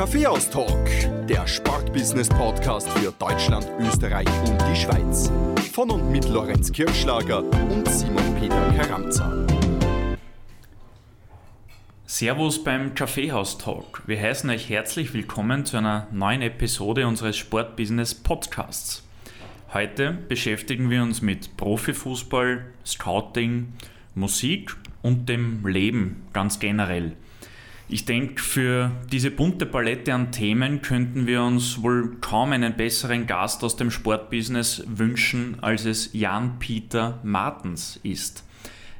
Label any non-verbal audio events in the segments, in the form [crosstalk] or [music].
Kaffeehaus-Talk, der Sportbusiness-Podcast für Deutschland, Österreich und die Schweiz. Von und mit Lorenz Kirschlager und Simon Peter Karamza. Servus beim Kaffeehaus-Talk. Wir heißen euch herzlich willkommen zu einer neuen Episode unseres Sportbusiness-Podcasts. Heute beschäftigen wir uns mit Profifußball, Scouting, Musik und dem Leben ganz generell. Ich denke, für diese bunte Palette an Themen könnten wir uns wohl kaum einen besseren Gast aus dem Sportbusiness wünschen, als es Jan-Peter Martens ist.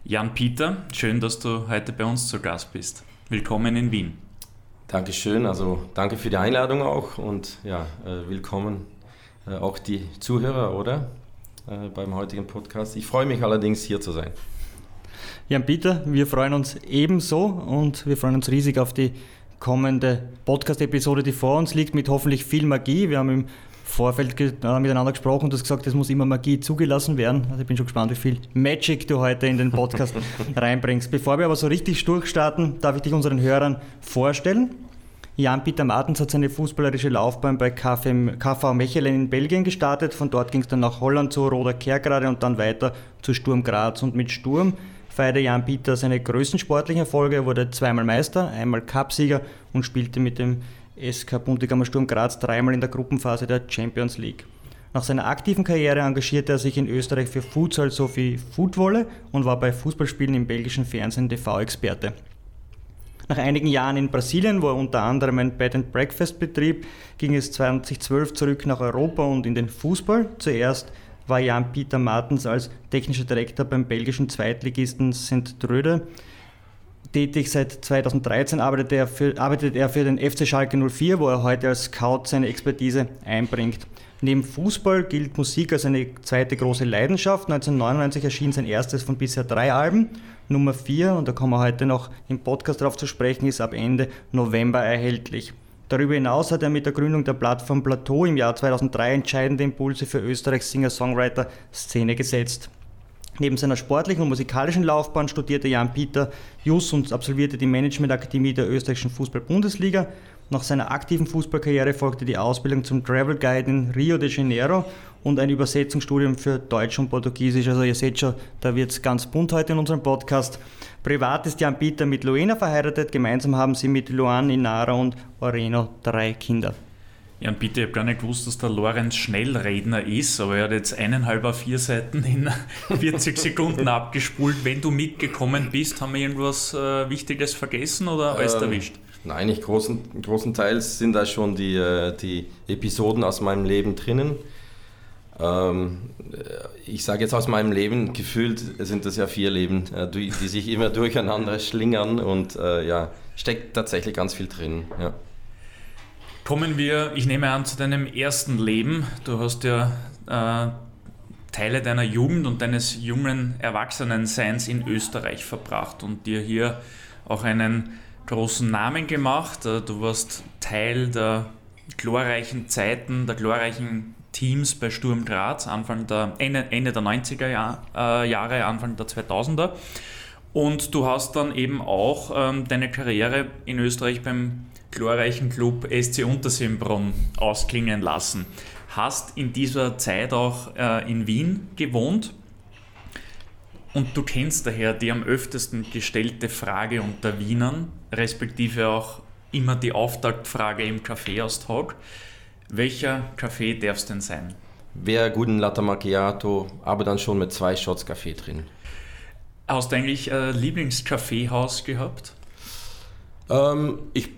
Jan-Peter, schön, dass du heute bei uns zu Gast bist. Willkommen in Wien. Dankeschön, also danke für die Einladung auch und ja, äh, willkommen äh, auch die Zuhörer, oder? Äh, beim heutigen Podcast. Ich freue mich allerdings hier zu sein. Jan Peter, wir freuen uns ebenso und wir freuen uns riesig auf die kommende Podcast-Episode, die vor uns liegt, mit hoffentlich viel Magie. Wir haben im Vorfeld äh, miteinander gesprochen und du hast gesagt, es muss immer Magie zugelassen werden. Also ich bin schon gespannt, wie viel Magic du heute in den Podcast [laughs] reinbringst. Bevor wir aber so richtig durchstarten, darf ich dich unseren Hörern vorstellen. Jan-Peter Martens hat seine fußballerische Laufbahn bei KV, KV Mechelen in Belgien gestartet. Von dort ging es dann nach Holland zu Roda Kerkrade und dann weiter zu Sturm Graz. Und mit Sturm feierte Jan Peter seine größten sportlichen Erfolge. Er wurde zweimal Meister, einmal Cupsieger und spielte mit dem SK Bundegammer Sturm Graz dreimal in der Gruppenphase der Champions League. Nach seiner aktiven Karriere engagierte er sich in Österreich für Futsal sowie Footwolle und war bei Fußballspielen im belgischen Fernsehen TV-Experte. Nach einigen Jahren in Brasilien, wo er unter anderem ein Bed and Breakfast betrieb, ging es 2012 zurück nach Europa und in den Fußball. Zuerst war Jan-Peter Martens als technischer Direktor beim belgischen Zweitligisten St. Tröde tätig. Seit 2013 arbeitet er, für, arbeitet er für den FC Schalke 04, wo er heute als Scout seine Expertise einbringt. Neben Fußball gilt Musik als eine zweite große Leidenschaft. 1999 erschien sein erstes von bisher drei Alben. Nummer 4, und da kommen wir heute noch im Podcast darauf zu sprechen, ist ab Ende November erhältlich. Darüber hinaus hat er mit der Gründung der Plattform Plateau im Jahr 2003 entscheidende Impulse für Österreichs Singer-Songwriter-Szene gesetzt. Neben seiner sportlichen und musikalischen Laufbahn studierte Jan Peter Jus und absolvierte die Managementakademie der österreichischen Fußball-Bundesliga. Nach seiner aktiven Fußballkarriere folgte die Ausbildung zum Travel Guide in Rio de Janeiro und ein Übersetzungsstudium für Deutsch und Portugiesisch. Also ihr seht schon, da wird es ganz bunt heute in unserem Podcast. Privat ist Jan Peter mit Luena verheiratet. Gemeinsam haben sie mit Luan, Inara und Oreno drei Kinder. Jan Peter, ich habe gar nicht gewusst, dass der Lorenz Schnellredner ist, aber er hat jetzt eineinhalb auf vier Seiten in [laughs] 40 Sekunden abgespult. Wenn du mitgekommen bist, haben wir irgendwas äh, Wichtiges vergessen oder alles ähm, erwischt? Nein, nicht großen, großenteils sind da schon die, äh, die Episoden aus meinem Leben drinnen. Ähm, ich sage jetzt aus meinem Leben, gefühlt sind das ja vier Leben, äh, die, die, sich immer [laughs] durcheinander schlingern und äh, ja, steckt tatsächlich ganz viel drin. Ja. Kommen wir, ich nehme an, zu deinem ersten Leben. Du hast ja äh, Teile deiner Jugend und deines jungen Erwachsenenseins in Österreich verbracht und dir hier auch einen großen Namen gemacht. Äh, du warst Teil der glorreichen Zeiten, der glorreichen Teams bei Sturm Graz, Anfang der, Ende, Ende der 90er Jahr, äh, Jahre, Anfang der 2000er. Und du hast dann eben auch ähm, deine Karriere in Österreich beim glorreichen Club SC Untersimbrunn ausklingen lassen. Hast in dieser Zeit auch äh, in Wien gewohnt und du kennst daher die am öftesten gestellte Frage unter Wienern, respektive auch immer die Auftaktfrage im Kaffeeaustausch. Welcher Kaffee darf es denn sein? Wäre guten Latte Macchiato, aber dann schon mit zwei Shots Kaffee drin. Hast du eigentlich ein Lieblingskaffeehaus gehabt? Ähm, ich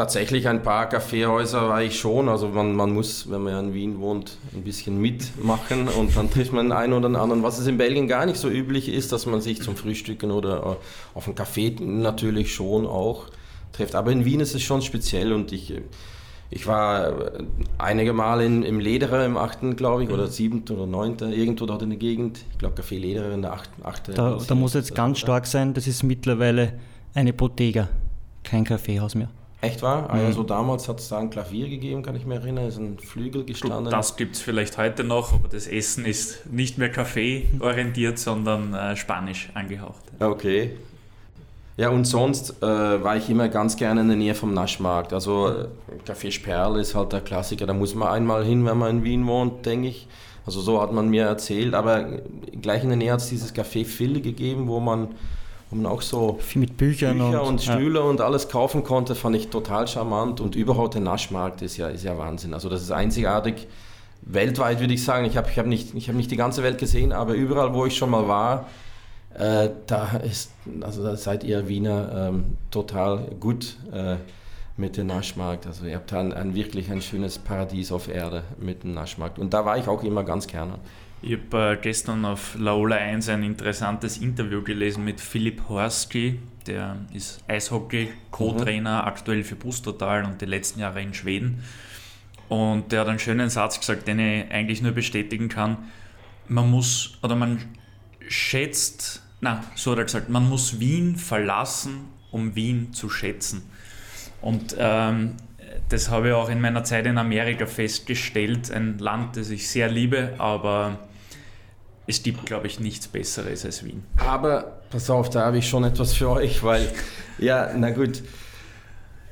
Tatsächlich ein paar Kaffeehäuser war ich schon. Also man, man muss, wenn man in Wien wohnt, ein bisschen mitmachen und dann trifft man einen oder anderen. Was es in Belgien gar nicht so üblich ist, dass man sich zum Frühstücken oder äh, auf einen Kaffee natürlich schon auch trifft. Aber in Wien ist es schon speziell und ich, ich war einige Male in, im Lederer im 8., glaube ich, oder 7. oder 9. irgendwo dort in der Gegend. Ich glaube, Café Lederer in der 8. 8. Da, da muss jetzt ganz stark sein, das ist mittlerweile eine Bottega, kein Kaffeehaus mehr. Echt wahr? Mhm. Also damals hat es da ein Klavier gegeben, kann ich mich erinnern, ist ein Flügel gestanden. Das gibt es vielleicht heute noch, aber das Essen ist nicht mehr Kaffee orientiert, sondern äh, Spanisch angehaucht. Okay. Ja, und sonst äh, war ich immer ganz gerne in der Nähe vom Naschmarkt. Also äh, Café Sperl ist halt der Klassiker, da muss man einmal hin, wenn man in Wien wohnt, denke ich. Also so hat man mir erzählt, aber gleich in der Nähe hat es dieses Café Phil gegeben, wo man wo man auch so Viel mit Büchern Bücher und, und Stühle ja. und alles kaufen konnte, fand ich total charmant. Und überhaupt der Naschmarkt ist ja, ist ja Wahnsinn. Also das ist einzigartig. Weltweit würde ich sagen, ich habe ich hab nicht, hab nicht die ganze Welt gesehen, aber überall, wo ich schon mal war, äh, da ist, also da seid ihr Wiener ähm, total gut äh, mit dem Naschmarkt. Also ihr habt ein, ein, wirklich ein schönes Paradies auf Erde mit dem Naschmarkt. Und da war ich auch immer ganz gerne. Ich habe äh, gestern auf Laola 1 ein interessantes Interview gelesen mit Philipp Horsky, der ist Eishockey-Co-Trainer mhm. aktuell für Pustertal und die letzten Jahre in Schweden. Und der hat einen schönen Satz gesagt, den ich eigentlich nur bestätigen kann. Man muss, oder man schätzt, na, so hat er gesagt, man muss Wien verlassen, um Wien zu schätzen. Und ähm, das habe ich auch in meiner Zeit in Amerika festgestellt. Ein Land, das ich sehr liebe, aber es gibt, glaube ich, nichts Besseres als Wien. Aber pass auf, da habe ich schon etwas für euch, weil, ja, na gut.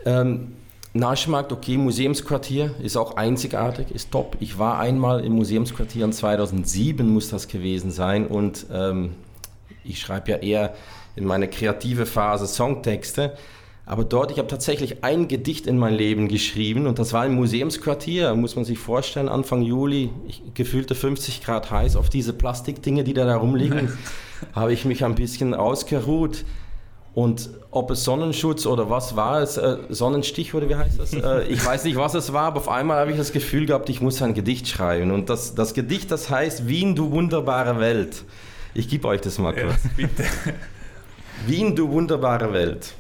Ähm, Naschmarkt, okay, Museumsquartier ist auch einzigartig, ist top. Ich war einmal im Museumsquartier in 2007, muss das gewesen sein. Und ähm, ich schreibe ja eher in meiner kreative Phase Songtexte. Aber dort, ich habe tatsächlich ein Gedicht in mein Leben geschrieben und das war im Museumsquartier, muss man sich vorstellen, Anfang Juli, ich, gefühlte 50 Grad heiß, auf diese Plastikdinge, die da, da rumliegen, [laughs] habe ich mich ein bisschen ausgeruht. Und ob es Sonnenschutz oder was war es, äh, Sonnenstich oder wie heißt das? Äh, ich weiß nicht, was es war, aber auf einmal habe ich das Gefühl gehabt, ich muss ein Gedicht schreiben. Und das, das Gedicht, das heißt Wien, du wunderbare Welt. Ich gebe euch das mal kurz. Ja, [laughs] bitte. Wien, du wunderbare Welt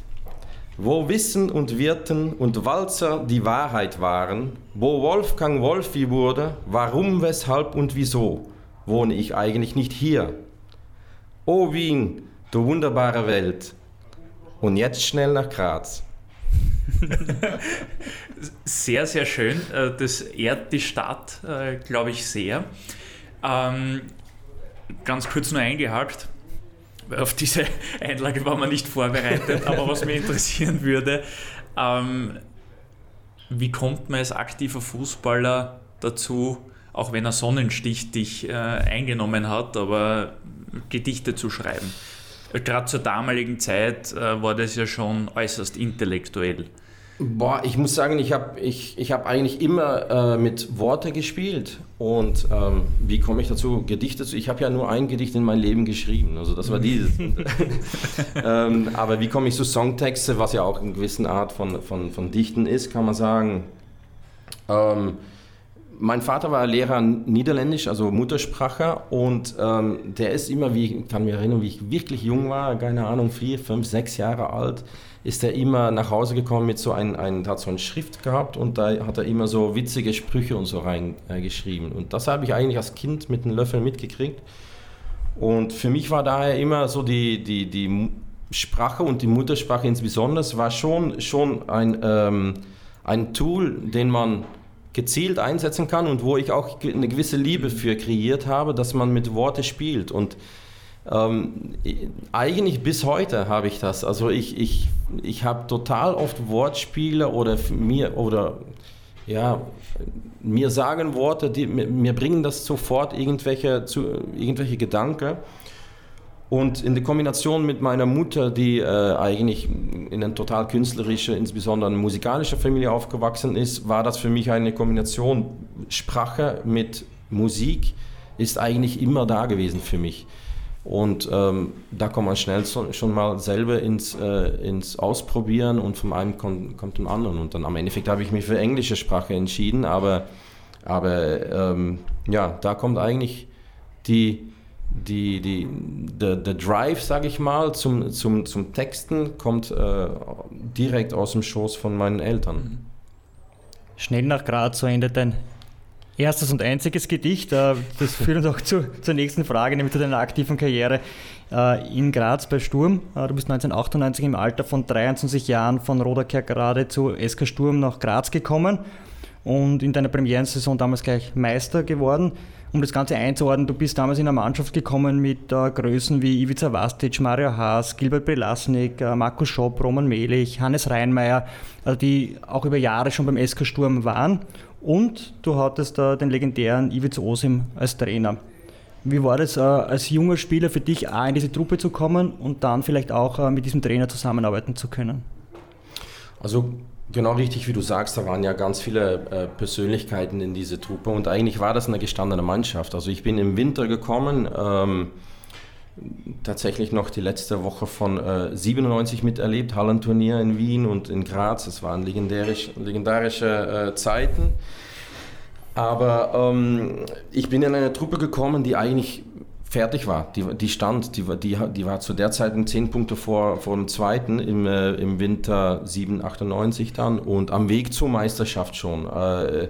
wo Wissen und Wirten und Walzer die Wahrheit waren, wo Wolfgang Wolfi wurde, warum, weshalb und wieso, wohne ich eigentlich nicht hier. O Wien, du wunderbare Welt. Und jetzt schnell nach Graz. [laughs] sehr, sehr schön. Äh, das ehrt die Stadt, äh, glaube ich, sehr. Ähm, ganz kurz nur eingehakt auf diese [laughs] Einlage war man nicht vorbereitet, aber was mich interessieren würde, ähm, wie kommt man als aktiver Fußballer dazu, auch wenn er Sonnenstich dich äh, eingenommen hat, aber Gedichte zu schreiben? Gerade zur damaligen Zeit äh, war das ja schon äußerst intellektuell. Boah, ich muss sagen, ich habe ich, ich hab eigentlich immer äh, mit Worte gespielt. Und ähm, wie komme ich dazu, Gedichte zu? Ich habe ja nur ein Gedicht in mein Leben geschrieben, also das war dieses. [laughs] ähm, aber wie komme ich zu Songtexte, was ja auch eine gewisse Art von, von, von Dichten ist, kann man sagen. Ähm, mein Vater war Lehrer Niederländisch, also Muttersprache, und ähm, der ist immer, wie ich kann mich erinnern, wie ich wirklich jung war, keine Ahnung, vier, fünf, sechs Jahre alt, ist er immer nach Hause gekommen mit so ein, ein hat so eine Schrift gehabt und da hat er immer so witzige Sprüche und so reingeschrieben. Äh, und das habe ich eigentlich als Kind mit einem Löffel mitgekriegt. Und für mich war daher immer so die, die, die Sprache und die Muttersprache insbesondere war schon, schon ein, ähm, ein Tool, den man gezielt einsetzen kann und wo ich auch eine gewisse Liebe für kreiert habe, dass man mit Worte spielt. Und ähm, eigentlich bis heute habe ich das. Also ich, ich, ich habe total oft Wortspiele oder mir oder ja, mir sagen Worte, die mir bringen das sofort irgendwelche, zu, irgendwelche Gedanken. Und in der Kombination mit meiner Mutter, die äh, eigentlich in einer total künstlerischen, insbesondere musikalischer Familie aufgewachsen ist, war das für mich eine Kombination. Sprache mit Musik ist eigentlich immer da gewesen für mich. Und ähm, da kommt man schnell so, schon mal selber ins, äh, ins Ausprobieren und vom einen kommt, kommt zum anderen. Und dann am Endeffekt habe ich mich für englische Sprache entschieden, aber, aber ähm, ja, da kommt eigentlich die, die, die, der, der Drive, sage ich mal, zum, zum, zum Texten kommt äh, direkt aus dem Schoß von meinen Eltern. Schnell nach Graz, so endet dein erstes und einziges Gedicht. Äh, das [laughs] führt uns auch zu, zur nächsten Frage, nämlich zu deiner aktiven Karriere äh, in Graz bei Sturm. Äh, du bist 1998 im Alter von 23 Jahren von Roderkerk gerade zu SK Sturm nach Graz gekommen und in deiner Premierensaison damals gleich Meister geworden um das Ganze einzuordnen, du bist damals in eine Mannschaft gekommen mit äh, Größen wie Ivica Vastic, Mario Haas, Gilbert Belasnik, äh, Markus Schopp, Roman Melich, Hannes Reinmeier, äh, die auch über Jahre schon beim SK Sturm waren. Und du hattest äh, den legendären Ivica Osim als Trainer. Wie war das äh, als junger Spieler für dich, A, in diese Truppe zu kommen und dann vielleicht auch äh, mit diesem Trainer zusammenarbeiten zu können? Also Genau richtig, wie du sagst, da waren ja ganz viele äh, Persönlichkeiten in diese Truppe und eigentlich war das eine gestandene Mannschaft. Also ich bin im Winter gekommen, ähm, tatsächlich noch die letzte Woche von äh, 97 miterlebt, Hallenturnier in Wien und in Graz. Es waren legendärisch, legendarische äh, Zeiten. Aber ähm, ich bin in eine Truppe gekommen, die eigentlich fertig war. Die, die stand, die, die, die war zu der Zeit zehn Punkte vor, vor dem zweiten im, äh, im Winter 7, 98 dann und am Weg zur Meisterschaft schon. Äh,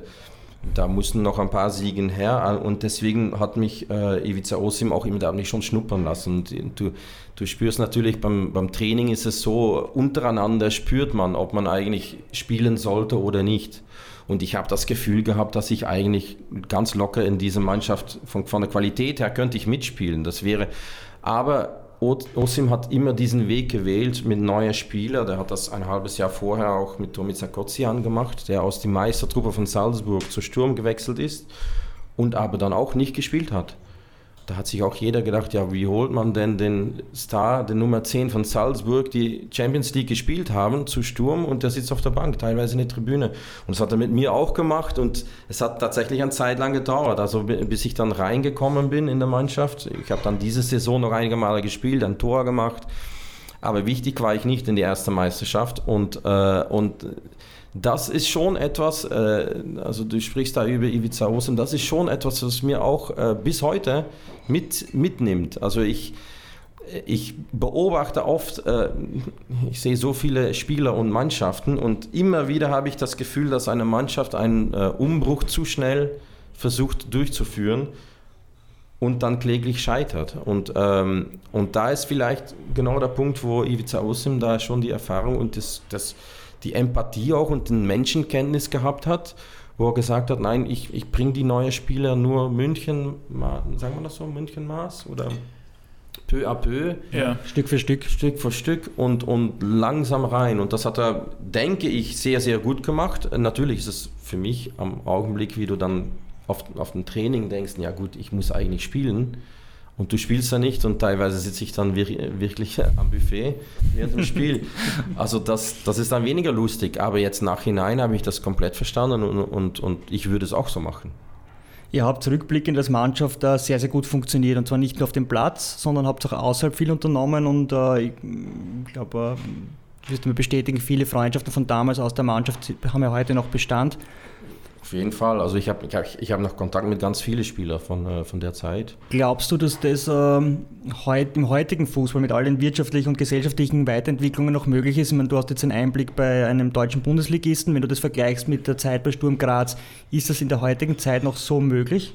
da mussten noch ein paar Siegen her und deswegen hat mich äh, Ivica Osim auch immer da mich schon schnuppern lassen. Und du, du spürst natürlich beim, beim Training ist es so, untereinander spürt man, ob man eigentlich spielen sollte oder nicht. Und ich habe das Gefühl gehabt, dass ich eigentlich ganz locker in dieser Mannschaft von, von der Qualität her könnte ich mitspielen. Das wäre, aber Osim hat immer diesen Weg gewählt mit neuen Spielern. Der hat das ein halbes Jahr vorher auch mit Tomica Kozian gemacht, der aus der Meistertruppe von Salzburg zu Sturm gewechselt ist und aber dann auch nicht gespielt hat da hat sich auch jeder gedacht, ja, wie holt man denn den Star, den Nummer 10 von Salzburg, die Champions League gespielt haben, zu Sturm und der sitzt auf der Bank, teilweise in der Tribüne. Und das hat er mit mir auch gemacht und es hat tatsächlich eine Zeit lang gedauert, also bis ich dann reingekommen bin in der Mannschaft. Ich habe dann diese Saison noch einige Male gespielt, ein Tor gemacht, aber wichtig war ich nicht in die erste Meisterschaft und, äh, und das ist schon etwas, äh, also du sprichst da über Ivica Osen, das ist schon etwas, was mir auch äh, bis heute mit, mitnimmt. Also ich, ich beobachte oft, äh, ich sehe so viele Spieler und Mannschaften und immer wieder habe ich das Gefühl, dass eine Mannschaft einen äh, Umbruch zu schnell versucht durchzuführen und dann kläglich scheitert. Und, ähm, und da ist vielleicht genau der Punkt, wo Ivica Osim da schon die Erfahrung und das, das die Empathie auch und den Menschenkenntnis gehabt hat, wo er gesagt hat, nein, ich, ich bringe die neuen Spieler nur München, sagen wir das so, Münchenmaß oder peu à peu, ja. Stück für Stück, Stück für Stück und, und langsam rein. Und das hat er, denke ich, sehr, sehr gut gemacht. Natürlich ist es für mich am Augenblick, wie du dann auf, auf dem Training denkst, ja gut, ich muss eigentlich spielen und du spielst da nicht und teilweise sitze ich dann wirklich [laughs] am Buffet während dem Spiel. [laughs] Also das, das ist dann weniger lustig, aber jetzt nachhinein habe ich das komplett verstanden und, und, und ich würde es auch so machen. Ihr habt zurückblickend als Mannschaft äh, sehr, sehr gut funktioniert und zwar nicht nur auf dem Platz, sondern habt auch außerhalb viel unternommen und äh, ich glaube, äh, wirst du mir bestätigen, viele Freundschaften von damals aus der Mannschaft haben ja heute noch Bestand. Auf jeden Fall. Also ich habe ich hab noch Kontakt mit ganz vielen Spielern von, äh, von der Zeit. Glaubst du, dass das ähm, heut, im heutigen Fußball mit all den wirtschaftlichen und gesellschaftlichen Weiterentwicklungen noch möglich ist? Ich meine, du hast jetzt einen Einblick bei einem deutschen Bundesligisten. Wenn du das vergleichst mit der Zeit bei Sturm Graz, ist das in der heutigen Zeit noch so möglich?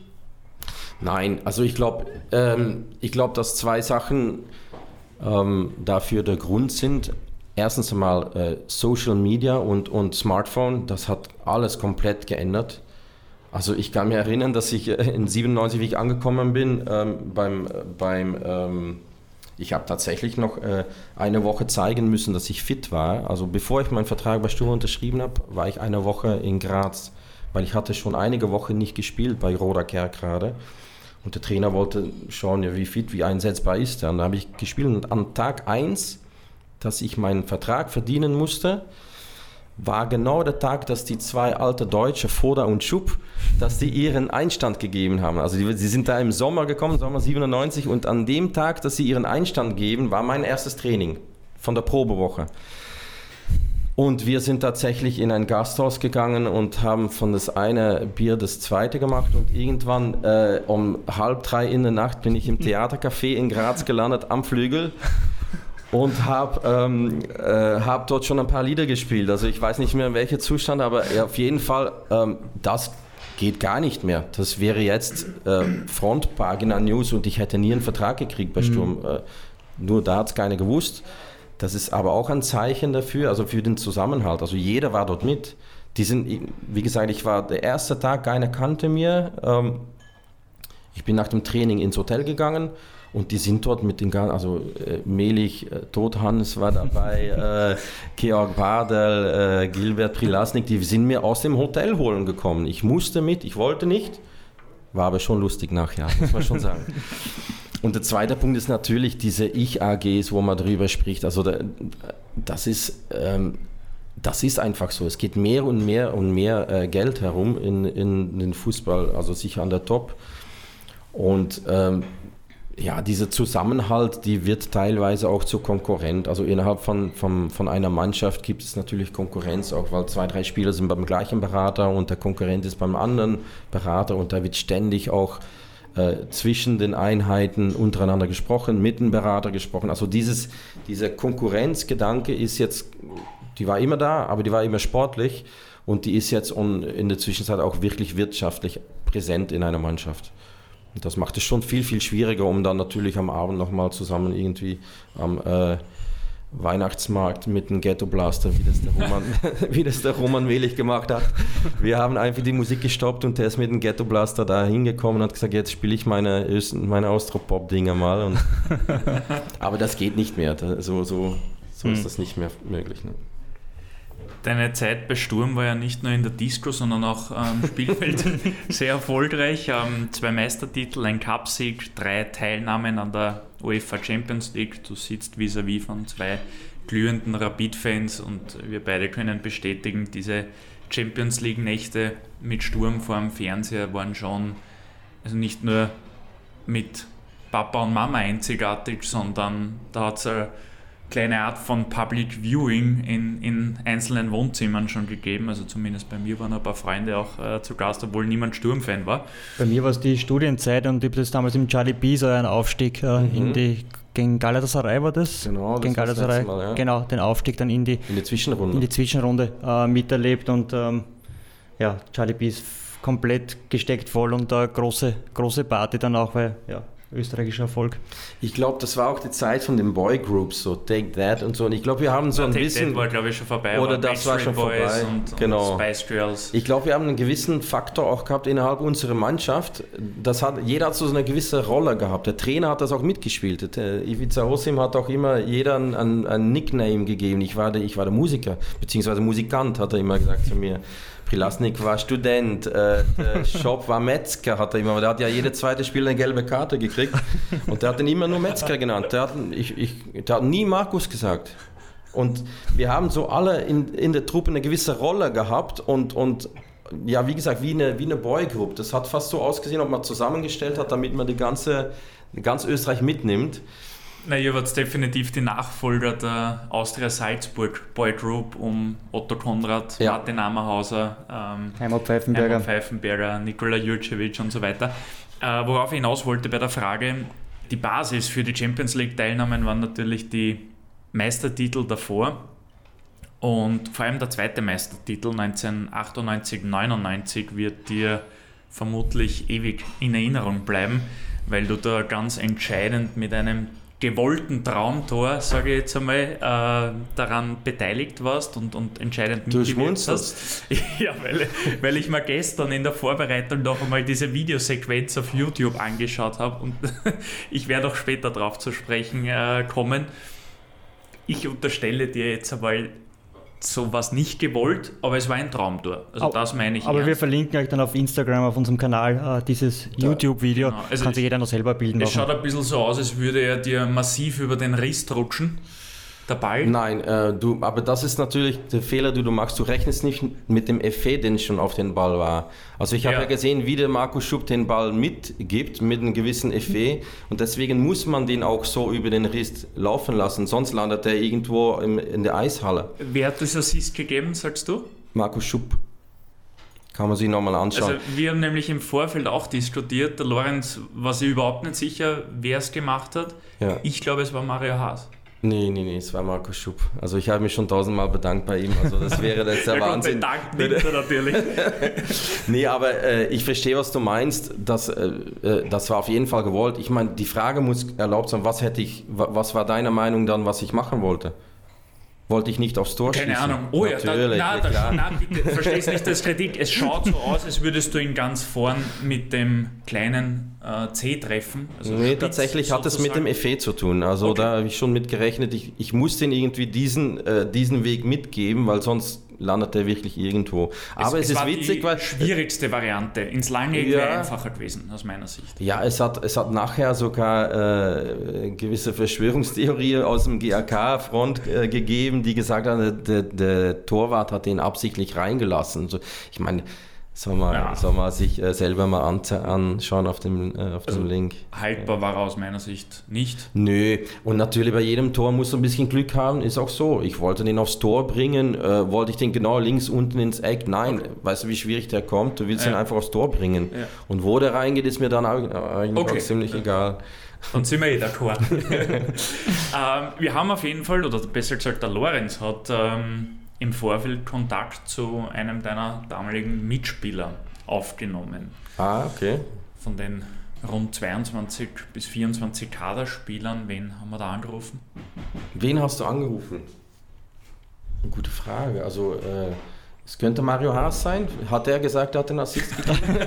Nein, also ich glaube, ähm, glaub, dass zwei Sachen ähm, dafür der Grund sind erstens einmal äh, Social Media und, und Smartphone, das hat alles komplett geändert. Also ich kann mich erinnern, dass ich äh, in 97, wie ich angekommen bin, ähm, beim, äh, beim ähm, ich habe tatsächlich noch äh, eine Woche zeigen müssen, dass ich fit war. Also bevor ich meinen Vertrag bei Sturm unterschrieben habe, war ich eine Woche in Graz, weil ich hatte schon einige Wochen nicht gespielt bei Roda Kerk gerade. Und der Trainer wollte schauen, ja, wie fit, wie einsetzbar ist er. Und da habe ich gespielt und an Tag 1 dass ich meinen Vertrag verdienen musste, war genau der Tag, dass die zwei alte Deutsche, Foda und Schupp, dass die ihren Einstand gegeben haben. Also die, sie sind da im Sommer gekommen, Sommer 97, und an dem Tag, dass sie ihren Einstand geben, war mein erstes Training von der Probewoche. Und wir sind tatsächlich in ein Gasthaus gegangen und haben von das eine Bier das zweite gemacht. Und irgendwann äh, um halb drei in der Nacht bin ich im Theatercafé in Graz gelandet am Flügel und habe ähm, äh, hab dort schon ein paar Lieder gespielt. Also ich weiß nicht mehr in welchem Zustand, aber auf jeden Fall, ähm, das geht gar nicht mehr. Das wäre jetzt äh, Frontpagina News und ich hätte nie einen Vertrag gekriegt bei mhm. Sturm. Mhm. Äh, nur da hat es keiner gewusst. Das ist aber auch ein Zeichen dafür, also für den Zusammenhalt. Also jeder war dort mit. Die sind, wie gesagt, ich war der erste Tag, keiner kannte mir. Ähm, ich bin nach dem Training ins Hotel gegangen und die sind dort mit den ganzen, also äh, Melich, äh, Tod Hannes war dabei, [laughs] äh, Georg Bardel, äh, Gilbert Prilasnik, die sind mir aus dem Hotel holen gekommen. Ich musste mit, ich wollte nicht, war aber schon lustig nachher, muss man schon sagen. [laughs] Und der zweite Punkt ist natürlich diese Ich-AGs, wo man darüber spricht. Also das ist, ähm, das ist einfach so. Es geht mehr und mehr und mehr äh, Geld herum in, in den Fußball, also sicher an der Top. Und ähm, ja, dieser Zusammenhalt, die wird teilweise auch zu Konkurrent. Also innerhalb von, von, von einer Mannschaft gibt es natürlich Konkurrenz, auch weil zwei, drei Spieler sind beim gleichen Berater und der Konkurrent ist beim anderen Berater und da wird ständig auch äh, zwischen den Einheiten untereinander gesprochen, mit dem Berater gesprochen. Also dieses, dieser Konkurrenzgedanke ist jetzt, die war immer da, aber die war immer sportlich und die ist jetzt in der Zwischenzeit auch wirklich wirtschaftlich präsent in einer Mannschaft. Das macht es schon viel, viel schwieriger, um dann natürlich am Abend nochmal zusammen irgendwie am äh, Weihnachtsmarkt mit dem Ghetto Blaster, wie das, der Roman, [laughs] wie das der Roman Welig gemacht hat. Wir haben einfach die Musik gestoppt und der ist mit dem Ghetto Blaster da hingekommen und hat gesagt, jetzt spiele ich meine, meine Austropop-Dinger mal. Und, [laughs] aber das geht nicht mehr. So, so, so ist hm. das nicht mehr möglich. Ne? Deine Zeit bei Sturm war ja nicht nur in der Disco, sondern auch am ähm, Spielfeld [laughs] sehr erfolgreich. Ähm, zwei Meistertitel, ein Cupsieg, drei Teilnahmen an der UEFA Champions League. Du sitzt vis-à-vis -vis von zwei glühenden Rapid-Fans und wir beide können bestätigen, diese Champions League-Nächte mit Sturm vor dem Fernseher waren schon also nicht nur mit Papa und Mama einzigartig, sondern da hat es kleine Art von Public Viewing in, in einzelnen Wohnzimmern schon gegeben. Also zumindest bei mir waren ein paar Freunde auch äh, zu Gast, obwohl niemand Sturmfan war. Bei mir war es die Studienzeit und ich habe das damals im Charlie B so einen Aufstieg äh, mhm. in die gegen Galatasaray war das. Genau, gegen das Galatasaray. Mal, ja. Genau, den Aufstieg dann in die, in die Zwischenrunde, in die Zwischenrunde äh, miterlebt und ähm, ja, Charlie B ist komplett gesteckt voll und eine große, große Party dann auch, weil ja, österreichischer Erfolg. Ich glaube, das war auch die Zeit von den Boygroups, so Take That und so. Und ich glaube, wir haben so ja, ein Take bisschen. That war, glaube ich, schon vorbei. Oder das war schon Boys vorbei. Und, genau. Und Spice Girls. Ich glaube, wir haben einen gewissen Faktor auch gehabt innerhalb unserer Mannschaft. Das hat, jeder hat so eine gewisse Rolle gehabt. Der Trainer hat das auch mitgespielt. Der Ivica Hosim hat auch immer jeder ein, ein, Nickname gegeben. Ich war, der, ich war der Musiker, beziehungsweise Musikant, hat er immer gesagt zu mir. Prilasnik war Student, äh, der [laughs] Shop war Metzger, hat er immer. Der hat ja jede zweite Spiel eine gelbe Karte gekriegt und der hat ihn immer nur Metzger genannt. Der hat, ich, ich, der hat nie Markus gesagt. Und wir haben so alle in, in der Truppe eine gewisse Rolle gehabt und, und ja, wie gesagt, wie eine, wie eine Boygroup. Das hat fast so ausgesehen, ob man zusammengestellt hat, damit man die ganze, ganz Österreich mitnimmt. Na, ihr wart definitiv die Nachfolger der Austria Salzburg Boy Group um Otto Konrad, ja. Martin Ammerhauser, ähm, Heimat Pfeifenberger, Heimat Pfeifenberger Nikola Jurcevic und so weiter. Äh, worauf ich hinaus wollte bei der Frage, die Basis für die Champions League-Teilnahmen waren natürlich die Meistertitel davor. Und vor allem der zweite Meistertitel 1998-99 wird dir vermutlich ewig in Erinnerung bleiben, weil du da ganz entscheidend mit einem gewollten Traumtor, sage ich jetzt einmal, äh, daran beteiligt warst und, und entscheidend mitgewirkt hast. [laughs] ja, weil, weil ich mir gestern in der Vorbereitung noch einmal diese Videosequenz auf YouTube angeschaut habe und [laughs] ich werde auch später darauf zu sprechen äh, kommen. Ich unterstelle dir jetzt einmal, sowas nicht gewollt, aber es war ein Traumtor. Also aber, das meine ich. Aber ernst. wir verlinken euch dann auf Instagram, auf unserem Kanal, äh, dieses YouTube-Video. Genau. Also Kann sich jeder noch selber bilden. Es machen. schaut ein bisschen so aus, als würde er dir massiv über den Riss rutschen. Der Ball? Nein, äh, du, aber das ist natürlich der Fehler, den du machst. Du rechnest nicht mit dem Effet, den schon auf den Ball war. Also ich habe ja. ja. gesehen, wie der Markus Schupp den Ball mitgibt, mit einem gewissen Effet. Und deswegen muss man den auch so über den Rist laufen lassen. Sonst landet er irgendwo im, in der Eishalle. Wer hat das Assist gegeben, sagst du? Markus Schupp. Kann man sich nochmal anschauen. Also wir haben nämlich im Vorfeld auch diskutiert. Der Lorenz war sich überhaupt nicht sicher, wer es gemacht hat. Ja. Ich glaube, es war Mario Haas. Nee, nee, nee, es war Markus Schupp. Also ich habe mich schon tausendmal bedankt bei ihm. Also das wäre jetzt der [laughs] ja, Wahnsinn. Bedankt nimmt er natürlich. [laughs] nee, aber äh, ich verstehe, was du meinst. Das, äh, äh, das war auf jeden Fall gewollt. Ich meine, die Frage muss erlaubt sein, was hätte ich, was war deine Meinung dann, was ich machen wollte? Wollte ich nicht aufs Tor Keine schießen. Ahnung. Oh ja, Natürlich, da, na, na, bitte, verstehst nicht das Kritik. Es schaut so aus, als würdest du ihn ganz vorn mit dem kleinen äh, C treffen. Also nee, tatsächlich hat es mit dem Effet zu tun. Also okay. da habe ich schon mit gerechnet. Ich, ich musste ihn irgendwie diesen, äh, diesen Weg mitgeben, weil sonst landet er wirklich irgendwo. Aber es, es, es ist witzig, die weil. schwierigste Variante. Ins Lange ja, wäre einfacher gewesen, aus meiner Sicht. Ja, es hat, es hat nachher sogar äh, gewisse Verschwörungstheorien aus dem GAK-Front äh, gegeben, die gesagt haben, der, der Torwart hat den absichtlich reingelassen. Also, ich meine, soll man, ja. soll man sich äh, selber mal anschauen auf dem, äh, auf also dem Link. Haltbar war er aus meiner Sicht nicht. Nö, und natürlich bei jedem Tor muss du ein bisschen Glück haben, ist auch so. Ich wollte den aufs Tor bringen, äh, wollte ich den genau links unten ins Eck. Nein, okay. weißt du, wie schwierig der kommt? Du willst ja. ihn einfach aufs Tor bringen. Ja. Und wo der reingeht, ist mir dann eigentlich okay. ziemlich egal. Dann sind wir eh d'accord. [laughs] ähm, wir haben auf jeden Fall, oder besser gesagt, der Lorenz hat. Ähm, im Vorfeld Kontakt zu einem deiner damaligen Mitspieler aufgenommen. Ah, okay. Von den rund 22 bis 24 Kaderspielern, wen haben wir da angerufen? Wen hast du angerufen? Eine gute Frage. Also, äh, es könnte Mario Haas sein. Hat er gesagt, er hat den Assist [laughs] gegeben?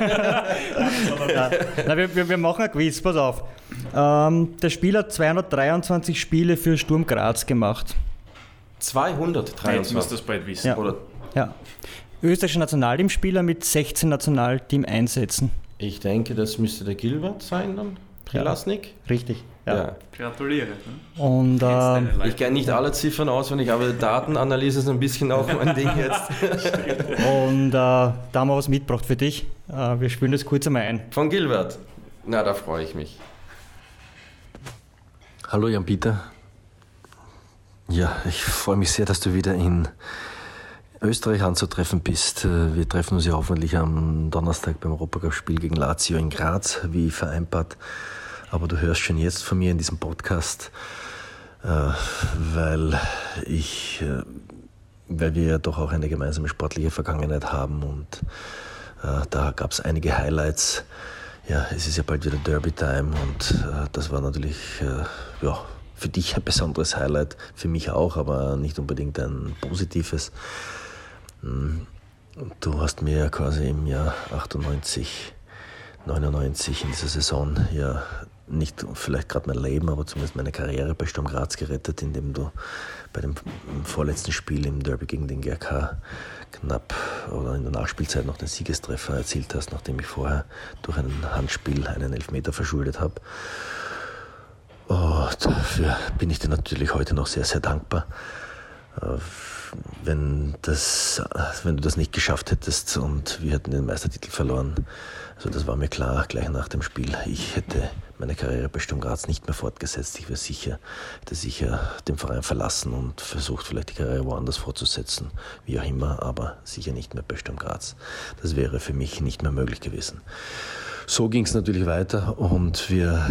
ja. Na, wir, wir, machen ein Quiz, pass auf. Ähm, der Spieler hat 223 Spiele für Sturm Graz gemacht. 223. Jetzt müsst ihr das bald wissen. Ja. Oder? ja. Österreichischer Nationalteamspieler mit 16 Nationalteam-Einsätzen. Ich denke, das müsste der Gilbert sein dann. Prilasnik? Ja. Richtig. Ja. ja. Gratuliere. Ne? Und, äh, ich kenne nicht alle Ziffern auswendig, aber Datenanalyse ist ein bisschen auch mein Ding jetzt. [laughs] Und äh, da haben wir was mitgebracht für dich. Äh, wir spielen das kurz einmal ein. Von Gilbert. Na, da freue ich mich. Hallo Jan-Peter, ja, ich freue mich sehr, dass du wieder in Österreich anzutreffen bist. Äh, wir treffen uns ja hoffentlich am Donnerstag beim Europacup-Spiel gegen Lazio in Graz, wie vereinbart. Aber du hörst schon jetzt von mir in diesem Podcast, äh, weil ich, äh, weil wir ja doch auch eine gemeinsame sportliche Vergangenheit haben und da gab es einige Highlights. Ja, es ist ja bald wieder Derby-Time und das war natürlich, ja, für dich ein besonderes Highlight, für mich auch, aber nicht unbedingt ein positives. Hm, du hast mir quasi im Jahr 98, 99 in dieser Saison ja nicht vielleicht gerade mein Leben, aber zumindest meine Karriere bei Sturm Graz gerettet, indem du bei dem vorletzten Spiel im Derby gegen den GRK knapp oder in der Nachspielzeit noch den Siegestreffer erzielt hast, nachdem ich vorher durch ein Handspiel einen Elfmeter verschuldet habe. Oh, dafür bin ich dir natürlich heute noch sehr, sehr dankbar. Äh, wenn, das, wenn du das nicht geschafft hättest und wir hätten den Meistertitel verloren, also das war mir klar gleich nach dem Spiel. Ich hätte meine Karriere bei Sturm Graz nicht mehr fortgesetzt. Ich wäre sicher, hätte sicher den Verein verlassen und versucht vielleicht die Karriere woanders fortzusetzen, wie auch immer, aber sicher nicht mehr bei Sturm Graz. Das wäre für mich nicht mehr möglich gewesen. So ging es natürlich weiter und wir,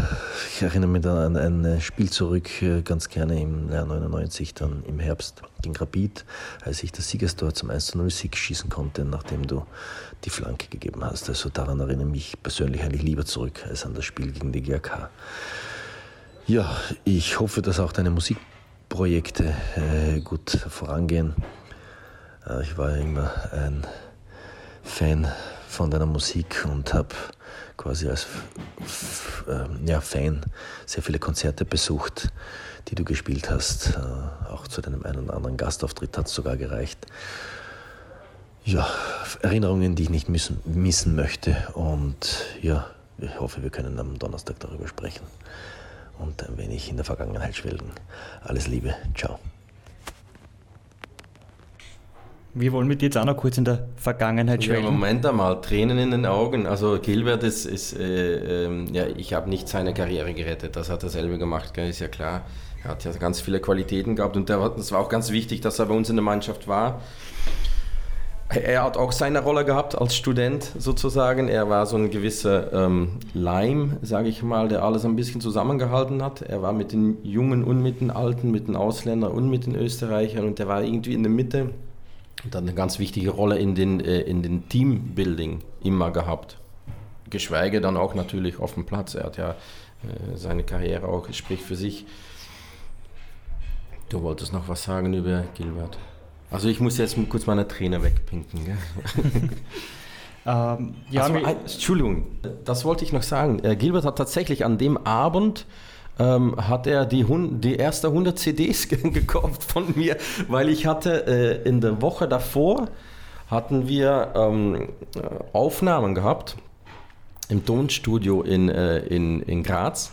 ich erinnere mich an ein Spiel zurück, äh, ganz gerne im Jahr 99, dann im Herbst gegen Rapid, als ich das Siegestor zum 1-0-Sieg schießen konnte, nachdem du die Flanke gegeben hast. Also daran erinnere ich mich persönlich eigentlich lieber zurück als an das Spiel gegen die GRK. Ja, ich hoffe, dass auch deine Musikprojekte äh, gut vorangehen. Äh, ich war ja immer ein Fan von deiner Musik und habe quasi als äh, ja, Fan sehr viele Konzerte besucht, die du gespielt hast. Äh, auch zu deinem einen oder anderen Gastauftritt hat es sogar gereicht. Ja, Erinnerungen, die ich nicht missen, missen möchte. Und ja, ich hoffe, wir können am Donnerstag darüber sprechen und ein wenig in der Vergangenheit schwelgen. Alles Liebe, ciao. Wir wollen mit dir jetzt auch noch kurz in der Vergangenheit Ja, schwelgen. Moment einmal, Tränen in den Augen. Also Gilbert ist, ist äh, ähm, ja, ich habe nicht seine Karriere gerettet, das hat er selber gemacht, gell, ist ja klar. Er hat ja ganz viele Qualitäten gehabt und es war auch ganz wichtig, dass er bei uns in der Mannschaft war. Er hat auch seine Rolle gehabt als Student sozusagen. Er war so ein gewisser ähm, Leim, sage ich mal, der alles ein bisschen zusammengehalten hat. Er war mit den Jungen und mit den Alten, mit den Ausländern und mit den Österreichern und er war irgendwie in der Mitte und hat eine ganz wichtige Rolle in den, äh, in den Teambuilding immer gehabt. Geschweige dann auch natürlich auf dem Platz. Er hat ja äh, seine Karriere auch, spricht für sich. Du wolltest noch was sagen über Gilbert? Also ich muss jetzt kurz meine Träne wegpinken. Gell? [laughs] Ähm, ja, also, Entschuldigung, das wollte ich noch sagen. Äh, Gilbert hat tatsächlich an dem Abend ähm, hat er die, die erste 100 CDs ge- gekauft von mir, weil ich hatte äh, in der Woche davor hatten wir ähm, äh, Aufnahmen gehabt im Tonstudio in, äh, in, in Graz.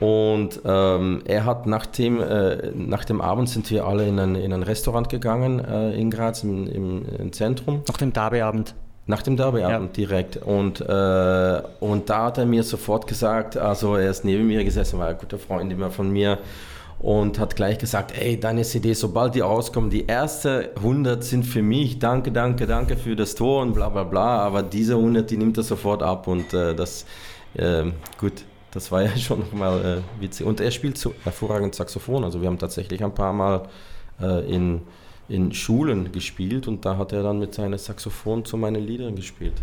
Und ähm, er hat nach dem, äh, nach dem Abend sind wir alle in ein, in ein Restaurant gegangen äh, in Graz im, im, im Zentrum. nach dem Derbyabend. Nach dem Derbyabend direkt. Und, äh, und da hat er mir sofort gesagt, also er ist neben mir gesessen, war ein guter Freund immer von mir und hat gleich gesagt, ey, deine CD, sobald die rauskommen, die erste 100 sind für mich, danke, danke, danke für das Tor und bla bla bla, aber diese 100, die nimmt er sofort ab und äh, das, äh, gut, das war [laughs] ja schon nochmal äh, witzig. Und er spielt so hervorragend Saxophon, also wir haben tatsächlich ein paar Mal äh, in in Schulen gespielt und da hat er dann mit seinem Saxophon zu meinen Liedern gespielt.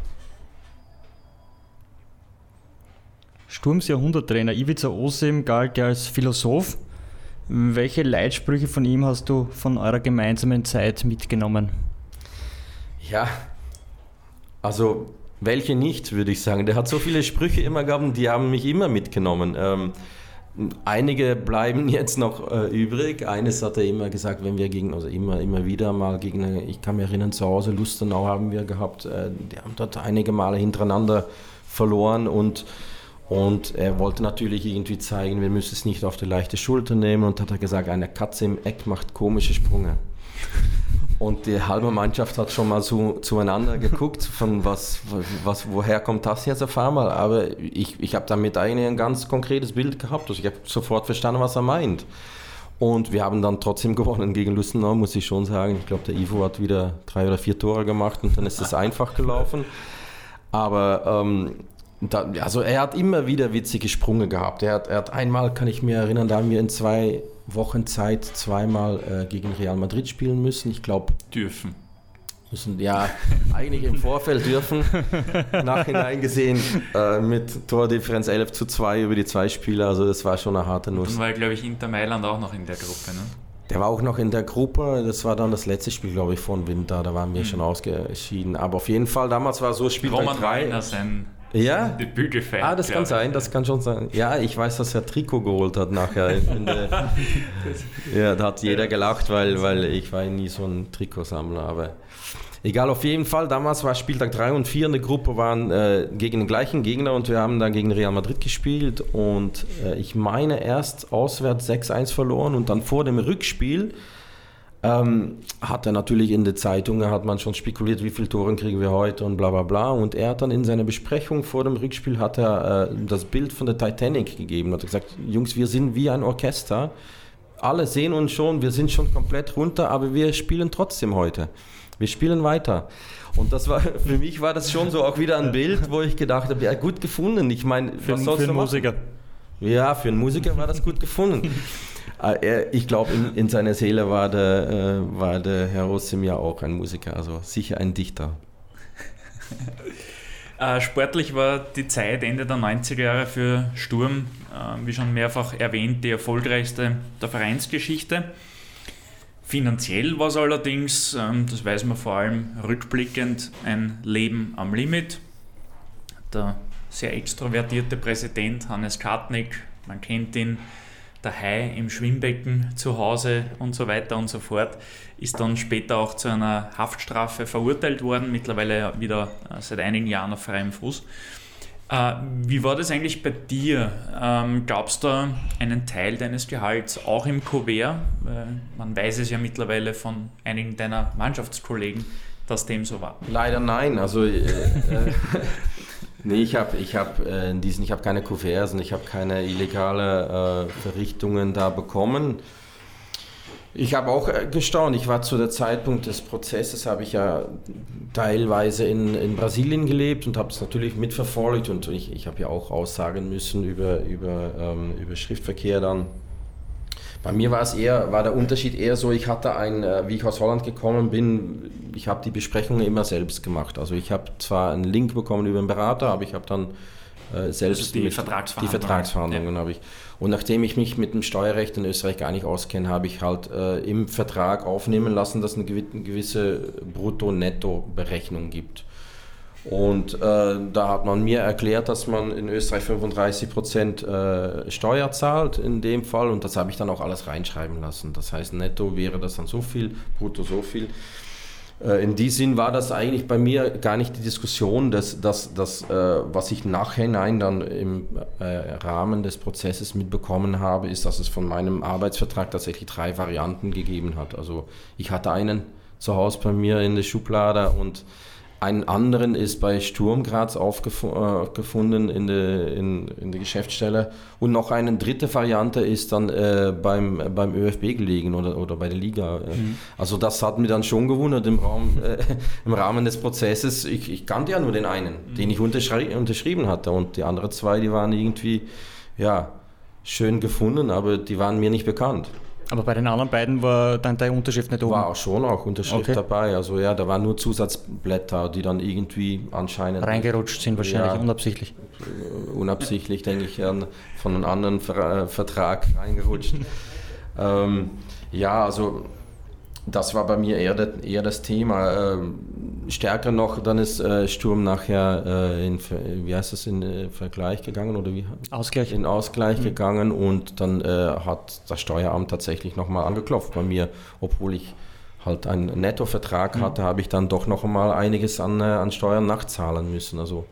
Sturms Jahrhunderttrainer Ivica Osim galt ja als Philosoph. Welche Leitsprüche von ihm hast du von eurer gemeinsamen Zeit mitgenommen? Ja, also welche nicht, würde ich sagen. Der hat so viele Sprüche immer gehabt, die haben mich immer mitgenommen. Ähm, einige bleiben jetzt noch äh, übrig. Eines hat er immer gesagt, wenn wir gegen, also immer, immer wieder mal gegen, ich kann mich erinnern, zu Hause Lustenau haben wir gehabt. Äh, die haben dort einige Male hintereinander verloren und und er wollte natürlich irgendwie zeigen, wir müssen es nicht auf die leichte Schulter nehmen und hat er gesagt, eine Katze im Eck macht komische Sprünge. Und die halbe Mannschaft hat schon mal zu, zueinander [laughs] geguckt, von was, was, woher kommt das jetzt auf einmal. Aber ich, ich habe damit eigentlich ein ganz konkretes Bild gehabt. Also ich habe sofort verstanden, was er meint. Und wir haben dann trotzdem [laughs] gewonnen gegen Lustenau, muss ich schon sagen. Ich glaube, der Ivo hat wieder drei oder vier Tore gemacht und dann ist es [laughs] einfach gelaufen. Aber ähm, da, also er hat immer wieder witzige Sprünge gehabt. Er hat, er hat einmal, kann ich mir erinnern, da haben wir in zwei Wochen Zeit zweimal äh, gegen Real Madrid spielen müssen. Ich glaube, Dürfen. müssen ja [laughs] eigentlich im Vorfeld dürfen. [laughs] Nachhinein gesehen äh, mit Tordifferenz 11 zu 2 über die zwei Spiele. Also das war schon eine harte Nuss. Dann war, glaube ich, Inter Mailand auch noch in der Gruppe. Ne? Der war auch noch in der Gruppe. Das war dann das letzte Spiel, glaube ich, von Winter. Da waren wir schon ausgeschieden. Aber auf jeden Fall, damals war so Spiel Roman 3. Reiner sein Ja? Gefeiert. Ah, das kann sein, das kann schon sein. Ja, ich weiß, dass er Trikot geholt hat nachher. Der, [laughs] ja, da hat jeder gelacht, weil, weil ich war nie so ein Trikotsammler, aber egal, auf jeden Fall. Damals war Spieltag 3 und 4 in der Gruppe, waren äh, gegen den gleichen Gegner und wir haben dann gegen Real Madrid gespielt und äh, ich meine erst auswärts 6-1 verloren und dann vor dem Rückspiel ähm, hat er natürlich in der Zeitung, hat man schon spekuliert, wie viele Tore kriegen wir heute und bla bla bla. Und er hat dann in seiner Besprechung vor dem Rückspiel hat er äh, das Bild von der Titanic gegeben. Hat gesagt, Jungs, wir sind wie ein Orchester. Alle sehen uns schon, wir sind schon komplett runter, aber wir spielen trotzdem heute. Wir spielen weiter. Und das war, [laughs] für mich war das schon so auch wieder ein Bild, wo ich gedacht habe, ja gut gefunden. Ich meine, Für, was einen- sollst für einen? Musiker. Ja, für einen Musiker war das gut gefunden. [laughs] Äh, er- ich glaube, in, in seiner Seele war der, äh, war der Herr Rossim ja auch ein Musiker, also sicher ein Dichter. [laughs] Äh, sportlich war die Zeit Ende der 90er Jahre für Sturm, äh, wie schon mehrfach erwähnt, die erfolgreichste der Vereinsgeschichte. Finanziell war es allerdings, ähm, das weiß man vor allem rückblickend, ein Leben am Limit. Der sehr extrovertierte Präsident Hannes Kartnick, man kennt ihn, der Hai im Schwimmbecken zu Hause und so weiter und so fort, ist dann später auch zu einer Haftstrafe verurteilt worden, mittlerweile wieder äh, seit einigen Jahren auf freiem Fuß. Äh, wie war das eigentlich bei dir? Ähm, Gab da einen Teil deines Gehalts auch im Kuvert? man weiß es ja mittlerweile von einigen deiner Mannschaftskollegen, dass dem so war. Leider nein. Also äh, äh, [laughs] nee, ich habe ich hab, äh, habe keine Kuverts und ich habe keine illegale äh, Verrichtungen da bekommen. Ich habe auch äh, gestaunt. Ich war zu der Zeitpunkt des Prozesses, habe ich ja teilweise in, in Brasilien gelebt und habe es natürlich mitverfolgt und ich, ich habe ja auch aussagen müssen über, über, ähm, über Schriftverkehr dann. Bei mir war es eher, war der Unterschied eher so, ich hatte ein, äh, wie ich aus Holland gekommen bin, ich habe die Besprechungen immer selbst gemacht. Also ich habe zwar einen Link bekommen über einen Berater, aber ich habe dann äh, selbst also die, Vertragsverhandlungen. die Vertragsverhandlungen ja. habe ich. Und nachdem ich mich mit dem Steuerrecht in Österreich gar nicht auskenne, habe ich halt äh, im Vertrag aufnehmen lassen, dass es eine gewisse Brutto-Netto-Berechnung gibt. Und äh, da hat man mir erklärt, dass man in Österreich 35 Prozent äh, Steuer zahlt in dem Fall und das habe ich dann auch alles reinschreiben lassen. Das heißt, netto wäre das dann so viel, brutto so viel. Äh, in diesem Sinn war das eigentlich bei mir gar nicht die Diskussion, dass, dass, dass äh, was ich nachhinein dann im äh, Rahmen des Prozesses mitbekommen habe, ist, dass es von meinem Arbeitsvertrag tatsächlich drei Varianten gegeben hat. Also ich hatte einen zu Hause bei mir in der Schublade und einen anderen ist bei Sturm Graz aufgefunden äh, in der, in, in der Geschäftsstelle. Und noch eine dritte Variante ist dann äh, beim, beim ÖFB gelegen oder, oder bei der Liga. Mhm. Also das hat mich dann schon gewundert im, Raum, äh, [laughs] im Rahmen des Prozesses. Ich, ich, kannte ja nur den einen, mhm. den ich unterschri unterschrieben hatte. Und die anderen zwei, die waren irgendwie, ja, schön gefunden, aber die waren mir nicht bekannt. Aber bei den anderen beiden war dann deine Unterschrift nicht oben? War auch schon auch Unterschrift okay. dabei. Also ja, da waren nur Zusatzblätter, die dann irgendwie anscheinend... Reingerutscht sind wahrscheinlich, ja, unabsichtlich. Unabsichtlich, denke ich, von einem anderen Ver Vertrag reingerutscht. [laughs] ähm, ja, also das war bei mir eher, das, eher das Thema. Ähm, stärker noch, dann ist äh, Sturm nachher äh, in, wie heißt das, in äh, Vergleich gegangen oder wie? Ausgleich. In Ausgleich mhm. gegangen und dann äh, hat das Steueramt tatsächlich nochmal angeklopft bei mir, obwohl ich halt einen Nettovertrag mhm. hatte, habe ich dann doch noch einmal einiges an, äh, an Steuern nachzahlen müssen. Also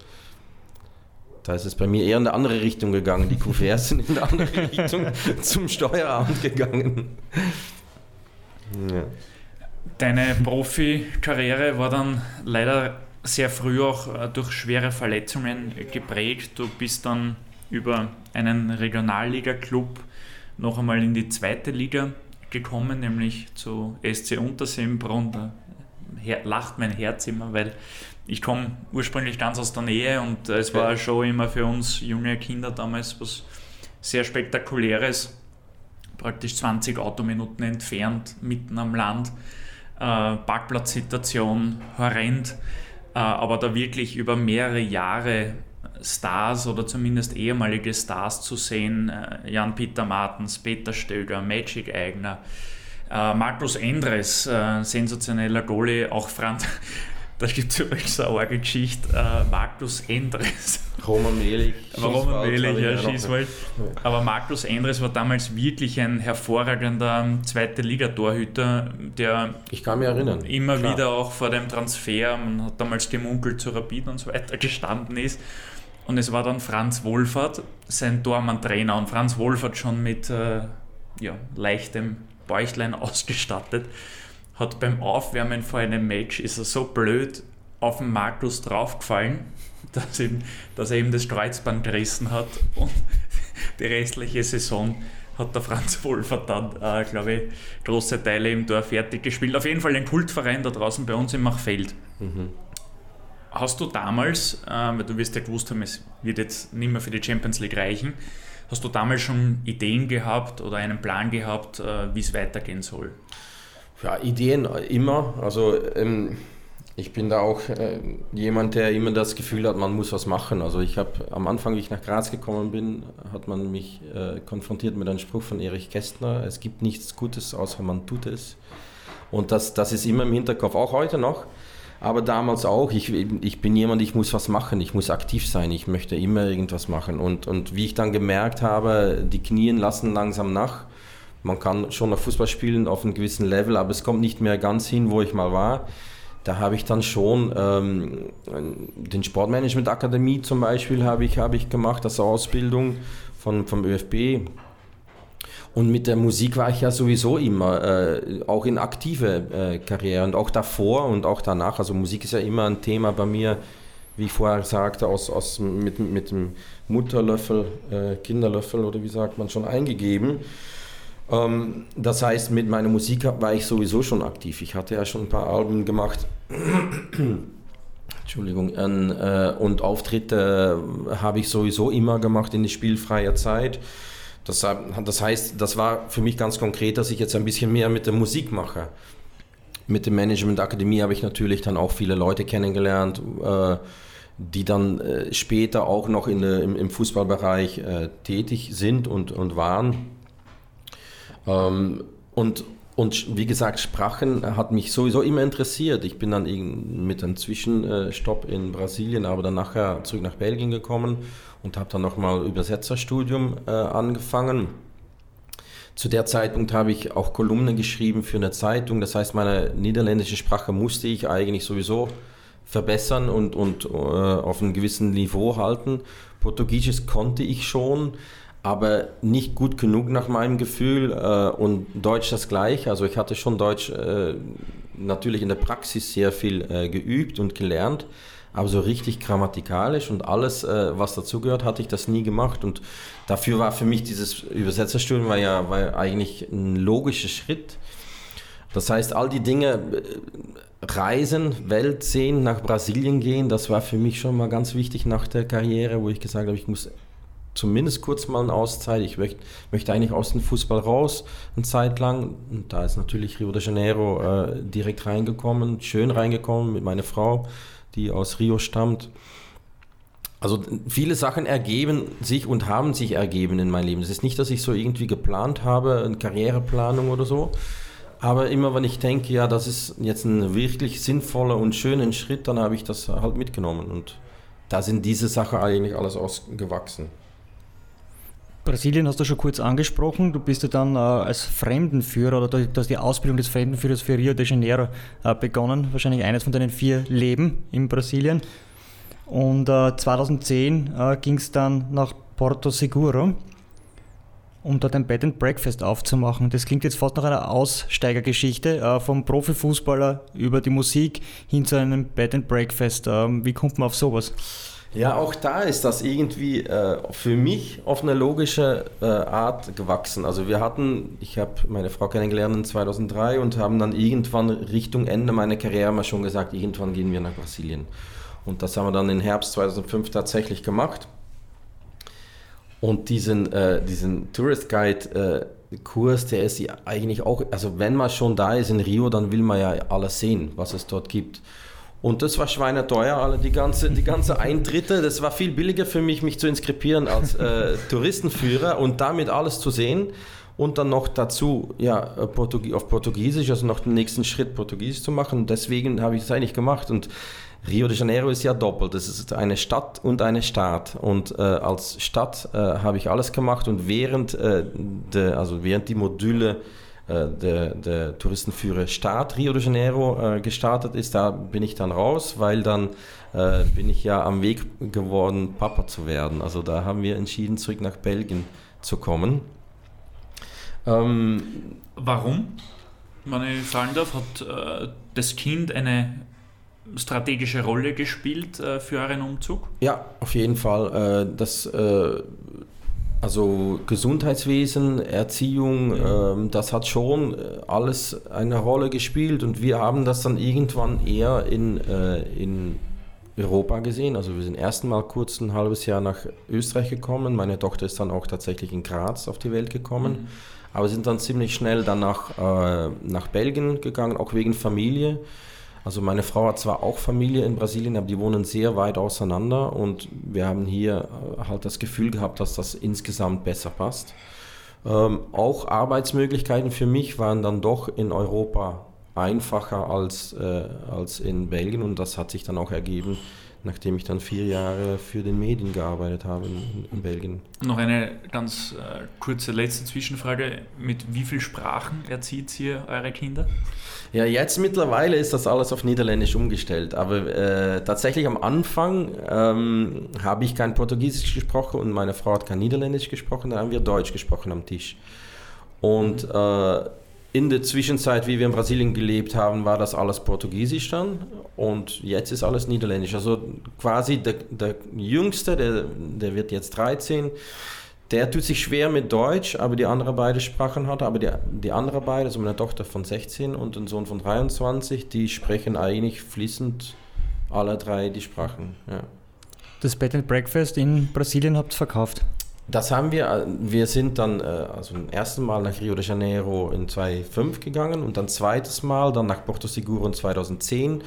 da ist es bei mir eher in eine andere Richtung gegangen. Die Kuverts sind in eine andere [laughs] Richtung zum Steueramt gegangen. Ja. Deine Profikarriere war dann leider sehr früh auch äh, durch schwere Verletzungen geprägt. Du bist dann über einen Regionalliga-Club noch einmal in die zweite Liga gekommen, nämlich zu SC Unterseebrunn. Da lacht mein Herz immer, weil ich komme ursprünglich ganz aus der Nähe und es war schon immer für uns junge Kinder damals was sehr Spektakuläres praktisch 20 Autominuten entfernt, mitten am Land. Äh, Parkplatzsituation horrend, äh, aber da wirklich über mehrere Jahre Stars oder zumindest ehemalige Stars zu sehen, äh, Jan-Peter Martens, Peter Stöger, Magic Eigner, äh, Markus Endres, äh, sensationeller Goalie, auch Franz, [laughs] da gibt es übrigens eine arge Geschichte. Äh, Markus Endres. Roman Mehlig. [laughs] Roman Mehlig, ja, Schießwald. Aber Markus Endres war damals wirklich ein hervorragender zweite Liga-Torhüter, der ich kann mich erinnern. immer Klar. wieder auch vor dem Transfer, man hat damals gemunkelt zu Rapid und so weiter, gestanden ist. Und es war dann Franz Wohlfahrt, sein Tormann-Trainer. Und Franz Wohlfahrt schon mit äh, ja, leichtem Bäuchlein [laughs] ausgestattet hat beim Aufwärmen vor einem Match, ist er so blöd auf den Markus draufgefallen, [laughs] dass, ihm, dass er ihm das Kreuzband gerissen hat und [laughs] die restliche Saison hat der Franz Wolfert dann, äh, glaube ich, große Teile im Tor fertig gespielt. Auf jeden Fall ein Kultverein da draußen bei uns im Machfeld. Mhm. Hast du damals, äh, weil du wirst ja gewusst haben, es wird jetzt nicht mehr für die Champions League reichen, hast du damals schon Ideen gehabt oder einen Plan gehabt, äh, wie es weitergehen soll? Ja, Ideen immer. Also ähm, ich bin da auch äh, jemand, der immer das Gefühl hat, man muss was machen. Also ich habe am Anfang, wie ich nach Graz gekommen bin, hat man mich äh, konfrontiert mit einem Spruch von Erich Kästner, es gibt nichts Gutes, außer man tut es. Und das, das ist immer im Hinterkopf, auch heute noch. Aber damals auch, ich, ich bin jemand, ich muss was machen, ich muss aktiv sein, ich möchte immer irgendwas machen. Und, und wie ich dann gemerkt habe, die Knien lassen langsam nach, man kann schon noch Fußball spielen auf einem gewissen Level, aber es kommt nicht mehr ganz hin, wo ich mal war. da habe ich dann schon ähm, den Sportmanagement Akademie zum Beispiel habe ich, habe ich gemacht, das Ausbildung von, vom ÖFB. Und mit der Musik war ich ja sowieso immer, äh, auch in aktive äh, Karriere und auch davor und auch danach. Also Musik ist ja immer ein Thema bei mir, wie ich vorher sagte, aus, aus, mit, mit dem Mutterlöffel, äh, Kinderlöffel oder wie sagt man schon eingegeben. Ähm, das heißt, mit meiner Musik war ich sowieso schon aktiv. Ich hatte ja schon ein paar Alben gemacht. Entschuldigung. Äh, und Auftritte habe ich sowieso immer gemacht in der spielfreien Zeit. Das, das heißt, das war für mich ganz konkret, dass ich jetzt ein bisschen mehr mit der Musik mache. Mit der Management Akademie habe ich natürlich dann auch viele Leute kennengelernt, äh, die dann äh, später auch noch in im, Fußballbereich tätig sind und, und waren. Ähm, und, und wie gesagt, Sprachen hat mich sowieso immer interessiert. Ich bin dann mit einem Zwischenstopp in Brasilien, aber dann nachher zurück nach Belgien gekommen und habe dann nochmal Übersetzerstudium äh, angefangen. Zu der Zeitpunkt habe ich auch Kolumnen geschrieben für eine Zeitung. Das heißt, meine niederländische Sprache musste ich eigentlich sowieso verbessern und, und äh, auf einem gewissen Niveau halten. Portugiesisch konnte ich schon, aber nicht gut genug nach meinem Gefühl äh, und Deutsch das gleiche. Also ich hatte schon Deutsch äh, natürlich in der Praxis sehr viel äh, geübt und gelernt, aber so richtig grammatikalisch und alles, äh, was dazugehört, hatte ich das nie gemacht und dafür war für mich dieses Übersetzerstudium war ja, war eigentlich ein logischer Schritt. Das heißt, all die Dinge, äh, Reisen, Welt sehen, nach Brasilien gehen, das war für mich schon mal ganz wichtig nach der Karriere, wo ich gesagt habe, ich muss zumindest kurz mal eine Auszeit. Ich möchte, möchte eigentlich aus dem Fußball raus, eine Zeit lang. Und da ist natürlich Rio de Janeiro äh, direkt reingekommen, schön reingekommen mit meiner Frau, die aus Rio stammt. Also viele Sachen ergeben sich und haben sich ergeben in meinem Leben. Es ist nicht, dass ich so irgendwie geplant habe, eine Karriereplanung oder so. Aber immer wenn ich denke, ja, das ist jetzt ein wirklich sinnvoller und schöner Schritt, dann habe ich das halt mitgenommen. Und da sind diese Sachen eigentlich alles ausgewachsen. Brasilien hast du schon kurz angesprochen. Du bist ja dann äh, als Fremdenführer oder du hast die Ausbildung des Fremdenführers für Rio de Janeiro äh, begonnen. Wahrscheinlich eines von deinen vier Leben in Brasilien. Und äh, 2010 ging es dann nach Porto Seguro, um dort ein Bed and Breakfast aufzumachen. Das klingt jetzt fast nach einer Aussteigergeschichte äh, vom Profifußballer über die Musik hin zu einem Bed and Breakfast. Ähm, wie kommt man auf sowas? Ja, auch da ist das irgendwie äh, für mich auf eine logische äh, Art gewachsen. Also wir hatten, ich habe meine Frau kennengelernt in 2003 und haben dann irgendwann Richtung Ende meiner Karriere mal schon gesagt, irgendwann gehen wir nach Brasilien. Und das haben wir dann im Herbst 2005 tatsächlich gemacht. Und diesen, äh, diesen Tourist Guide äh, Kurs, der ist ja eigentlich auch, also wenn man schon da ist in Rio, dann will man ja alles sehen, was es dort gibt. Und das war schweineteuer, alle die ganze, die ganze [laughs] Eintritte. Das war viel billiger für mich, mich zu inskribieren als äh, [laughs] Touristenführer und damit alles zu sehen. Und dann noch dazu, ja, Portugie auf Portugiesisch, also noch den nächsten Schritt Portugiesisch zu machen. Deswegen habe ich es eigentlich gemacht. Und Rio de Janeiro ist ja doppelt. Das ist eine Stadt und eine Staat. Und äh, als Stadt äh, habe ich alles gemacht. Und während, äh, de, also während die Module äh, der, der Touristenführer Staat Rio de Janeiro äh, gestartet ist, da bin ich dann raus, weil dann äh, bin ich ja am Weg geworden, Papa zu werden. Also da haben wir entschieden, zurück nach Belgien zu kommen. Ähm, Warum? Wenn ich fragen darf, hat äh, das Kind eine strategische Rolle gespielt äh, für euren Umzug? Ja, auf jeden Fall. Äh, das also Gesundheitswesen, Erziehung, ähm, das hat schon äh, alles eine Rolle gespielt und wir haben das dann irgendwann eher in, äh, in Europa gesehen. Also wir sind erst mal kurz ein halbes Jahr nach Österreich gekommen. Meine Tochter ist dann auch tatsächlich in Graz auf die Welt gekommen. Mhm. Aber sind dann ziemlich schnell dann nach, äh, nach Belgien gegangen, auch wegen Familie. Also meine Frau hat zwar auch Familie in Brasilien, aber die wohnen sehr weit auseinander und wir haben hier äh, halt das Gefühl gehabt, dass das insgesamt besser passt. Ähm, auch Arbeitsmöglichkeiten für mich waren dann doch in Europa einfacher als, äh, als in Belgien und das hat sich dann auch ergeben, nachdem ich dann vier Jahre für den Medien gearbeitet habe in, in Belgien. Noch eine ganz äh, kurze letzte Zwischenfrage. Mit wie vielen Sprachen erzieht ihr eure Kinder? Ja, jetzt mittlerweile ist das alles auf Niederländisch umgestellt, aber äh, tatsächlich am Anfang ähm, habe ich kein Portugiesisch gesprochen und meine Frau hat kein Niederländisch gesprochen, da haben wir Deutsch gesprochen am Tisch. Und äh, in der Zwischenzeit, wie wir in Brasilien gelebt haben, war das alles Portugiesisch dann und jetzt ist alles Niederländisch. Also quasi der, der Jüngste, der, der wird jetzt 13, der tut sich schwer mit Deutsch, aber die andere beide Sprachen hat. Aber die, die andere beide, also meine Tochter von 16 und ein Sohn von 23, die sprechen eigentlich fließend alle drei die Sprachen. Ja. Das Bed and Breakfast in Brasilien habt ihr verkauft? Das haben wir, äh, wir sind dann äh, also zum ersten Mal nach Rio de Janeiro in 2005 gegangen und dann zweites Mal dann nach Porto Seguro in 2010.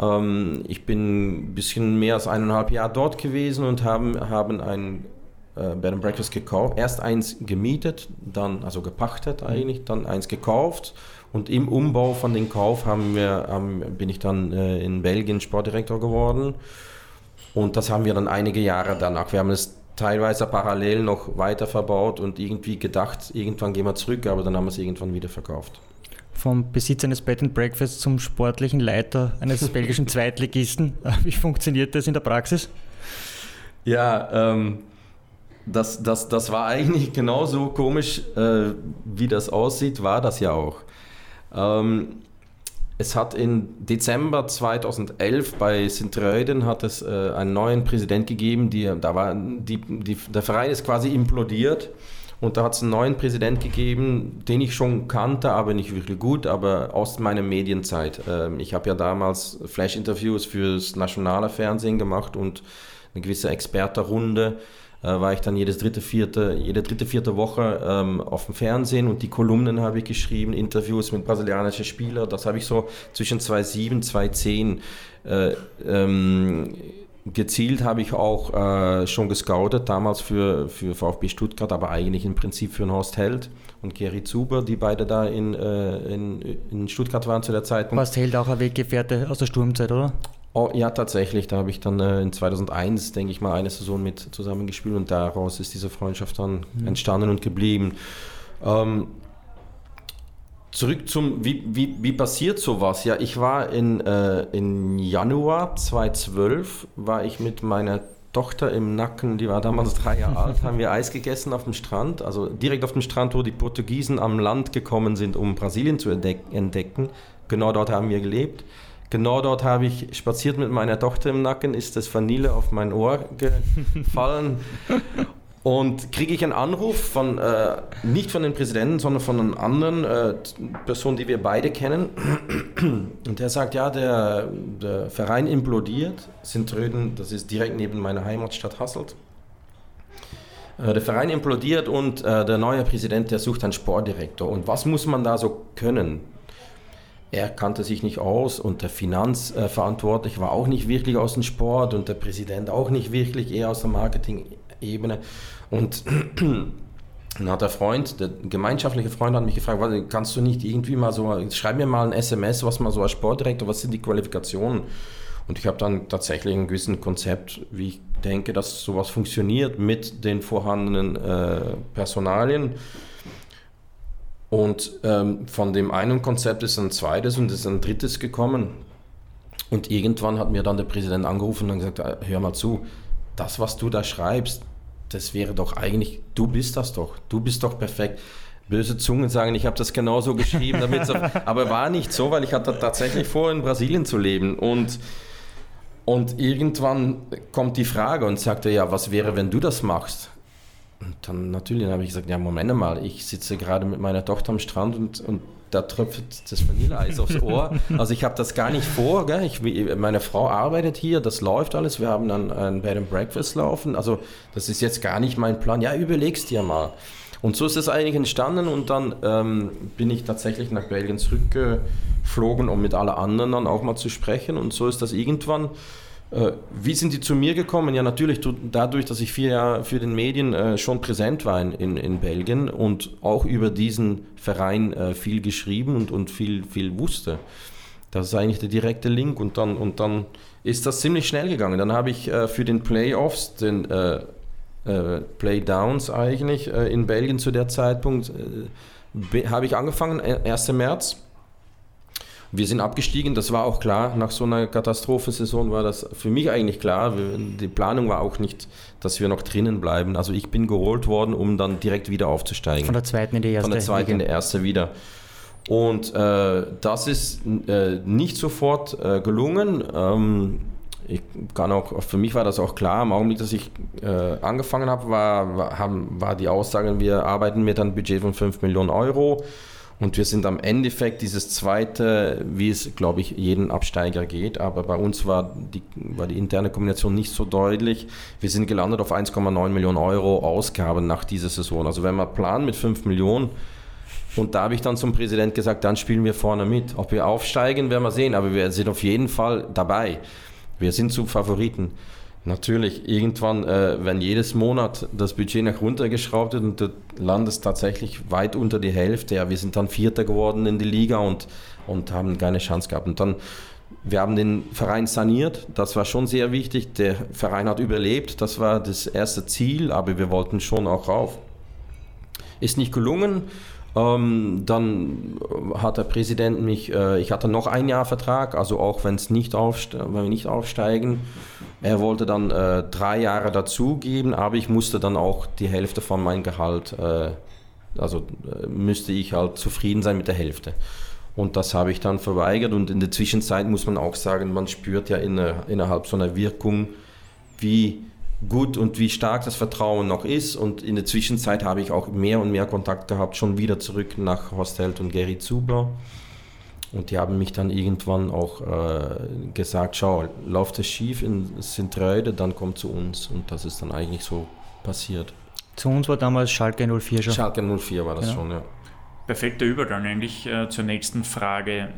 Ähm, ich bin ein bisschen mehr als eineinhalb Jahre dort gewesen und haben, haben ein äh, Bed and Breakfast gekauft. Erst eins gemietet, dann, also gepachtet eigentlich, dann eins gekauft und im Umbau von dem Kauf haben wir, haben, bin ich dann äh, in Belgien Sportdirektor geworden. Und das haben wir dann einige Jahre danach. Wir haben es teilweise parallel noch weiter verbaut und irgendwie gedacht, irgendwann gehen wir zurück, aber dann haben wir es irgendwann wieder verkauft. Vom Besitz eines Bed and Breakfast zum sportlichen Leiter eines belgischen [laughs] Zweitligisten. Wie funktioniert das in der Praxis? Ja, ähm, das, das, das war eigentlich [laughs] genauso komisch, äh, wie das aussieht, war das ja auch. Ähm, es hat im Dezember 2011 bei Sint-Truiden hat es äh, einen neuen Präsident gegeben, die, da war, die, die, der Verein ist quasi implodiert und da hat es einen neuen Präsident gegeben, den ich schon kannte, aber nicht wirklich gut, aber aus meiner Medienzeit. Ähm, ich habe ja damals Flash-Interviews fürs nationale Fernsehen gemacht und eine gewisse Experterrunde war ich dann jedes dritte, vierte, jede dritte, vierte Woche ähm, auf dem Fernsehen und die Kolumnen habe ich geschrieben, Interviews mit brasilianischen Spielern. Das habe ich so zwischen 2007, 2010 äh, ähm, gezielt habe ich auch äh, schon gescoutet, damals für, für VfB Stuttgart, aber eigentlich im Prinzip für den Horst Held und Gary Zuber, die beide da in, äh, in, in Stuttgart waren zu der Zeit. Horst Held auch ein Weggefährte aus der Sturmzeit, oder? Oh, ja, tatsächlich. Da habe ich dann äh, in 2001, denke ich mal, eine Saison mit zusammengespielt und daraus ist diese Freundschaft dann mhm. entstanden und geblieben. Ähm, zurück zum, wie, wie, wie passiert sowas? Ja, ich war in, äh, in Januar 2012, war ich mit meiner Tochter im Nacken, die war damals drei Jahre alt, [laughs] haben wir Eis gegessen auf dem Strand, also direkt auf dem Strand, wo die Portugiesen am Land gekommen sind, um Brasilien zu entdecken. Genau dort haben wir gelebt. Genau dort habe ich spaziert mit meiner Tochter im Nacken, ist das Vanille auf mein Ohr gefallen. [laughs] Und kriege ich einen Anruf von, äh, nicht von dem Präsidenten, sondern von einer anderen äh, Person, die wir beide kennen. Und der sagt, ja, der, der Verein implodiert. Sintröden, das ist direkt neben meiner Heimatstadt Hasselt. Äh, der Verein implodiert und äh, der neue Präsident, der sucht einen Sportdirektor. Und was muss man da so können? Er kannte sich nicht aus und der Finanzverantwortliche war auch nicht wirklich aus dem Sport und der Präsident auch nicht wirklich, eher aus der Marketing-Ebene. Und [clears throat] dann hat der Freund, der gemeinschaftliche Freund hat mich gefragt, kannst du nicht irgendwie mal so, schreib mir mal ein SMS, was mal so als Sportdirektor, was sind die Qualifikationen? Und ich habe dann tatsächlich ein gewissen Konzept, wie ich denke, dass sowas funktioniert mit den vorhandenen äh, Personalien und ähm, von dem einen Konzept ist ein zweites und ist ein drittes gekommen. Und irgendwann hat mir dann der Präsident angerufen und gesagt, äh, hör mal zu, das, was du da schreibst, das wäre doch eigentlich, du bist das doch, du bist doch perfekt. Böse Zungen sagen, ich habe das genauso geschrieben, damit [laughs] aber war nicht so, weil ich hatte tatsächlich vor, in Brasilien zu leben. Und, und irgendwann kommt die Frage und sagte, ja, was wäre, wenn du das machst? Und dann natürlich habe ich gesagt, ja, Moment mal, ich sitze gerade mit meiner Tochter am Strand und, und da tröpft das Vanilleeis aufs Ohr. Also ich habe das gar nicht vor. Gell? Ich, meine Frau arbeitet hier, das läuft alles. Wir haben dann ein Bed and Breakfast laufen. Also das ist jetzt gar nicht mein Plan. Ja, überlegst dir mal. Und so ist es eigentlich entstanden und dann ähm, bin ich tatsächlich nach Belgien zurückgeflogen, um mit allen anderen dann auch mal zu sprechen. Und so ist das irgendwann wie sind die zu mir gekommen? Ja, natürlich dadurch, dass ich vier Jahre für den Medien äh, schon präsent war in, in, Belgien und auch über diesen Verein äh, viel geschrieben und, und viel, viel wusste. Das ist eigentlich der direkte Link und dann, und dann ist das ziemlich schnell gegangen. Dann habe ich für den Playoffs, den äh, Playdowns eigentlich in Belgien zu der Zeitpunkt, habe ich angefangen, 1. März wir sind abgestiegen, das war auch klar. Nach so einer Katastrophensaison war das für mich eigentlich klar. Die Planung war auch nicht, dass wir noch drinnen bleiben. Also ich bin geholt worden, um dann direkt wieder aufzusteigen. Von der zweiten in die erste. Von der zweiten in die erste wieder. Und äh, das ist äh, nicht sofort äh, gelungen. Ähm, ich kann auch, für mich war das auch klar, im Augenblick, dass ich äh, angefangen habe, war, war, haben, war die Aussage, wir arbeiten mit einem Budget von 5 Millionen Euro. Und wir sind am Endeffekt dieses zweite, wie es, glaube ich, jeden Absteiger geht. Aber bei uns war die, war die interne Kombination nicht so deutlich. Wir sind gelandet auf 1,9 Millionen Euro Ausgaben nach dieser Saison. Also wenn man planen mit 5 Millionen, und da habe ich dann zum Präsident gesagt, dann spielen wir vorne mit. Ob wir aufsteigen, werden wir sehen, aber wir sind auf jeden Fall dabei. Wir sind zu Favoriten. Natürlich, irgendwann, äh, wenn jedes Monat das Budget nach runtergeschraubt wird und du landest tatsächlich weit unter die Hälfte, ja, wir sind dann Vierter geworden in die Liga und, und haben keine Chance gehabt. Und dann, wir haben den Verein saniert, das war schon sehr wichtig. Der Verein hat überlebt, das war das erste Ziel, aber wir wollten schon auch rauf. Ist nicht gelungen, ähm, dann hat der Präsident mich, äh, ich hatte noch ein Jahr Vertrag, also auch wenn es nicht wenn wir nicht aufsteigen. Er wollte dann äh, drei Jahre dazugeben, aber ich musste dann auch die Hälfte von meinem Gehalt, äh, also äh, müsste ich halt zufrieden sein mit der Hälfte. Und das habe ich dann verweigert und in der Zwischenzeit muss man auch sagen, man spürt ja innerhalb so einer Wirkung, wie gut und wie stark das Vertrauen noch ist. Und in der Zwischenzeit habe ich auch mehr und mehr Kontakt gehabt, schon wieder zurück nach Hostheld und Gary Zuber. Und die haben mich dann irgendwann auch äh, gesagt, schau, läuft es schief in Sintreude, dann komm zu uns. Und das ist dann eigentlich so passiert. Zu uns war damals Schalke 04 schon. Schalke 04 war das ja. schon, ja. Perfekter Übergang eigentlich äh, zur nächsten Frage.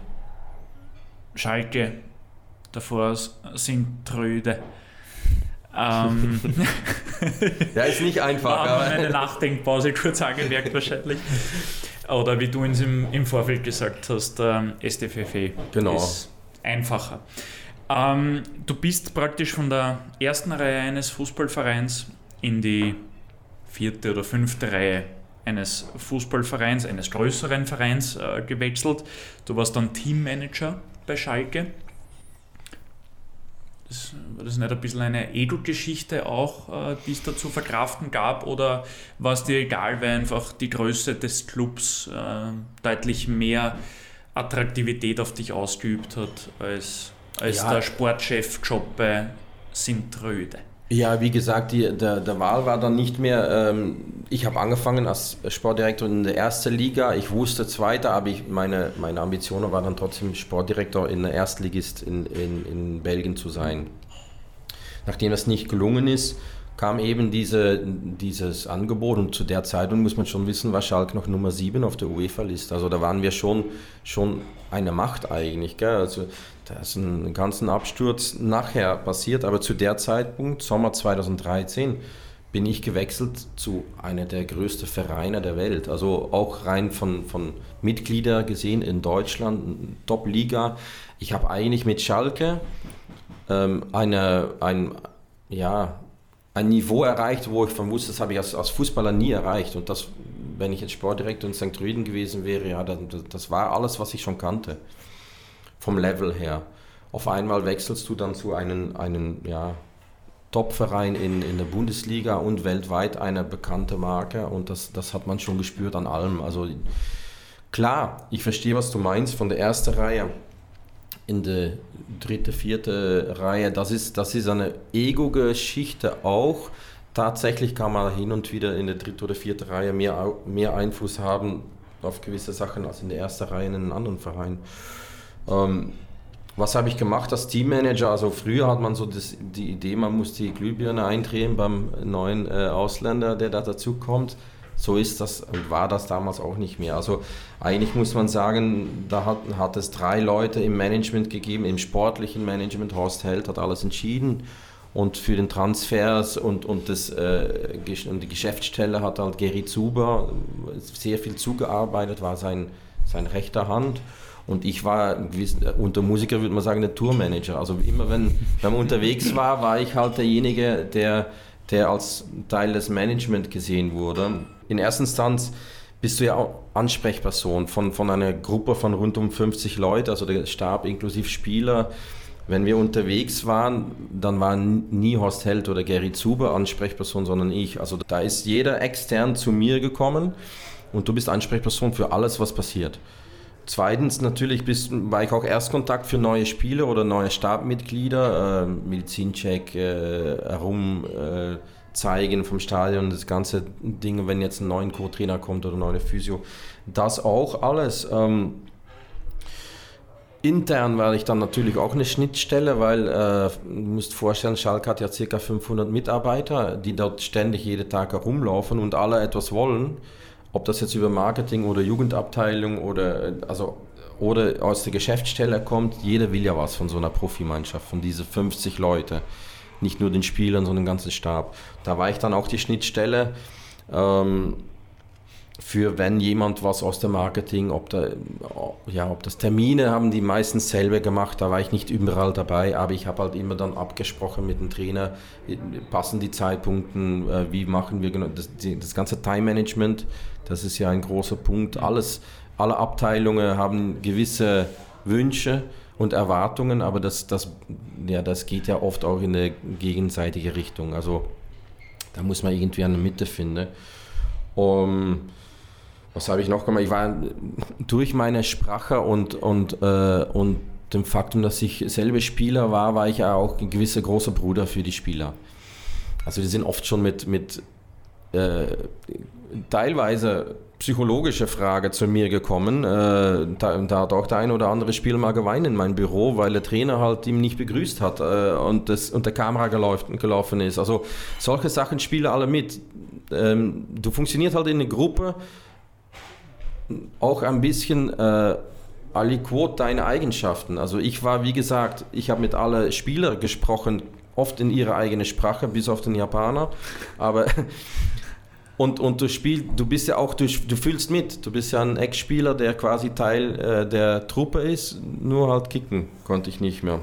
Schalke, davor Sintröde. Ähm, [laughs] ja, ist nicht einfach. Da haben eine Nachdenkpause kurz angemerkt wahrscheinlich. Oder wie du uns im, im Vorfeld gesagt hast, ähm, STFFE genau. ist einfacher. Ähm, du bist praktisch von der ersten Reihe eines Fußballvereins in die vierte oder fünfte Reihe eines Fußballvereins, eines größeren Vereins äh, gewechselt. Du warst dann Teammanager bei Schalke. Das, war das nicht ein bisschen eine Ego-Geschichte auch, äh, die es da zu verkraften gab? Oder war es dir egal, weil einfach die Größe des Clubs äh, deutlich mehr Attraktivität auf dich ausgeübt hat als, als ja. der Sportchef-Job bei Sintröde? Ja, wie gesagt, die, der, der Wahl war dann nicht mehr. Ähm, ich habe angefangen als Sportdirektor in der ersten Liga. Ich wusste zweiter, aber ich, meine, meine Ambition war dann trotzdem Sportdirektor in der Erstligist in, in, in Belgien zu sein. Nachdem das nicht gelungen ist, kam eben diese, dieses Angebot und zu der Zeit muss man schon wissen, war Schalke noch Nummer 7 auf der UEFA-Liste. Also da waren wir schon, schon eine Macht eigentlich. Gell? Also da ist ein ganzen Absturz nachher passiert, aber zu der Zeitpunkt, Sommer 2013, bin ich gewechselt zu einer der größten Vereine der Welt. Also auch rein von, von Mitglieder gesehen in Deutschland, Top-Liga. Ich habe eigentlich mit Schalke ähm, eine, ein, ja, ein Niveau erreicht, wo ich von wusste, das habe ich als, als Fußballer nie erreicht. Und das, wenn ich jetzt Sportdirektor in St. Rüden gewesen wäre, ja, das, das war alles, was ich schon kannte. Vom Level her. Auf einmal wechselst du dann zu einem, einem ja, Top-Verein in, in der Bundesliga und weltweit eine bekannte Marke. Und das, das hat man schon gespürt an allem. Also klar, ich verstehe, was du meinst von der ersten Reihe in der dritte, vierte Reihe, das ist, das ist eine Ego-Geschichte auch. Tatsächlich kann man hin und wieder in der dritte oder vierte Reihe mehr, mehr Einfluss haben auf gewisse Sachen als in der ersten Reihe in einem anderen Verein. Ähm, was habe ich gemacht als Teammanager? Also früher hat man so das, die Idee, man muss die Glühbirne eindrehen beim neuen äh, Ausländer, der da dazu kommt. so ist das und war das damals auch nicht mehr. Also eigentlich muss man sagen, da hat, hat es drei Leute im Management gegeben, im sportlichen Management. Horst Held hat alles entschieden und für den Transfers und, und, das, äh, und die Geschäftsstelle hat halt Geri Zuber sehr viel zugearbeitet, war sein, sein rechter Hand. Und ich war, unter Musiker würde man sagen, der Tourmanager. Also immer wenn, wenn man unterwegs war, war ich halt derjenige, der, der als Teil des Management gesehen wurde. In erster Instanz bist du ja auch Ansprechperson von, von einer Gruppe von rund um 50 Leuten, also der Stab inklusive Spieler. Wenn wir unterwegs waren, dann war nie Horst Held oder Gary Zuber Ansprechperson, sondern ich. Also da ist jeder extern zu mir gekommen und du bist Ansprechperson für alles, was passiert. Zweitens natürlich bist, war ich auch Erstkontakt für neue Spieler oder neue Stabmitglieder, äh, Medizincheck, äh, herum äh, zeigen vom Stadion, das ganze Ding, wenn jetzt ein neuer Co-Trainer kommt oder neue Physio, das auch alles. Ähm, Intern war ich dann natürlich auch eine Schnittstelle, weil äh, du musst vorstellen, Schalke hat ja ca. 500 Mitarbeiter, die dort ständig jeden Tag herumlaufen und alle etwas wollen ob das jetzt über Marketing oder Jugendabteilung oder, also, oder aus der Geschäftsstelle kommt, jeder will ja was von so einer Profimannschaft, von diesen 50 Leute. Nicht nur den Spielern, sondern den ganzen Stab. Da war ich dann auch die Schnittstelle. Ähm, für wenn jemand was aus dem Marketing, ob, da, ja, ob das Termine haben die meistens selber gemacht, da war ich nicht überall dabei, aber ich habe halt immer dann abgesprochen mit dem Trainer, passen die Zeitpunkten, äh, wie machen wir genau, das, das ganze Time-Management, das ist ja ein großer Punkt. Alles, alle Abteilungen haben gewisse Wünsche und Erwartungen, aber das, das, ja, das geht ja oft auch in eine gegenseitige Richtung. Also da muss man irgendwie eine Mitte finden. Um, was habe ich noch gemacht? Ich war durch meine Sprache und, und, äh, und dem Faktum, dass ich selber Spieler war, war ich ja auch ein gewisser großer Bruder für die Spieler. Also die sind oft schon mit, mit äh, teilweise psychologische Frage zu mir gekommen. Äh, da, da, hat auch der ein oder andere Spieler mal geweint in mein Büro, weil der Trainer halt ihm nicht begrüßt hat äh, und, das, und der Kamera gelaufen, gelaufen ist. Also solche Sachen spielen alle mit. Ähm, du funktionierst halt in einer Gruppe auch ein bisschen äh, aliquot deine Eigenschaften. Also ich war, wie gesagt, ich habe mit allen Spielern gesprochen, oft in ihrer eigenen Sprache, bis auf den Japaner. Aber [laughs] und, und du spielst, du bist ja auch, du, du fühlst mit. Du bist ja ein Ex-Spieler, der quasi Teil äh, der Truppe ist, nur halt kicken konnte ich nicht mehr.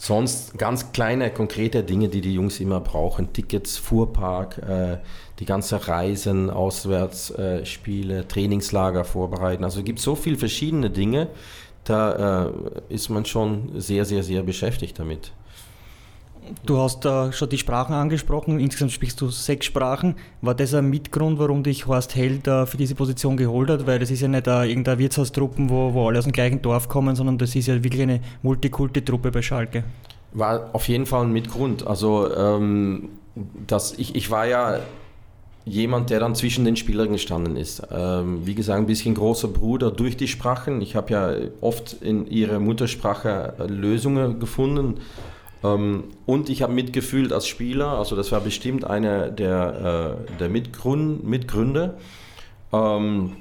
Sonst ganz kleine, konkrete Dinge, die die Jungs immer brauchen. Tickets, Fuhrpark, äh, die ganze Reisen, Auswärtsspiele, äh, Trainingslager vorbereiten. Also es gibt so viele verschiedene Dinge, da äh, ist man schon sehr, sehr, sehr beschäftigt damit. Du hast äh, schon die Sprachen angesprochen, insgesamt sprichst du sechs Sprachen. War das ein Mitgrund, warum dich Horst Held für diese Position geholt hat? Weil das ist ja nicht irgendeine Wirtshaustruppe, wo, wo alle aus dem gleichen Dorf kommen, sondern das ist ja wirklich eine Multikulti-Truppe bei Schalke. War auf jeden Fall ein Mitgrund. Also ähm, das, ich, ich war ja jemand, der dann zwischen den Spielern gestanden ist. Ähm, wie gesagt, ein bisschen großer Bruder durch die Sprachen. Ich habe ja oft in ihrer Muttersprache äh, Lösungen gefunden ähm, und ich habe mitgefühlt als Spieler, also das war bestimmt einer der, äh, der Mitgrund, Mitgründe. Ähm,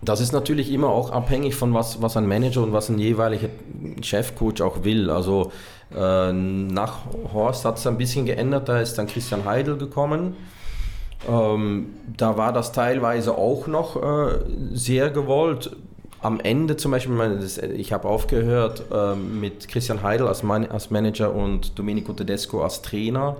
das ist natürlich immer auch abhängig von was, was ein Manager und was ein jeweiliger Chefcoach auch will. Also äh, nach Horst hat es ein bisschen geändert, da ist dann Christian Heidel gekommen. Ähm, da war das teilweise auch noch äh, sehr gewollt am Ende zum Beispiel, ich habe aufgehört ähm, mit Christian Heidel als, als Manager und Domenico Tedesco als Trainer.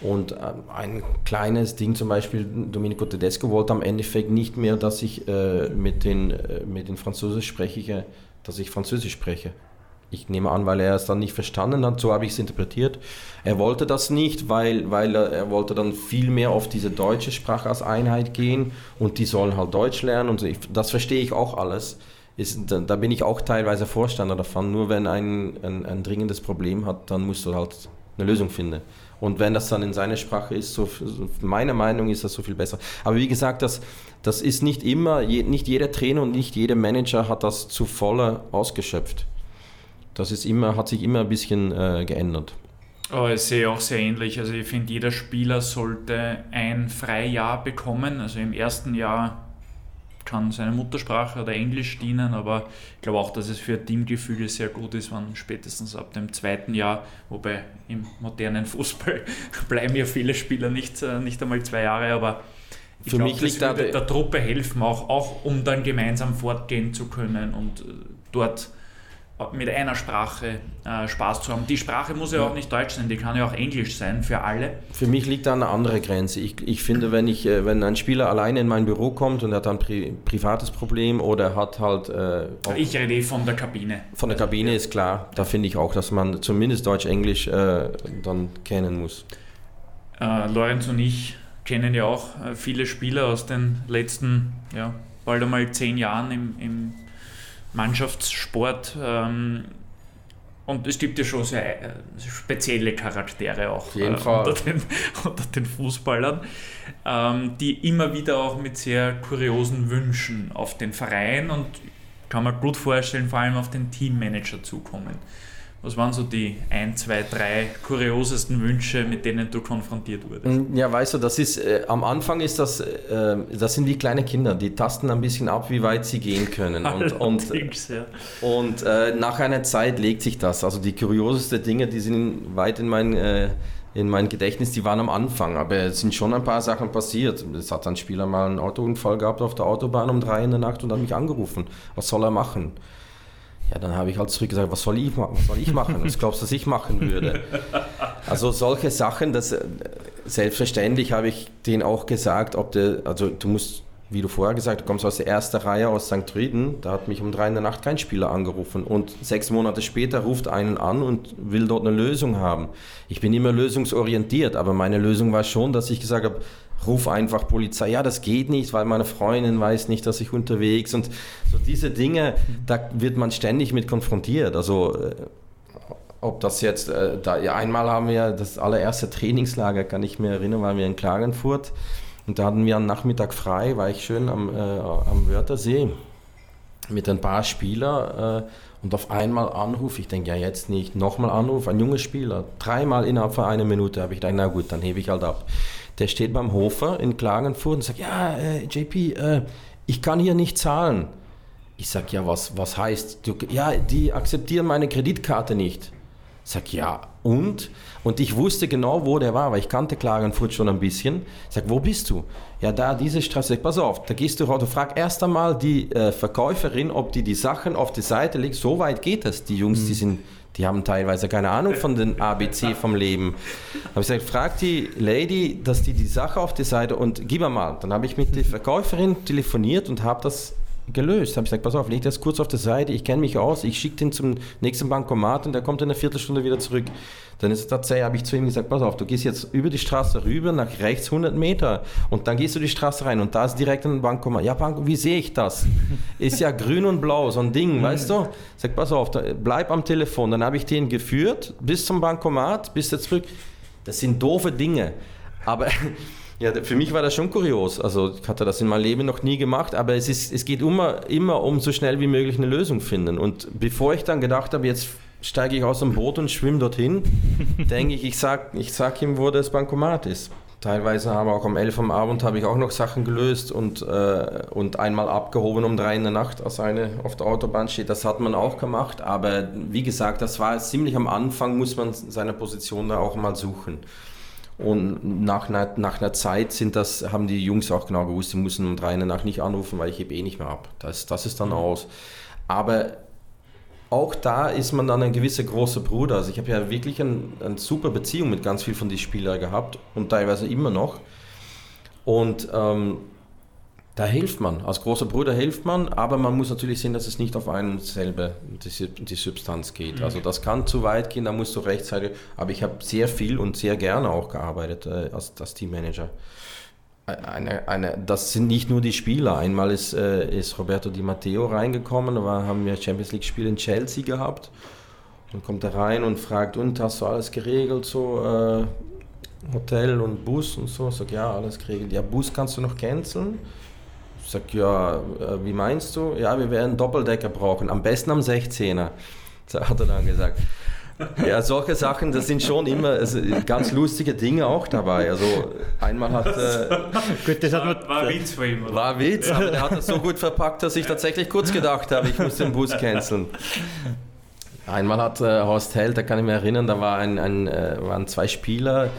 Und ähm, ein kleines Ding zum Beispiel, Domenico Tedesco wollte am Endeffekt nicht mehr, dass ich äh, mit, den, äh, mit den Französisch spreche, dass ich Französisch spreche. Ich nehme an, weil er es dann nicht verstanden hat, so habe ich es interpretiert. Er wollte das nicht, weil, weil er, er, wollte dann viel mehr auf diese deutsche Sprache als Einheit gehen und die sollen halt Deutsch lernen und so. Ich, das verstehe ich auch alles ist, da, da, bin ich auch teilweise Vorstander davon. Nur wenn ein, ein, ein, dringendes Problem hat, dann musst du halt eine Lösung finden. Und wenn das dann in seiner Sprache ist, so, meiner Meinung ist das so viel besser. Aber wie gesagt, das, das ist nicht immer, je, nicht jeder Trainer und nicht jeder Manager hat das zu voller ausgeschöpft. Das ist immer, hat sich immer ein bisschen äh, geändert. Oh, ich sehe auch sehr ähnlich. Also ich finde, jeder Spieler sollte ein Freijahr bekommen. Also im ersten Jahr kann seine Muttersprache oder Englisch dienen, aber ich glaube auch, dass es für Teamgefüge sehr gut ist, wenn spätestens ab dem zweiten Jahr, wobei im modernen Fußball [laughs] bleiben ja viele Spieler nicht, äh, nicht einmal zwei Jahre, aber ich glaube, das liegt würde der Truppe helfen, auch, auch um dann gemeinsam fortgehen zu können und äh, dort mit einer Sprache äh, Spaß zu haben. Die Sprache muss ja, ja, auch nicht Deutsch sein, die kann ja auch Englisch sein für alle. Für mich liegt da eine andere Grenze. Ich, ich finde, wenn, ich, äh, wenn ein Spieler alleine in mein Büro kommt und er hat ein pri privates Problem oder hat halt... Äh, ich rede eh von der Kabine. Von der Kabine ist klar. Da finde ich auch, dass man zumindest Deutsch-Englisch äh, dann kennen muss. Äh, Lorenz und ich kennen ja auch äh, viele Spieler aus den letzten, ja, bald einmal zehn Jahren im, im Mannschaftssport. Ähm, und es gibt ja schon sehr äh, spezielle Charaktere auch äh, unter, den, [laughs] unter, den, Fußballern, ähm, die immer wieder auch mit sehr kuriosen Wünschen auf den Verein und kann man gut vorstellen, vor allem auf den Teammanager zukommen. Was waren so die ein, zwei, drei kuriosesten Wünsche, mit denen du konfrontiert wurdest? Mm, ja, weißt du, das ist äh, am Anfang ist das, äh, das sind wie kleine Kinder, die tasten ein bisschen ab, wie weit sie gehen können. [laughs] Und, und, ja. und äh, nach einer Zeit legt sich das. Also die kuriosesten Dinge, die sind weit in mein äh, in mein Gedächtnis, die waren am Anfang, aber es sind schon ein paar Sachen passiert. Es hat ein Spieler mal einen Autounfall gehabt auf der Autobahn um drei in der Nacht und hat mich angerufen. Was soll er machen? Ja, dann habe ich halt zurückgesagt, was soll ich machen? Was soll ich machen? Was glaubst du, dass ich machen würde? Also solche Sachen, das äh, selbstverständlich habe ich denen auch gesagt, ob der, also du musst, wie du vorher gesagt, du kommst aus der ersten Reihe aus St. Rieden, da hat mich um drei in der Nacht kein Spieler angerufen und sechs Monate später ruft einen an und will dort eine Lösung haben. Ich bin immer lösungsorientiert, aber meine Lösung war schon, dass ich gesagt habe, ruf einfach Polizei. Ja, das geht nicht, weil meine Freundin weiß nicht, dass ich unterwegs und so diese Dinge, da wird man ständig mit konfrontiert. Also äh, ob das jetzt, äh, da, ja, einmal haben wir das allererste Trainingslager, kann ich mir erinnern, waren wir in Klagenfurt und da hatten wir einen Nachmittag frei, war ich schön am, äh, am Wörthersee mit ein paar Spielern äh, und auf einmal Anruf, ich denke ja jetzt nicht, nochmal Anruf, ein junger Spieler, dreimal innerhalb von einer Minute habe ich gedacht, na gut, dann hebe ich halt ab der steht beim Hofer in Klagenfurt und sagt, ja, äh, JP, äh, ich kann hier nicht zahlen. Ich sage, ja, was, was heißt? Du, ja, die akzeptieren meine Kreditkarte nicht. Ich sage, ja, und? Und ich wusste genau, wo der war, weil ich kannte Klagenfurt schon ein bisschen. Ich sage, wo bist du? Ja, da, diese Straße. Ich sag, pass auf, da gehst du raus, du frag erst einmal die äh, Verkäuferin, ob die die Sachen auf die Seite legt. So weit geht das. Die Jungs, mhm. die sind die haben teilweise keine Ahnung von den ABC vom Leben. habe ich gesagt, frag die Lady, dass die die Sache auf die Seite und gib mal. Dann habe ich mit der Verkäuferin telefoniert und habe das gelöst. Habe ich gesagt, pass auf, leg das kurz auf die Seite, ich kenne mich aus, ich schicke den zum nächsten Bankomat und der kommt in einer Viertelstunde wieder zurück. Dann ist es tatsächlich, habe ich zu ihm gesagt, pass auf, du gehst jetzt über die Straße rüber, nach rechts 100 Meter und dann gehst du die Straße rein und da ist direkt ein Bankomat. Ja, Bank, wie sehe ich das? Ist ja grün und blau, so ein Ding, mhm. weißt du? Sag, pass auf, bleib am Telefon. Dann habe ich den geführt bis zum Bankomat, bis er zurück. Das sind doofe Dinge. Aber ja, für mich war das schon kurios. Also ich hatte das in meinem Leben noch nie gemacht, aber es, ist, es geht immer, immer um so schnell wie möglich eine Lösung finden. Und bevor ich dann gedacht habe, jetzt steige ich aus dem Boot und schwimme dorthin, [laughs] denke ich, ich sag, ich sag ihm, wo das Bankomat ist. Teilweise haben auch um 11 am Abend habe ich auch noch Sachen gelöst und, äh, und einmal abgehoben um 3 in der Nacht, als eine auf der Autobahn steht. Das hat man auch gemacht, aber wie gesagt, das war ziemlich am Anfang, muss man seine Position da auch mal suchen. Und nach einer, nach einer Zeit sind das, haben die Jungs auch genau gewusst, sie müssen um 3 in der Nacht nicht anrufen, weil ich hebe eh nicht mehr ab. Das, das ist dann mhm. aus. Aber auch da ist man dann ein gewisser großer Bruder. Also ich habe ja wirklich ein, eine super Beziehung mit ganz vielen von den Spielern gehabt und teilweise immer noch. Und ähm, da hilft man. Als großer Bruder hilft man, aber man muss natürlich sehen, dass es nicht auf einen selber die, die Substanz geht. Mhm. Also das kann zu weit gehen, da musst du rechtzeitig. Aber ich habe sehr viel und sehr gerne auch gearbeitet äh, als, als Teammanager eine, eine, das sind nicht nur die Spieler. Einmal ist, äh, ist Roberto Di Matteo reingekommen, da haben wir Champions League-Spiel in Chelsea gehabt. Dann kommt er rein und fragt, und hast du alles geregelt, so äh, Hotel und Bus und so? Ich sag, ja, alles geregelt. Ja, Bus kannst du noch canceln? Ich sag, ja, äh, wie meinst du? Ja, wir werden Doppeldecker brauchen, am besten am 16er, [laughs] hat er dann gesagt. Ja, solche Sachen, das sind schon immer also, ganz lustige Dinge auch dabei. Also einmal hat... Äh, Gut, das hat man, war, war Witz für ihn, oder? War Witz, aber der hat das so gut verpackt, dass ich tatsächlich kurz gedacht habe, ich muss den Bus canceln. Einmal hat äh, Horst Held, da kann ich mich erinnern, da war ein, ein, äh, waren zwei Spieler,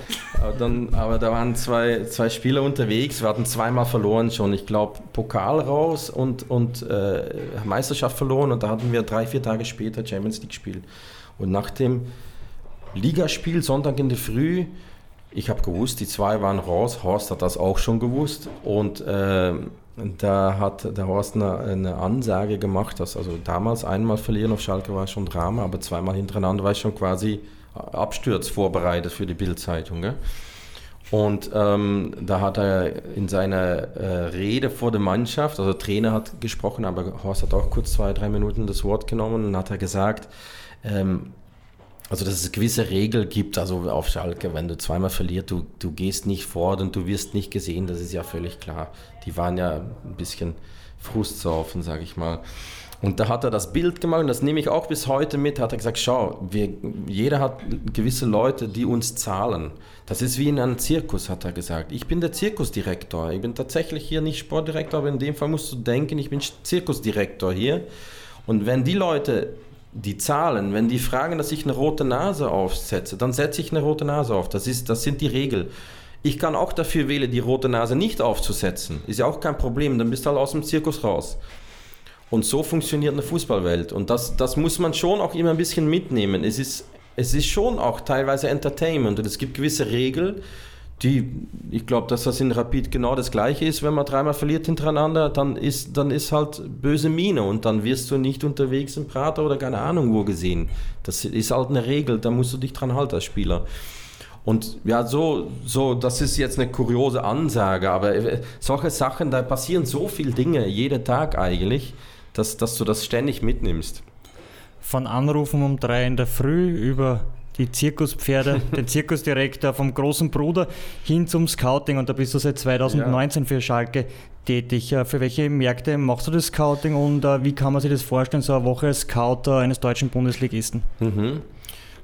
aber, dann, aber da waren zwei, zwei Spieler unterwegs, wir hatten zweimal verloren schon, ich glaube Pokal raus und, und äh, Meisterschaft verloren und da hatten wir drei, vier Tage später Champions League Spiel. Und nach dem Ligaspiel Sonntag in der Früh, ich habe gewusst, die zwei waren raus, Horst hat das auch schon gewusst. Und äh, da hat der Horst eine, eine, Ansage gemacht, dass also damals einmal verlieren auf Schalke war schon Drama, aber zweimal hintereinander war ich schon quasi Absturz vorbereitet für die Bildzeitung. Und ähm, da hat er in seiner äh, Rede vor der Mannschaft, also der Trainer hat gesprochen, aber Horst hat auch kurz zwei, drei Minuten das Wort genommen und hat er gesagt, ähm, also dass es gewisse Regeln gibt, also auf Schalke, wenn du zweimal verlierst, du, du gehst nicht fort und du wirst nicht gesehen, das ist ja völlig klar. Die waren ja ein bisschen frustsaufen, sage ich mal. Und da hat er das Bild gemacht und das nehme ich auch bis heute mit, hat er gesagt, schau, wir, jeder hat gewisse Leute, die uns zahlen. Das ist wie in einem Zirkus, hat er gesagt. Ich bin der Zirkusdirektor. Ich bin tatsächlich hier nicht Sportdirektor, aber in dem Fall musst du denken, ich bin Zirkusdirektor hier. Und wenn die Leute die Zahlen, wenn die fragen, dass ich eine rote Nase aufsetze, dann setze ich eine rote Nase auf. Das, ist, das sind die Regeln. Ich kann auch dafür wählen, die rote Nase nicht aufzusetzen. Ist ja auch kein Problem, dann bist du halt aus dem Zirkus raus. Und so funktioniert eine Fußballwelt. Und das, das muss man schon auch immer ein bisschen mitnehmen. Es ist, es ist schon auch teilweise Entertainment und es gibt gewisse Regeln, die, ich glaube, dass das in Rapid genau das Gleiche ist, wenn man dreimal verliert hintereinander, dann ist, dann ist halt böse Miene und dann wirst du nicht unterwegs im Prater oder keine Ahnung wo gesehen. Das ist halt eine Regel, da musst du dich dran halten als Spieler. Und ja, so, so, das ist jetzt eine kuriose Ansage, aber äh, solche Sachen, da passieren so viele Dinge jeden Tag eigentlich, dass, dass du das ständig mitnimmst. Von Anrufen um drei in der Früh über die Zirkuspferde, [laughs] den Zirkusdirektor vom großen Bruder hin zum Scouting und da bist du seit 2019 ja. für Schalke tätig. Äh, für welche Märkte machst du das Scouting und äh, wie kann man sich das vorstellen, so eine Woche als Scout eines deutschen Bundesligisten? Mhm.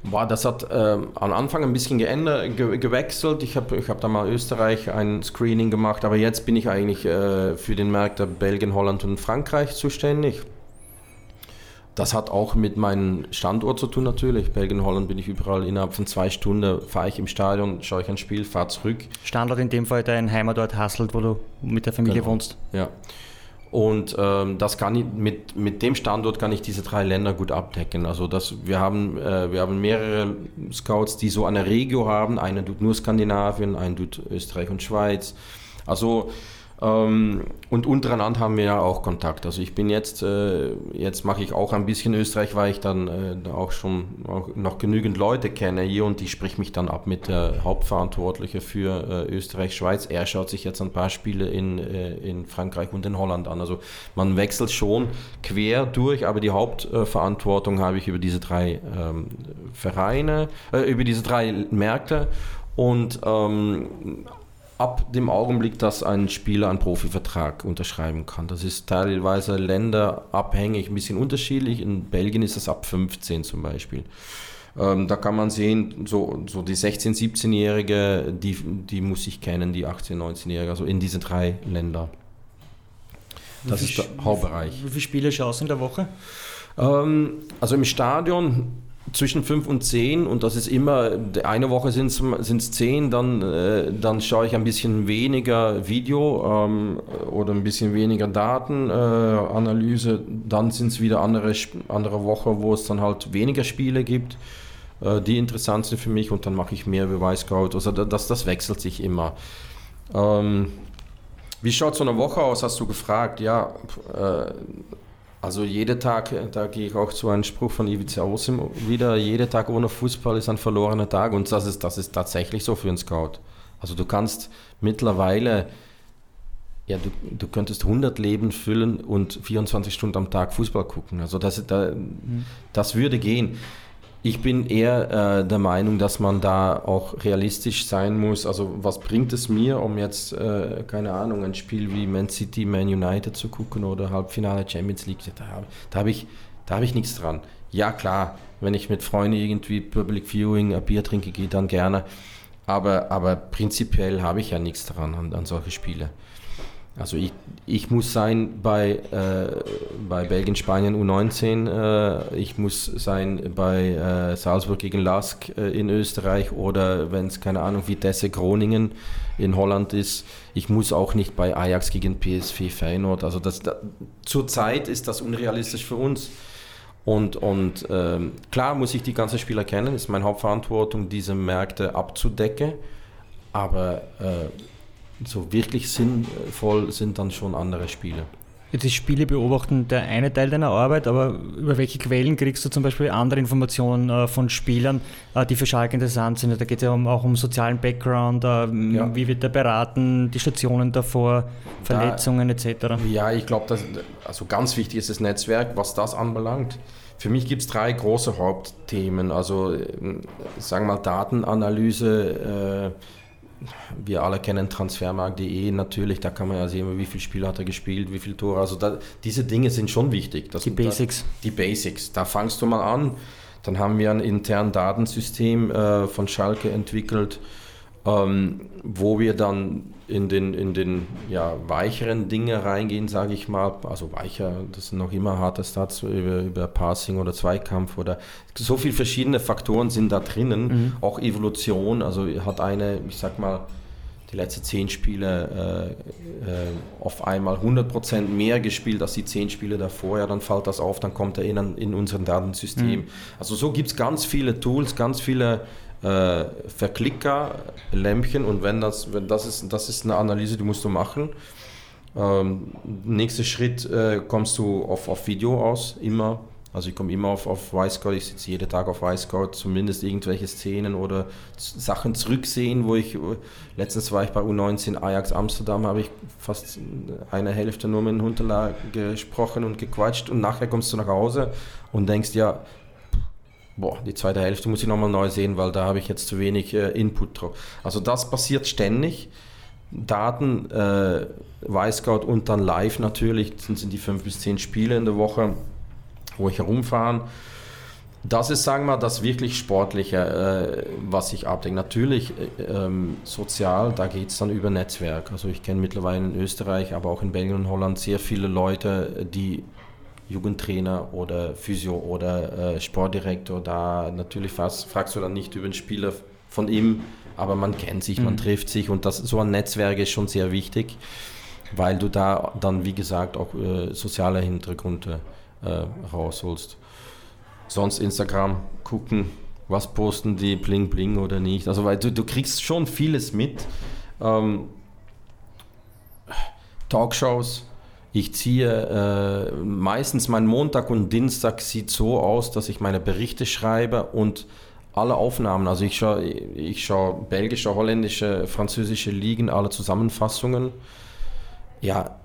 Boah, das hat äh, am Anfang ein bisschen geändert, ge gewechselt. Ich habe ich hab da mal Österreich ein Screening gemacht, aber jetzt bin ich eigentlich äh, für den Märkte Belgien, Holland und Frankreich zuständig. Das hat auch mit meinem Standort zu tun natürlich. Belgien, Holland bin ich überall. Innerhalb von zwei Stunden fahre ich im Stadion, schaue ich ein Spiel, fahre zurück. Standort in dem Fall dein Heimatort Hasselt, wo du mit der Familie genau. wohnst. Ja. Und ähm, das kann ich, mit, mit dem Standort kann ich diese drei Länder gut abdecken. Also das, wir, haben, äh, wir haben mehrere Scouts, die so eine Regio haben. Einer tut nur Skandinavien, einer tut Österreich und Schweiz. Also ähm, und untereinander haben wir ja auch Kontakt. Also ich bin jetzt, äh, jetzt mache ich auch ein bisschen Österreich, weil ich dann äh, auch schon auch noch genügend Leute kenne hier und ich spreche mich dann ab mit der Hauptverantwortliche für äh, Österreich, Schweiz. Er schaut sich jetzt ein paar Spiele in, in Frankreich und in Holland an. Also man wechselt schon quer durch, aber die Hauptverantwortung habe ich über diese drei ähm, Vereine, über diese drei Märkte und ähm, ab dem Augenblick, dass ein Spieler einen Profivertrag unterschreiben kann. Das ist teilweise länderabhängig, ein bisschen unterschiedlich. In Belgien ist das ab 15 zum Beispiel. Ähm, da kann man sehen, so, so die 16-, 17-Jährige, die, die muss ich kennen, die 18-, 19-Jährige, also in diese drei Länder. Das ist der Hauptbereich. Wie viele Spiele schaust du in der Woche? Ähm, also im Stadion zwischen fünf und zehn und das ist immer, eine Woche sind es zehn, dann, äh, dann schaue ich ein bisschen weniger Video ähm, oder ein bisschen weniger Datenanalyse, äh, dann sind es wieder andere, andere Woche, wo es dann halt weniger Spiele gibt, äh, die interessant sind für mich und dann mache ich mehr Beweiscode, also das, das wechselt sich immer. Ähm, wie schaut so eine Woche aus, hast du gefragt, ja, äh, also jeden Tag, da gehe ich auch zu einem Spruch von Ivica Osim wieder, jeder Tag ohne Fußball ist ein verlorener Tag und das ist, das ist tatsächlich so für einen Scout. Also du kannst mittlerweile, ja, du, du könntest 100 Leben füllen und 24 Stunden am Tag Fußball gucken. Also das, da, das würde gehen. Ich bin eher äh, der Meinung, dass man da auch realistisch sein muss. Also was bringt es mir, um jetzt, äh, keine Ahnung, ein Spiel wie Man City, Man United zu gucken oder Halbfinale Champions League? Da, da habe ich, hab ich nichts dran. ja klar, wenn ich mit Freunden irgendwie Public Viewing ein Bier trinke, gehe dann gerne. Aber, aber prinzipiell habe ich ja nichts daran an, an solche Spiele. Also ich, ich muss sein bei, äh, bei Belgien, Spanien U19, äh, ich muss sein bei äh, Salzburg gegen Lask äh, in Österreich oder wenn es keine Ahnung Vitesse Groningen in Holland ist. Ich muss auch nicht bei Ajax gegen PSV Feyenoord. Also das, da, zurzeit ist das unrealistisch für uns. Und, und ähm, klar muss ich die ganzen Spieler kennen, ist meine Hauptverantwortung, diese Märkte abzudecken. Aber äh, so wirklich sinnvoll sind dann schon andere Spiele. Jetzt ist Spiele beobachten der eine Teil deiner Arbeit, aber über welche Quellen kriegst du zum Beispiel andere Informationen äh, von Spielern, äh, die für Schalke interessant sind? Da geht es ja um, auch um sozialen Background, äh, ja. wie wird der beraten, die Stationen davor, Verletzungen da, etc. Ja, ich glaube, also ganz wichtig ist das Netzwerk, was das anbelangt. Für mich gibt es drei große Hauptthemen. Also sagen wir mal Datenanalyse, wir alle kennen transfermarkt.de natürlich, da kann man ja sehen, wie viele Spiele hat er gespielt, wie viele Tore. Also da, diese Dinge sind schon wichtig. Das die Basics. Da, die Basics. Da fangst du mal an. Dann haben wir ein internes Datensystem äh, von Schalke entwickelt, ähm, wo wir dann in den, in den ja, weicheren Dinge reingehen, sage ich mal. Also weicher, das sind noch immer harte Stats über, über Passing oder Zweikampf oder so viele verschiedene Faktoren sind da drinnen. Mhm. Auch Evolution, also hat eine, ich sag mal, die letzten zehn Spiele äh, äh, auf einmal 100% mehr gespielt als die zehn Spiele davor, ja, dann fällt das auf, dann kommt er in, in unser Datensystem. Mhm. Also so gibt es ganz viele Tools, ganz viele äh, Verklicker, Lämpchen und wenn das, wenn das ist, das ist eine Analyse, die musst du machen. Ähm, nächster Schritt äh, kommst du auf, auf Video aus, immer. Also ich komme immer auf, auf Wisecout, ich sitze jeden Tag auf Wisecout, zumindest irgendwelche Szenen oder Sachen zurücksehen, wo ich, letztens war ich bei U19 Ajax Amsterdam, habe ich fast eine Hälfte nur mit dem Hunterla gesprochen und gequatscht und nachher kommst du nach Hause und denkst, ja, boah, die zweite Hälfte muss ich nochmal neu sehen, weil da habe ich jetzt zu wenig äh, Input drauf. Also das passiert ständig. Daten, äh, Wisecout und dann live natürlich, sind, sind die fünf bis zehn Spiele in der Woche, wo ich herumfahren. Das ist, sagen wir mal, das wirklich Sportliche, äh, was ich abdecke. Natürlich äh, ähm, sozial, da geht es dann über Netzwerk. Also ich kenne mittlerweile in Österreich, aber auch in Belgien und Holland sehr viele Leute, die Jugendtrainer oder Physio oder äh, Sportdirektor, da natürlich fragst, fragst, du dann nicht über den Spieler von ihm, aber man kennt sich, mhm. man trifft sich und das, so ein Netzwerk ist schon sehr wichtig, weil du da dann, wie gesagt, auch äh, soziale Hintergründe äh, rausholst. Sonst Instagram gucken, was posten die, bling bling oder nicht. Also weil du, du kriegst schon vieles mit. Ähm, Talkshows, ich ziehe äh, meistens mein Montag und Dienstag sieht so aus, dass ich meine Berichte schreibe und alle Aufnahmen, also ich schaue, ich schaue belgische, holländische, französische Ligen, alle Zusammenfassungen. Ja,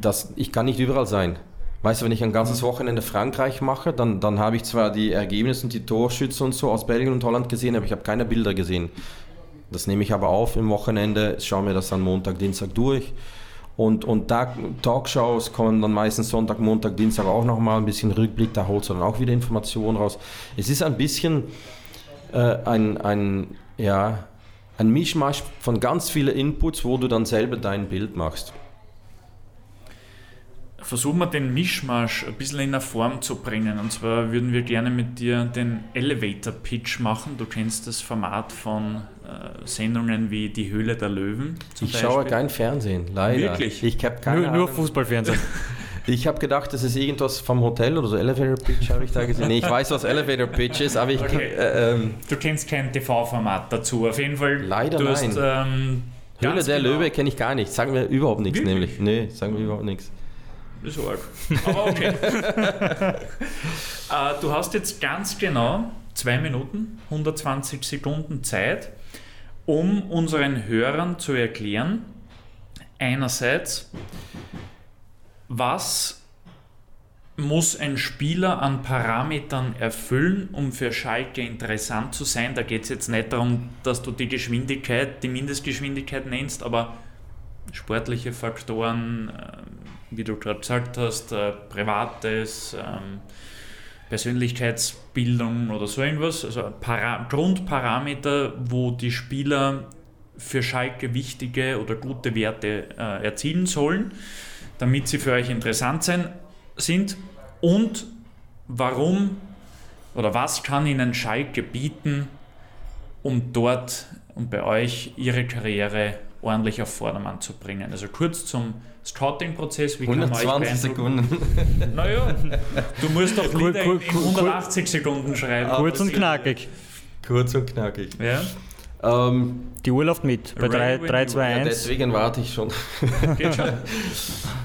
das, ich kann nicht überall sein. Weißt du, wenn ich ein ganzes mhm. Wochenende Frankreich mache, dann, dann habe ich zwar die Ergebnisse und die Torschütze und so aus Belgien und Holland gesehen, aber ich habe keine Bilder gesehen. Das nehme ich aber auf im Wochenende, schaue mir das dann Montag, Dienstag durch und, und da, Talkshows kommen dann meistens Sonntag, Montag, Dienstag auch nochmal ein bisschen Rückblick, da holst du dann auch wieder Informationen raus. Es ist ein bisschen äh, ein, ein, ja, ein Mischmasch von ganz vielen Inputs, wo du dann selber dein Bild machst. Versuchen wir den Mischmasch ein bisschen in eine Form zu bringen. Und zwar würden wir gerne mit dir den Elevator Pitch machen. Du kennst das Format von äh, Sendungen wie Die Höhle der Löwen. ich Beispiel. schaue kein Fernsehen, leider. Wirklich? Ich habe keine nur, nur Fußballfernsehen. [laughs] Ich habe gedacht, das ist irgendwas vom Hotel oder so. Elevator Pitch habe ich da gesehen. Nee, ich weiß, was Elevator Pitch ist, aber ich. Okay. Äh, ähm, du kennst kein TV-Format dazu. Auf jeden Fall. Leider du nein. Hast, ähm, Höhle der genau. Löwe kenne ich gar nicht. Sagen wir überhaupt nichts, Wirklich? nämlich. Nee, sagen wir überhaupt nichts. Ist arg. Aber okay. [laughs] äh, du hast jetzt ganz genau zwei Minuten, 120 Sekunden Zeit, um unseren Hörern zu erklären, einerseits, was muss ein Spieler an Parametern erfüllen, um für Schalke interessant zu sein. Da geht es jetzt nicht darum, dass du die Geschwindigkeit, die Mindestgeschwindigkeit nennst, aber sportliche Faktoren, äh, wie du gerade gesagt hast, äh, Privates, ähm, Persönlichkeitsbildung oder so irgendwas, also Para Grundparameter, wo die Spieler für Schalke wichtige oder gute Werte äh, erzielen sollen, damit sie für euch interessant sein, sind und warum oder was kann ihnen Schalke bieten, um dort und bei euch ihre Karriere ordentlich auf Vordermann zu bringen. Also kurz zum Scouting-Prozess. 120 Sekunden. [laughs] Naja, du musst doch Lieder in, in 180 Sekunden schreiben. Kurz und knackig. Kurz und knackig. Ja. Ähm, Die Uhr läuft mit bei 3, 3 2, ja, 1. deswegen warte ich schon. Geht schon. [laughs]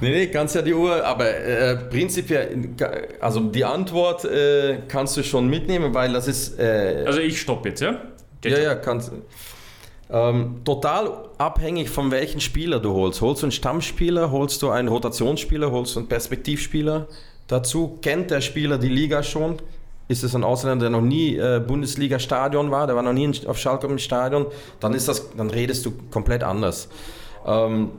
Nee, nee, ganz ja die Uhr, aber äh, prinzipiell, also die Antwort äh, kannst du schon mitnehmen, weil das ist. Äh, Also ich stoppe jetzt, ja? Geht ja, schon. ja, kannst. Ähm, total abhängig von welchen Spieler du holst. Holst du einen Stammspieler, holst du einen Rotationsspieler, holst du einen Perspektivspieler dazu? Kennt der Spieler die Liga schon? Ist es ein Ausländer, der noch nie äh, Bundesliga-Stadion war, der war noch nie auf Schalke im Stadion, dann ist das, dann redest du komplett anders. Ähm,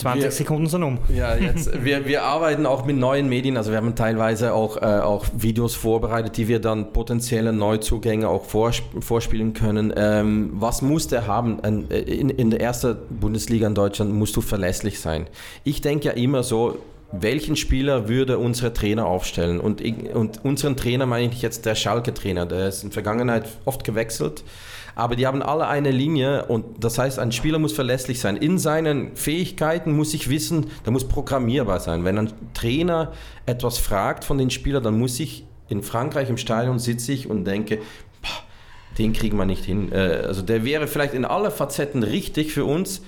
20 wir- Sekunden sind um. ja, jetzt, [laughs] wir, wir arbeiten auch mit neuen Medien, also wir haben teilweise auch, äh, auch Videos vorbereitet, die wir dann potenzielle Neuzugänge auch vorsp vorspielen können. Ähm, was muss der haben? Äh, in, in der ersten Bundesliga in Deutschland musst du verlässlich sein. Ich denke ja immer so, welchen Spieler würde unsere Trainer aufstellen? Und, ich, und unseren Trainer meine ich jetzt der Schalke-Trainer, der ist in der Vergangenheit oft gewechselt. Aber die haben alle eine Linie und das heißt, ein Spieler muss verlässlich sein. In seinen Fähigkeiten muss ich wissen, der muss programmierbar sein. Wenn ein Trainer etwas fragt von den Spielern, dann muss ich in Frankreich im Stadion sitze ich und denke, "Pah, den kriegen wir nicht hin. Äh, Also der wäre vielleicht in aller Facetten richtig für uns,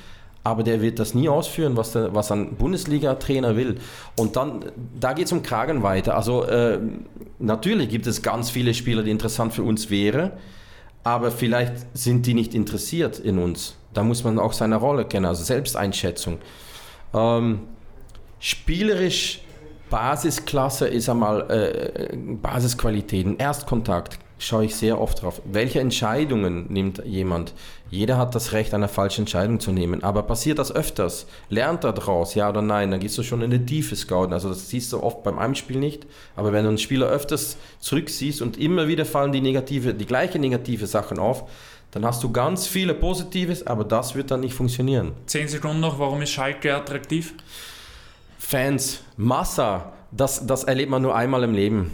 aber der wird das nie ausführen, was, der, was ein Bundesliga-Trainer will. Und dann, da geht es um Kragen weiter. Also äh, natürlich gibt es ganz viele Spieler, die interessant für uns wären, aber vielleicht sind die nicht interessiert in uns. Da muss man auch seine Rolle kennen, also Selbsteinschätzung. Ähm, spielerisch Basisklasse ist einmal äh, Basisqualitäten, Erstkontakt schaue ich sehr oft drauf. Welche Entscheidungen nimmt jemand? Jeder hat das Recht, eine falsche Entscheidung zu nehmen. Aber passiert das öfters? Lernt er daraus, ja oder nein? Dann gehst du schon in die Tiefe scouten. Also das siehst du oft beim einem Spiel nicht. Aber wenn du einen Spieler öfters zurücksiehst und immer wieder fallen die negative, die gleichen negative Sachen auf, dann hast du ganz viele Positives, aber das wird dann nicht funktionieren. 10 Sekunden noch, warum ist Schalke attraktiv? Fans, Massa, das, das erlebt man nur einmal im Leben.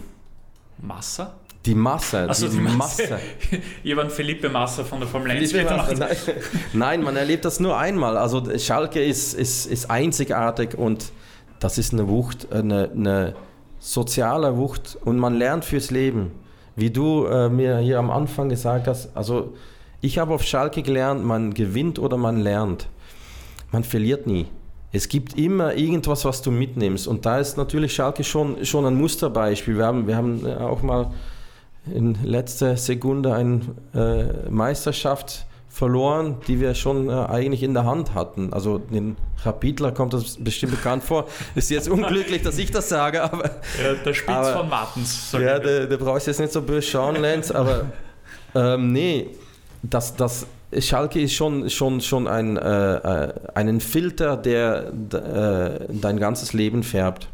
Massa? Die Masse, Also die die Masse. Masse. [laughs] Jemand Felipe Massa von der Formel 1 Felipe wird Massa, Nein, nein, man erlebt das nur einmal. Also Schalke ist, ist, ist einzigartig und das ist eine Wucht, eine, eine soziale Wucht und man lernt fürs Leben. Wie du äh, mir hier am Anfang gesagt hast, also ich habe auf Schalke gelernt, man gewinnt oder man lernt. Man verliert nie. Es gibt immer irgendwas, was du mitnimmst. Und da ist natürlich Schalke schon, schon ein Musterbeispiel. Wir haben, wir haben äh, auch mal in letzter Sekunde eine äh, Meisterschaft verloren, die wir schon äh, eigentlich in der Hand hatten. Also den Rapidler kommt das bestimmt bekannt vor. Ist jetzt unglücklich, dass ich das sage, aber Ja, der Spitz Aber- von Martens. ja, der, der brauchst jetzt nicht so böse schauen, Lenz, aber ähm, nee, das, das Schalke ist schon, schon, schon ein, äh, äh, einen Filter, der äh, dein ganzes Leben färbt.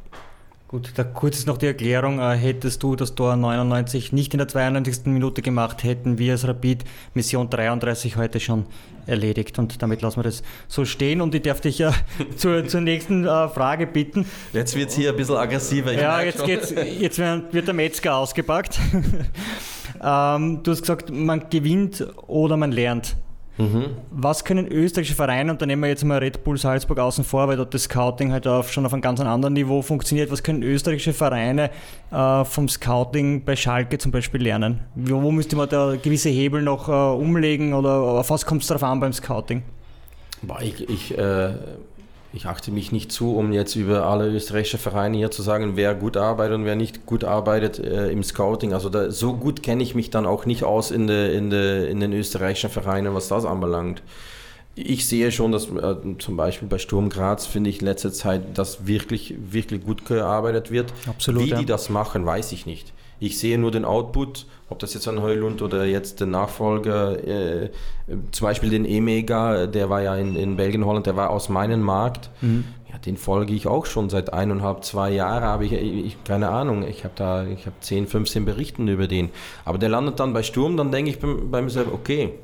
Gut, da kurz ist noch die Erklärung. Äh, hättest du das Tor 99 nicht in der 92. Minute gemacht, hätten wir als Rapid Mission 33 heute schon erledigt. Und damit lassen wir das so stehen. Und ich darf dich äh, [laughs] zur, zur nächsten äh, Frage bitten. Jetzt wird es hier ein bisschen aggressiver. ich Ja, jetzt, geht's, jetzt wird wird der Metzger ausgepackt. [laughs] ähm, du hast gesagt, man gewinnt oder man lernt. Mhm. Was können österreichische Vereine, und da nehmen wir jetzt mal Red Bull Salzburg außen vor, weil dort das Scouting halt auf, schon auf einem ganz anderen Niveau funktioniert, was können österreichische Vereine äh, vom Scouting bei Schalke zum Beispiel lernen? Wo, wo müsste man da gewisse Hebel noch äh, umlegen oder auf was kommt es darauf an beim Scouting? Ich, ich, äh, ich achte mich nicht zu, um jetzt über alle österreichischen Vereine hier zu sagen, wer gut arbeitet und wer nicht gut arbeitet äh, im Scouting. Also da, so gut kenne ich mich dann auch nicht aus in, de, in, de, in den österreichischen Vereinen, was das anbelangt. Ich sehe schon, dass äh, zum Beispiel bei Sturm Graz finde ich in letzter Zeit, dass wirklich, wirklich gut gearbeitet wird. Absolut, Wie ja. die das machen, weiß ich nicht. Ich sehe nur den Output, ob das jetzt ein Heulund oder jetzt der Nachfolger, äh, zum Beispiel den Emega, der war ja in, in Belgien, Holland, der war aus meinem Markt. Ja, ja, den folge ich auch schon seit eineinhalb, zwei Jahren, habe ich, ich, keine Ahnung, ich habe da, ich habe 10, 15 Berichten über den. Aber der landet dann bei Sturm, dann denke ich bei, bei mir selber, okay,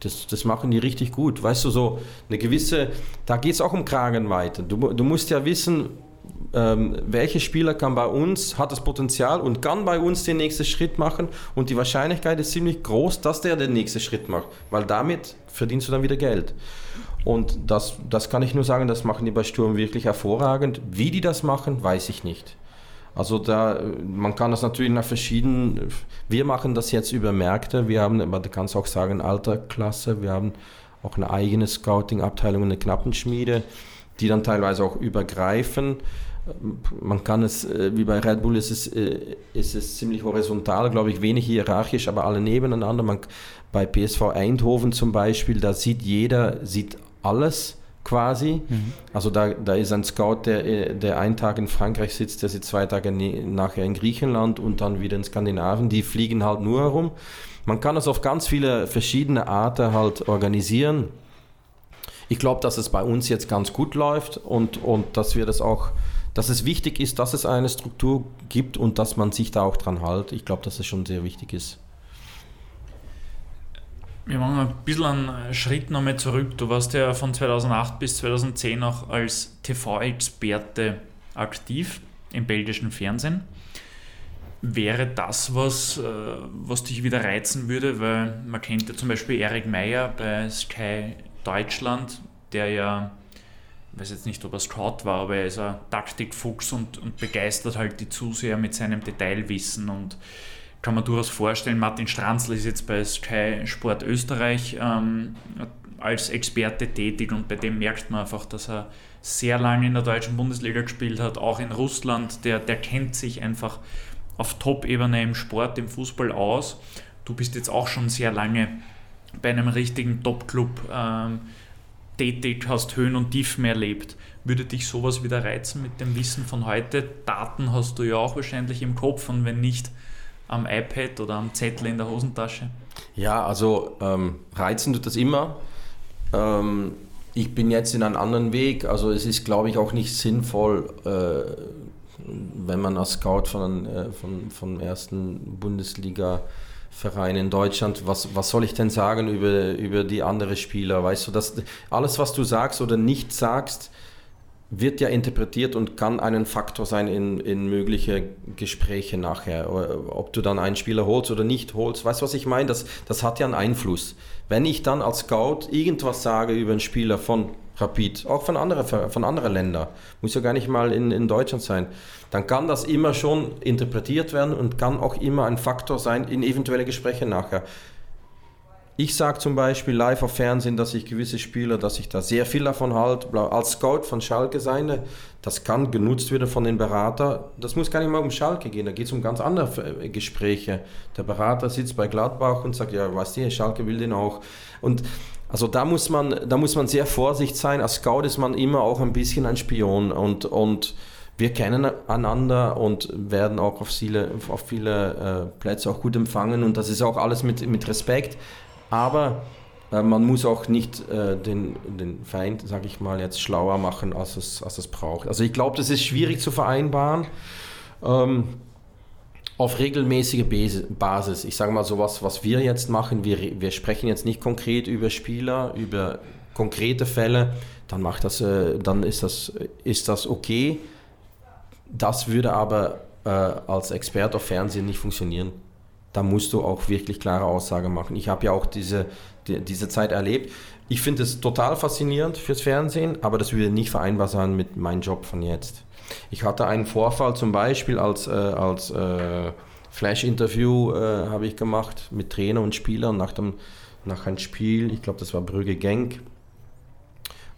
das, das machen die richtig gut. Weißt du, so eine gewisse, da geht es auch um Kragenweite. Du, du musst ja wissen, ähm, welcher Spieler kann bei uns, hat das Potenzial und kann bei uns den nächsten Schritt machen und die Wahrscheinlichkeit ist ziemlich groß, dass der den nächsten Schritt macht, weil damit verdienst du dann wieder Geld. Und das, das kann ich nur sagen, das machen die bei Sturm wirklich hervorragend. Wie die das machen, weiß ich nicht. Also da, man kann das natürlich nach verschiedenen, wir machen das jetzt über Märkte, wir haben, man kann es auch sagen, Alterklasse, wir haben auch eine eigene Scouting-Abteilung, eine Knappenschmiede, die dann teilweise auch übergreifen. Man kann es, äh, wie bei Red Bull ist es, äh, ist es ziemlich horizontal, glaube ich, wenig hierarchisch, aber alle nebeneinander. Man, bei PSV Eindhoven zum Beispiel, da sieht jeder, sieht alles quasi. Mhm. Also da, da ist ein Scout, der, der einen Tag in Frankreich sitzt, der sitzt zwei Tage nachher in Griechenland und dann wieder in Skandinavien. Die fliegen halt nur herum. Man kann das auf ganz viele verschiedene Arten halt organisieren. Ich glaube, dass es bei uns jetzt ganz gut läuft und, und dass wir das auch, dass es wichtig ist, dass es eine Struktur gibt und dass man sich da auch dran hält. Ich glaube, dass es schon sehr wichtig ist. Wir machen ein bisschen einen Schritt nochmal zurück. Du warst ja von 2008 bis 2010 auch als TV-Experte aktiv im belgischen Fernsehen. Wäre das was, äh, was dich wieder reizen würde? Weil man kennt ja zum Beispiel Erik Meyer bei Sky Deutschland, der ja, weiß jetzt nicht, ob er Scout war, aber er ist ein Taktikfuchs und, und begeistert halt die Zuseher mit seinem Detailwissen und kann man durchaus vorstellen, Martin Stranzl ist jetzt bei Sky Sport Österreich ähm, als Experte tätig und bei dem merkt man einfach, dass er sehr lange in der deutschen Bundesliga gespielt hat, auch in Russland, der, der kennt sich einfach auf Top-Ebene im Sport, im Fußball aus. Du bist jetzt auch schon sehr lange bei einem richtigen Top-Club ähm, tätig, hast Höhen und Tiefen erlebt. Würde dich sowas wieder reizen mit dem Wissen von heute? Daten hast du ja auch wahrscheinlich im Kopf und wenn nicht, am iPad oder am Zettel in der Hosentasche? Ja, also ähm, reizen tut das immer. Ähm, ich bin jetzt in einem anderen Weg. Also es ist, glaube ich, auch nicht sinnvoll, äh, wenn man als Scout von, äh, von, vom ersten Bundesliga Verein in Deutschland, was, was soll ich denn sagen über, über die anderen Spieler? Weißt du, dass alles, was du sagst oder nicht sagst, wird ja interpretiert und kann ein Faktor sein in, in mögliche Gespräche nachher. Ob du dann einen Spieler holst oder nicht holst. Weißt du, was ich meine? Das, das hat ja einen Einfluss. Wenn ich dann als Scout irgendwas sage über einen Spieler von Rapid, auch von anderen, von anderen Ländern, muss ja gar nicht mal in, in Deutschland sein, dann kann das immer schon interpretiert werden und kann auch immer ein Faktor sein in eventuelle Gespräche nachher. Ich sage zum Beispiel live auf Fernsehen, dass ich gewisse Spieler, dass ich da sehr viel davon halte, als Scout von Schalke sein, das kann genutzt werden von den Beratern. Das muss gar nicht mal um Schalke gehen, da geht es um ganz andere äh, Gespräche. Der Berater sitzt bei Gladbach und sagt, ja, weißt du, Schalke will den auch. Und also da muss man, da muss man sehr vorsichtig sein. Als Scout ist man immer auch ein bisschen ein Spion und, und wir kennen einander und werden auch auf viele, auf viele äh, Plätze auch gut empfangen und das ist auch alles mit, mit Respekt. Aber äh, man muss auch nicht äh, den, den Feind, sage ich mal, jetzt schlauer machen, als es, als es braucht. Also ich glaube, das ist schwierig zu vereinbaren. Ähm, auf regelmäßige Basis. Ich sage mal so was, was wir jetzt machen. Wir, wir sprechen jetzt nicht konkret über Spieler, über konkrete Fälle. Dann macht das, äh, dann ist das, ist das okay. Das würde aber äh, als Experte auf Fernsehen nicht funktionieren da musst du auch wirklich klare Aussagen machen. Ich habe ja auch diese, die, diese Zeit erlebt. Ich finde es total faszinierend fürs Fernsehen, aber das würde nicht vereinbar sein mit meinem Job von jetzt. Ich hatte einen Vorfall zum Beispiel als, äh, als äh, Flash-Interview äh, habe ich gemacht mit Trainer und Spielern nach, dem, nach einem Spiel, ich glaube das war Brügge Genk.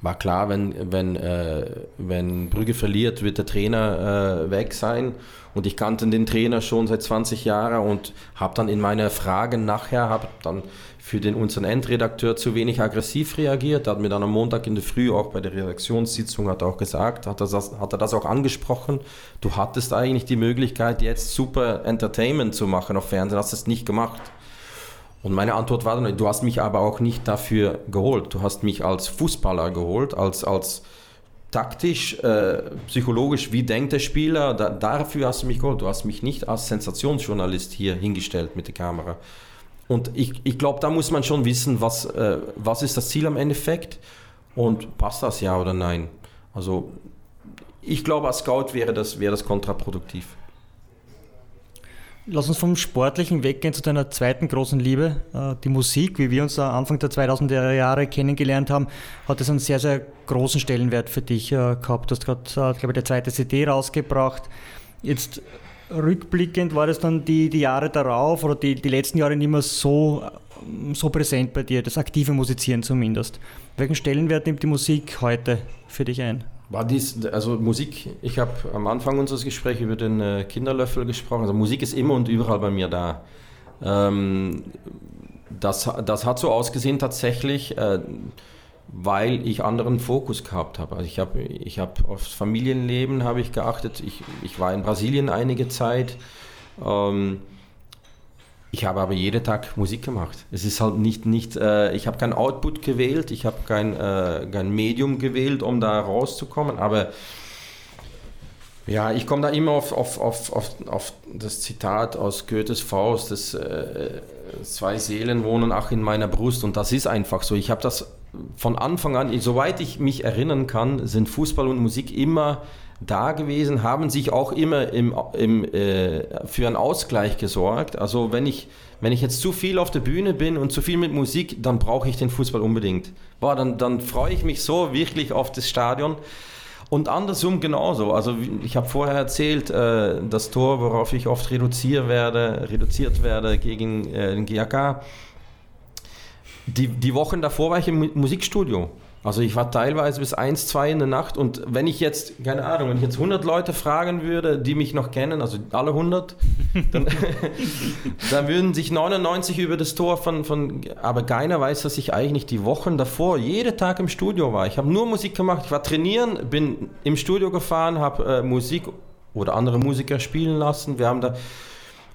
War klar, wenn, wenn, äh, wenn Brügge verliert, wird der Trainer äh, weg sein und ich kannte den Trainer schon seit 20 Jahren und habe dann in meine Fragen nachher, habe dann für den unseren Endredakteur zu wenig aggressiv reagiert. Er hat mir dann am Montag in der Früh auch bei der Redaktionssitzung hat auch gesagt, hat er, das, hat er das auch angesprochen. Du hattest eigentlich die Möglichkeit, jetzt super Entertainment zu machen auf Fernsehen, hast es nicht gemacht. Und meine Antwort war dann, du hast mich aber auch nicht dafür geholt. Du hast mich als Fußballer geholt, als, als taktisch, äh, psychologisch, wie denkt der Spieler, da, dafür hast du mich geholt. Du hast mich nicht als Sensationsjournalist hier hingestellt mit der Kamera. Und ich, ich glaube, da muss man schon wissen, was, äh, was ist das Ziel am Endeffekt und passt das ja oder nein. Also ich glaube, als Scout wäre das, wäre das kontraproduktiv. Lass uns vom Sportlichen weggehen zu deiner zweiten großen Liebe. Äh, die Musik, wie wir uns Anfang der 2000er Jahre kennengelernt haben, hat es einen sehr, sehr großen Stellenwert für dich äh, gehabt. Du hast gerade, äh, glaube ich, der zweite CD rausgebracht. Jetzt rückblickend war das dann die, die Jahre darauf oder die, die letzten Jahre nicht mehr so, so präsent bei dir, das aktive Musizieren zumindest. Welchen Stellenwert nimmt die Musik heute für dich ein? War dies, also Musik, ich habe am Anfang unseres Gesprächs über den äh, Kinderlöffel gesprochen. Also Musik ist immer und überall bei mir da. Ähm, das, das hat so ausgesehen tatsächlich, äh, weil ich anderen Fokus gehabt habe. Also ich habe ich hab aufs Familienleben habe ich geachtet. Ich, ich war in Brasilien einige Zeit. Ähm, ich habe aber jeden Tag Musik gemacht. Es ist halt nicht, nicht äh, ich habe kein Output gewählt, ich habe kein, äh, kein Medium gewählt, um da rauszukommen, aber ja, ich komme da immer auf, auf, auf, auf, auf das Zitat aus Goethes Faust, das äh, zwei Seelen wohnen ach in meiner Brust und das ist einfach so. Ich habe das von Anfang an, soweit ich mich erinnern kann, sind Fußball und Musik immer da gewesen, haben sich auch immer im, im, äh, für einen Ausgleich gesorgt. Also wenn ich, wenn ich jetzt zu viel auf der Bühne bin und zu viel mit Musik, dann brauche ich den Fußball unbedingt. Boah, dann, dann freue ich mich so wirklich auf das Stadion. Und andersrum genauso. Also ich habe vorher erzählt, äh, das Tor, worauf ich oft reduziert werde, reduziert werde gegen äh, den GAK. Die, die Wochen davor war ich im Musikstudio. Also ich war teilweise bis 1, 2 in der Nacht und wenn ich jetzt, keine Ahnung, wenn ich jetzt 100 Leute fragen würde, die mich noch kennen, also alle 100, dann, [laughs] dann würden sich 99 über das Tor von, von, aber keiner weiß, dass ich eigentlich die Wochen davor jeden Tag im Studio war. Ich habe nur Musik gemacht, ich war trainieren, bin im Studio gefahren, habe äh, Musik oder andere Musiker spielen lassen. Wir haben da,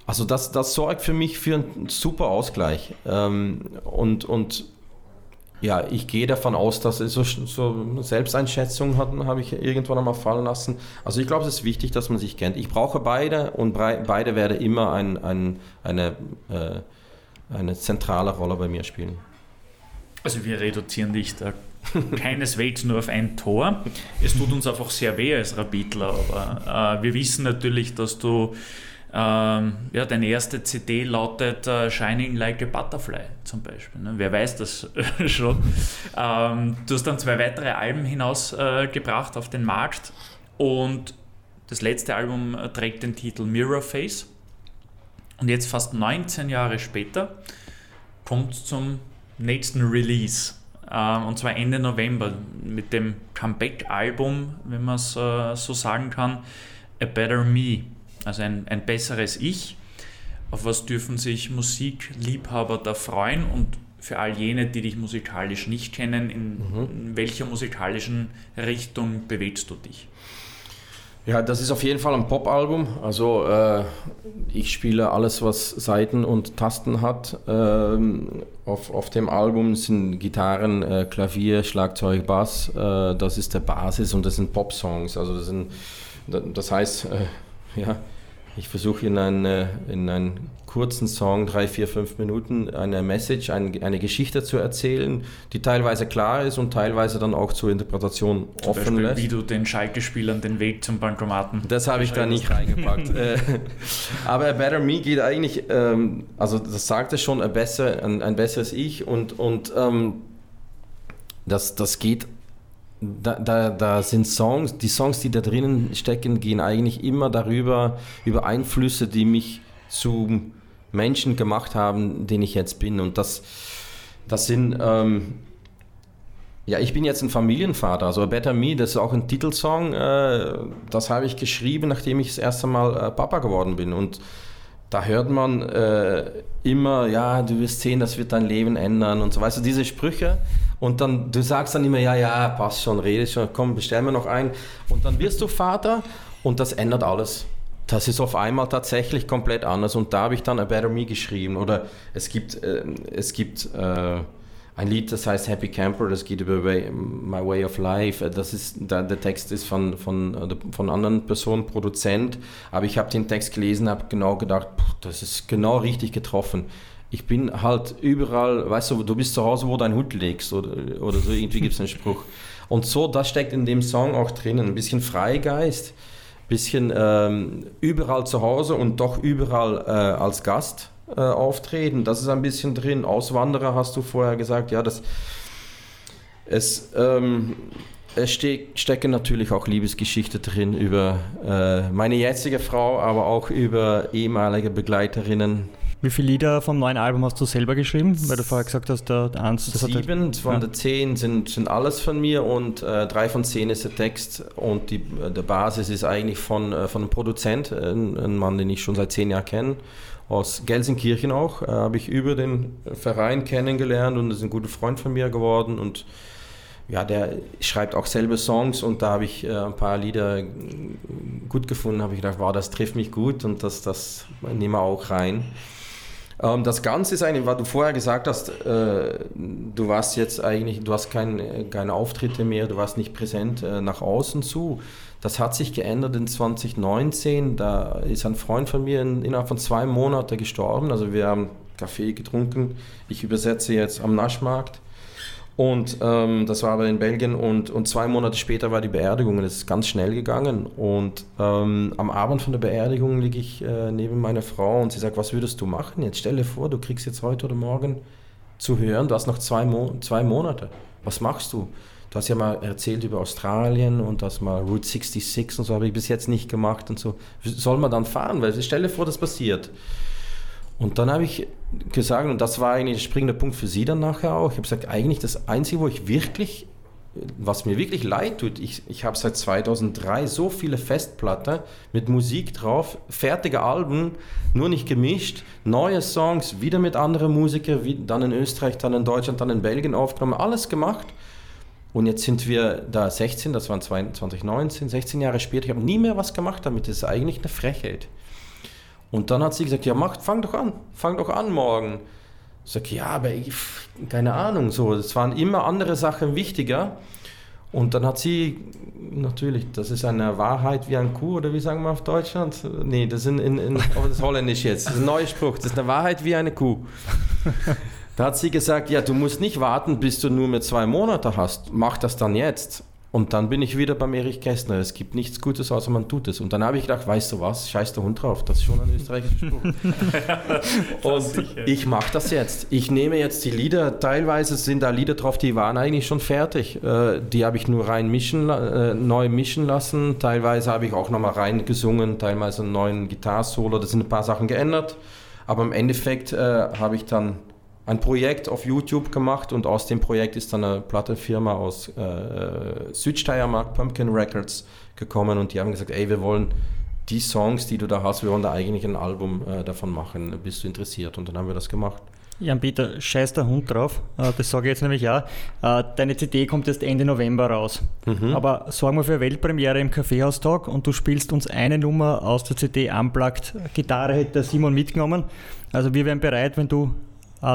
also das, das sorgt für mich für einen super Ausgleich. Ähm, und, und ja, ich gehe davon aus, dass so, so Selbsteinschätzung hat, habe ich irgendwann einmal fallen lassen. Also ich glaube, es ist wichtig, dass man sich kennt. Ich brauche beide und beide werden immer ein, ein, eine, äh, eine zentrale Rolle bei mir spielen. Also wir reduzieren dich da keineswegs nur auf ein Tor. Es tut uns einfach sehr weh als Rapidler, aber äh, wir wissen natürlich, dass du ähm, ja, deine erste CD lautet äh, Shining Like a Butterfly zum Beispiel. Ne? Wer weiß das [laughs] schon. Ähm, du hast dann zwei weitere Alben hinausgebracht äh, auf den Markt und das letzte Album äh, trägt den Titel Mirror Face. Und jetzt fast 19 Jahre später kommt zum nächsten Release. Ähm, und zwar Ende November mit dem Comeback-Album, wenn man es äh, so sagen kann, A Better Me also ein, ein besseres Ich. Auf was dürfen sich Musikliebhaber da freuen und für all jene, die dich musikalisch nicht kennen, in, mhm. welcher musikalischen Richtung bewegst du dich? Ja, das ist auf jeden Fall ein Pop-Album. Also äh, ich spiele alles, was Saiten und Tasten hat. Ähm, auf, auf dem Album sind Gitarren, äh, Klavier, Schlagzeug, Bass. Äh, das ist der Basis und das sind Pop-Songs. Also das, sind, das heißt, äh, ja, ich versuche in, eine, in einen kurzen Song, drei, vier, fünf Minuten, eine Message, eine, eine Geschichte zu erzählen, die teilweise klar ist und teilweise dann auch zur Interpretation zum offen Beispiel, lässt. Wie du den Schalke-Spielern den Weg zum Bankomaten. Das habe ich da nicht reingepackt. [laughs] Äh, aber A Better Me geht eigentlich, ähm, also das sagt es schon, ein, besser, ein, ein besseres Ich und, und ähm, das, das geht da, da, da sind Songs, die Songs, die da drinnen stecken, gehen eigentlich immer darüber, über Einflüsse, die mich zu Menschen gemacht haben, den ich jetzt bin. Und das, das sind, ähm, ja, ich bin jetzt ein Familienvater, also Better Me, das ist auch ein Titelsong, äh, das habe ich geschrieben, nachdem ich das erste Mal äh, Papa geworden bin. Und da hört man äh, immer, ja, du wirst sehen, das wird dein Leben ändern und so. Weißt du, diese Sprüche. Und dann, du sagst dann immer, ja, ja, passt schon, rede schon, komm, bestell mir noch ein. Und dann wirst du Vater und das ändert alles. Das ist auf einmal tatsächlich komplett anders. Und da habe ich dann A Better Me geschrieben. Oder es gibt, äh, es gibt äh, ein Lied, das heißt Happy Camper, das geht über way, My Way of Life. Das ist, der, der Text ist von, von, von anderen Personen, Produzent, aber ich habe den Text gelesen, habe genau gedacht, das ist genau richtig getroffen. Ich bin halt überall, weißt du, du bist zu Hause, wo du deinen Hut legst oder, oder so, irgendwie gibt es einen Spruch. Und so, das steckt in dem Song auch drinnen, ein bisschen Freigeist, ein bisschen ähm, überall zu Hause und doch überall äh, als Gast äh, auftreten. Das ist ein bisschen drin. Auswanderer hast du vorher gesagt, ja, das es, ähm, es ste stecken natürlich auch Liebesgeschichte drin über äh, meine jetzige Frau, aber auch über ehemalige Begleiterinnen. Wie viele Lieder vom neuen Album hast du selber geschrieben? Weil du vorher gesagt hast, der eins. Das Sieben von ja. der zehn sind, sind alles von mir und äh, drei von zehn ist der Text und die, äh, der Basis ist eigentlich von, äh, von einem Produzent, ein, ein Mann, den ich schon seit zehn Jahren kenne aus Gelsenkirchen auch, äh, habe ich über den Verein kennengelernt und ist ein guter Freund von mir geworden und ja, der schreibt auch selber Songs und da habe ich äh, ein paar Lieder gut gefunden, habe ich gedacht, wow, das trifft mich gut und das, das nehmen wir auch rein. Ähm, das Ganze ist eigentlich, was du vorher gesagt hast, äh, du warst jetzt eigentlich, du hast kein, keine Auftritte mehr, du warst nicht präsent äh, nach außen zu. Das hat sich geändert in 2019. Da ist ein Freund von mir in, innerhalb von zwei Monaten gestorben. Also wir haben Kaffee getrunken. Ich übersetze jetzt am Naschmarkt. Und ähm, das war aber in Belgien und, und zwei Monate später war die Beerdigung und es ist ganz schnell gegangen. Und ähm, am Abend von der Beerdigung liege ich äh, neben meiner Frau und sie sagt, was würdest du machen? Jetzt stell dir vor, du kriegst jetzt heute oder morgen zu hören, du hast noch zwei, Mo zwei Monate. Was machst du? Du hast ja mal erzählt über Australien und das mal Route 66 und so habe ich bis jetzt nicht gemacht und so. Soll man dann fahren? Weil stell dir vor, das passiert. Und dann habe ich gesagt, und das war eigentlich der springende Punkt für sie dann nachher auch, ich habe gesagt, eigentlich das Einzige, wo ich wirklich, was mir wirklich leid tut, ich, ich habe seit 2003 so viele Festplatten mit Musik drauf, fertige Alben, nur nicht gemischt, neue Songs, wieder mit anderen Musikern, dann in Österreich, dann in Deutschland, dann in Belgien aufgenommen, alles gemacht. Und jetzt sind wir da 16, das waren 2019, 16 Jahre später. Ich habe nie mehr was gemacht damit. Das ist eigentlich eine Frechheit. Und dann hat sie gesagt, ja, mach, fang doch an, fang doch an morgen. Ich sage, ja, aber ich, keine Ahnung, so, es waren immer andere Sachen wichtiger. Und dann hat sie, natürlich, das ist eine Wahrheit wie ein Kuh, oder wie sagen wir auf Deutschland? Nee, das ist, in, in, in oh, das ist holländisch jetzt, das ist ein neuer Spruch, das ist eine Wahrheit wie eine Kuh. [laughs] Da hat sie gesagt, ja, du musst nicht warten, bis du nur mehr zwei Monate hast. Mach das dann jetzt. Und dann bin ich wieder beim Erich Kästner. Es gibt nichts Gutes, außer man tut es. Und dann habe ich gedacht, weißt du was, scheiß der Hund drauf. Das ist schon ein österreichischer Spruch. [laughs] und ich mache das jetzt. Ich nehme jetzt die Lieder, teilweise sind da Lieder drauf, die waren eigentlich schon fertig. Äh, die habe ich nur rein mischen, äh, neu mischen lassen. Teilweise habe ich auch nochmal rein gesungen, teilweise einen neuen Gitarrensolo. Da sind ein paar Sachen geändert. Aber im Endeffekt äh, habe ich dann ein Projekt auf YouTube gemacht und aus dem Projekt ist dann eine Plattenfirma aus äh, Südsteiermark, Pumpkin Records, gekommen und die haben gesagt, ey, wir wollen die Songs, die du da hast, wir wollen da eigentlich ein Album äh, davon machen. Bist du interessiert? Und dann haben wir das gemacht. Jan-Peter, scheiß der Hund drauf. Äh, das sage ich jetzt nämlich auch. Äh, deine CD kommt erst Ende November raus. Mhm. Aber sorgen wir für eine Weltpremiere im Kaffeehaustag und du spielst uns eine Nummer aus der CD Unplugged. Gitarre hätte der Simon mitgenommen. Also wir wären bereit, wenn du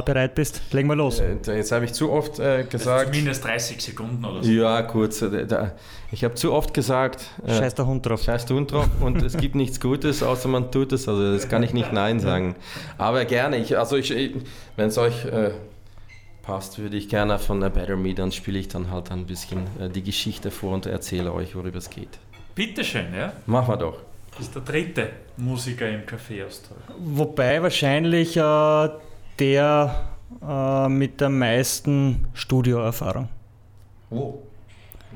bereit bist, legen wir los. Äh, jetzt habe ich zu oft äh, gesagt. Also zumindest 30 Sekunden oder so. Ja, kurz. Äh, ich habe zu oft gesagt. Äh, scheiß der Hund drauf. Scheiß der Hund drauf. und es gibt nichts Gutes, außer man tut es. Also, das kann ich nicht Nein sagen. Aber gerne. Ich, also, ich, wenn es euch äh, passt, würde ich gerne von A Better Me, dann spiele ich dann halt ein bisschen die Geschichte vor und erzähle euch, worüber es geht. Bitteschön, ja? Machen wir doch. Du bist der dritte Musiker im Kaffeeaustausch. Wobei wahrscheinlich äh, der äh, mit der meisten Studioerfahrung. Oh.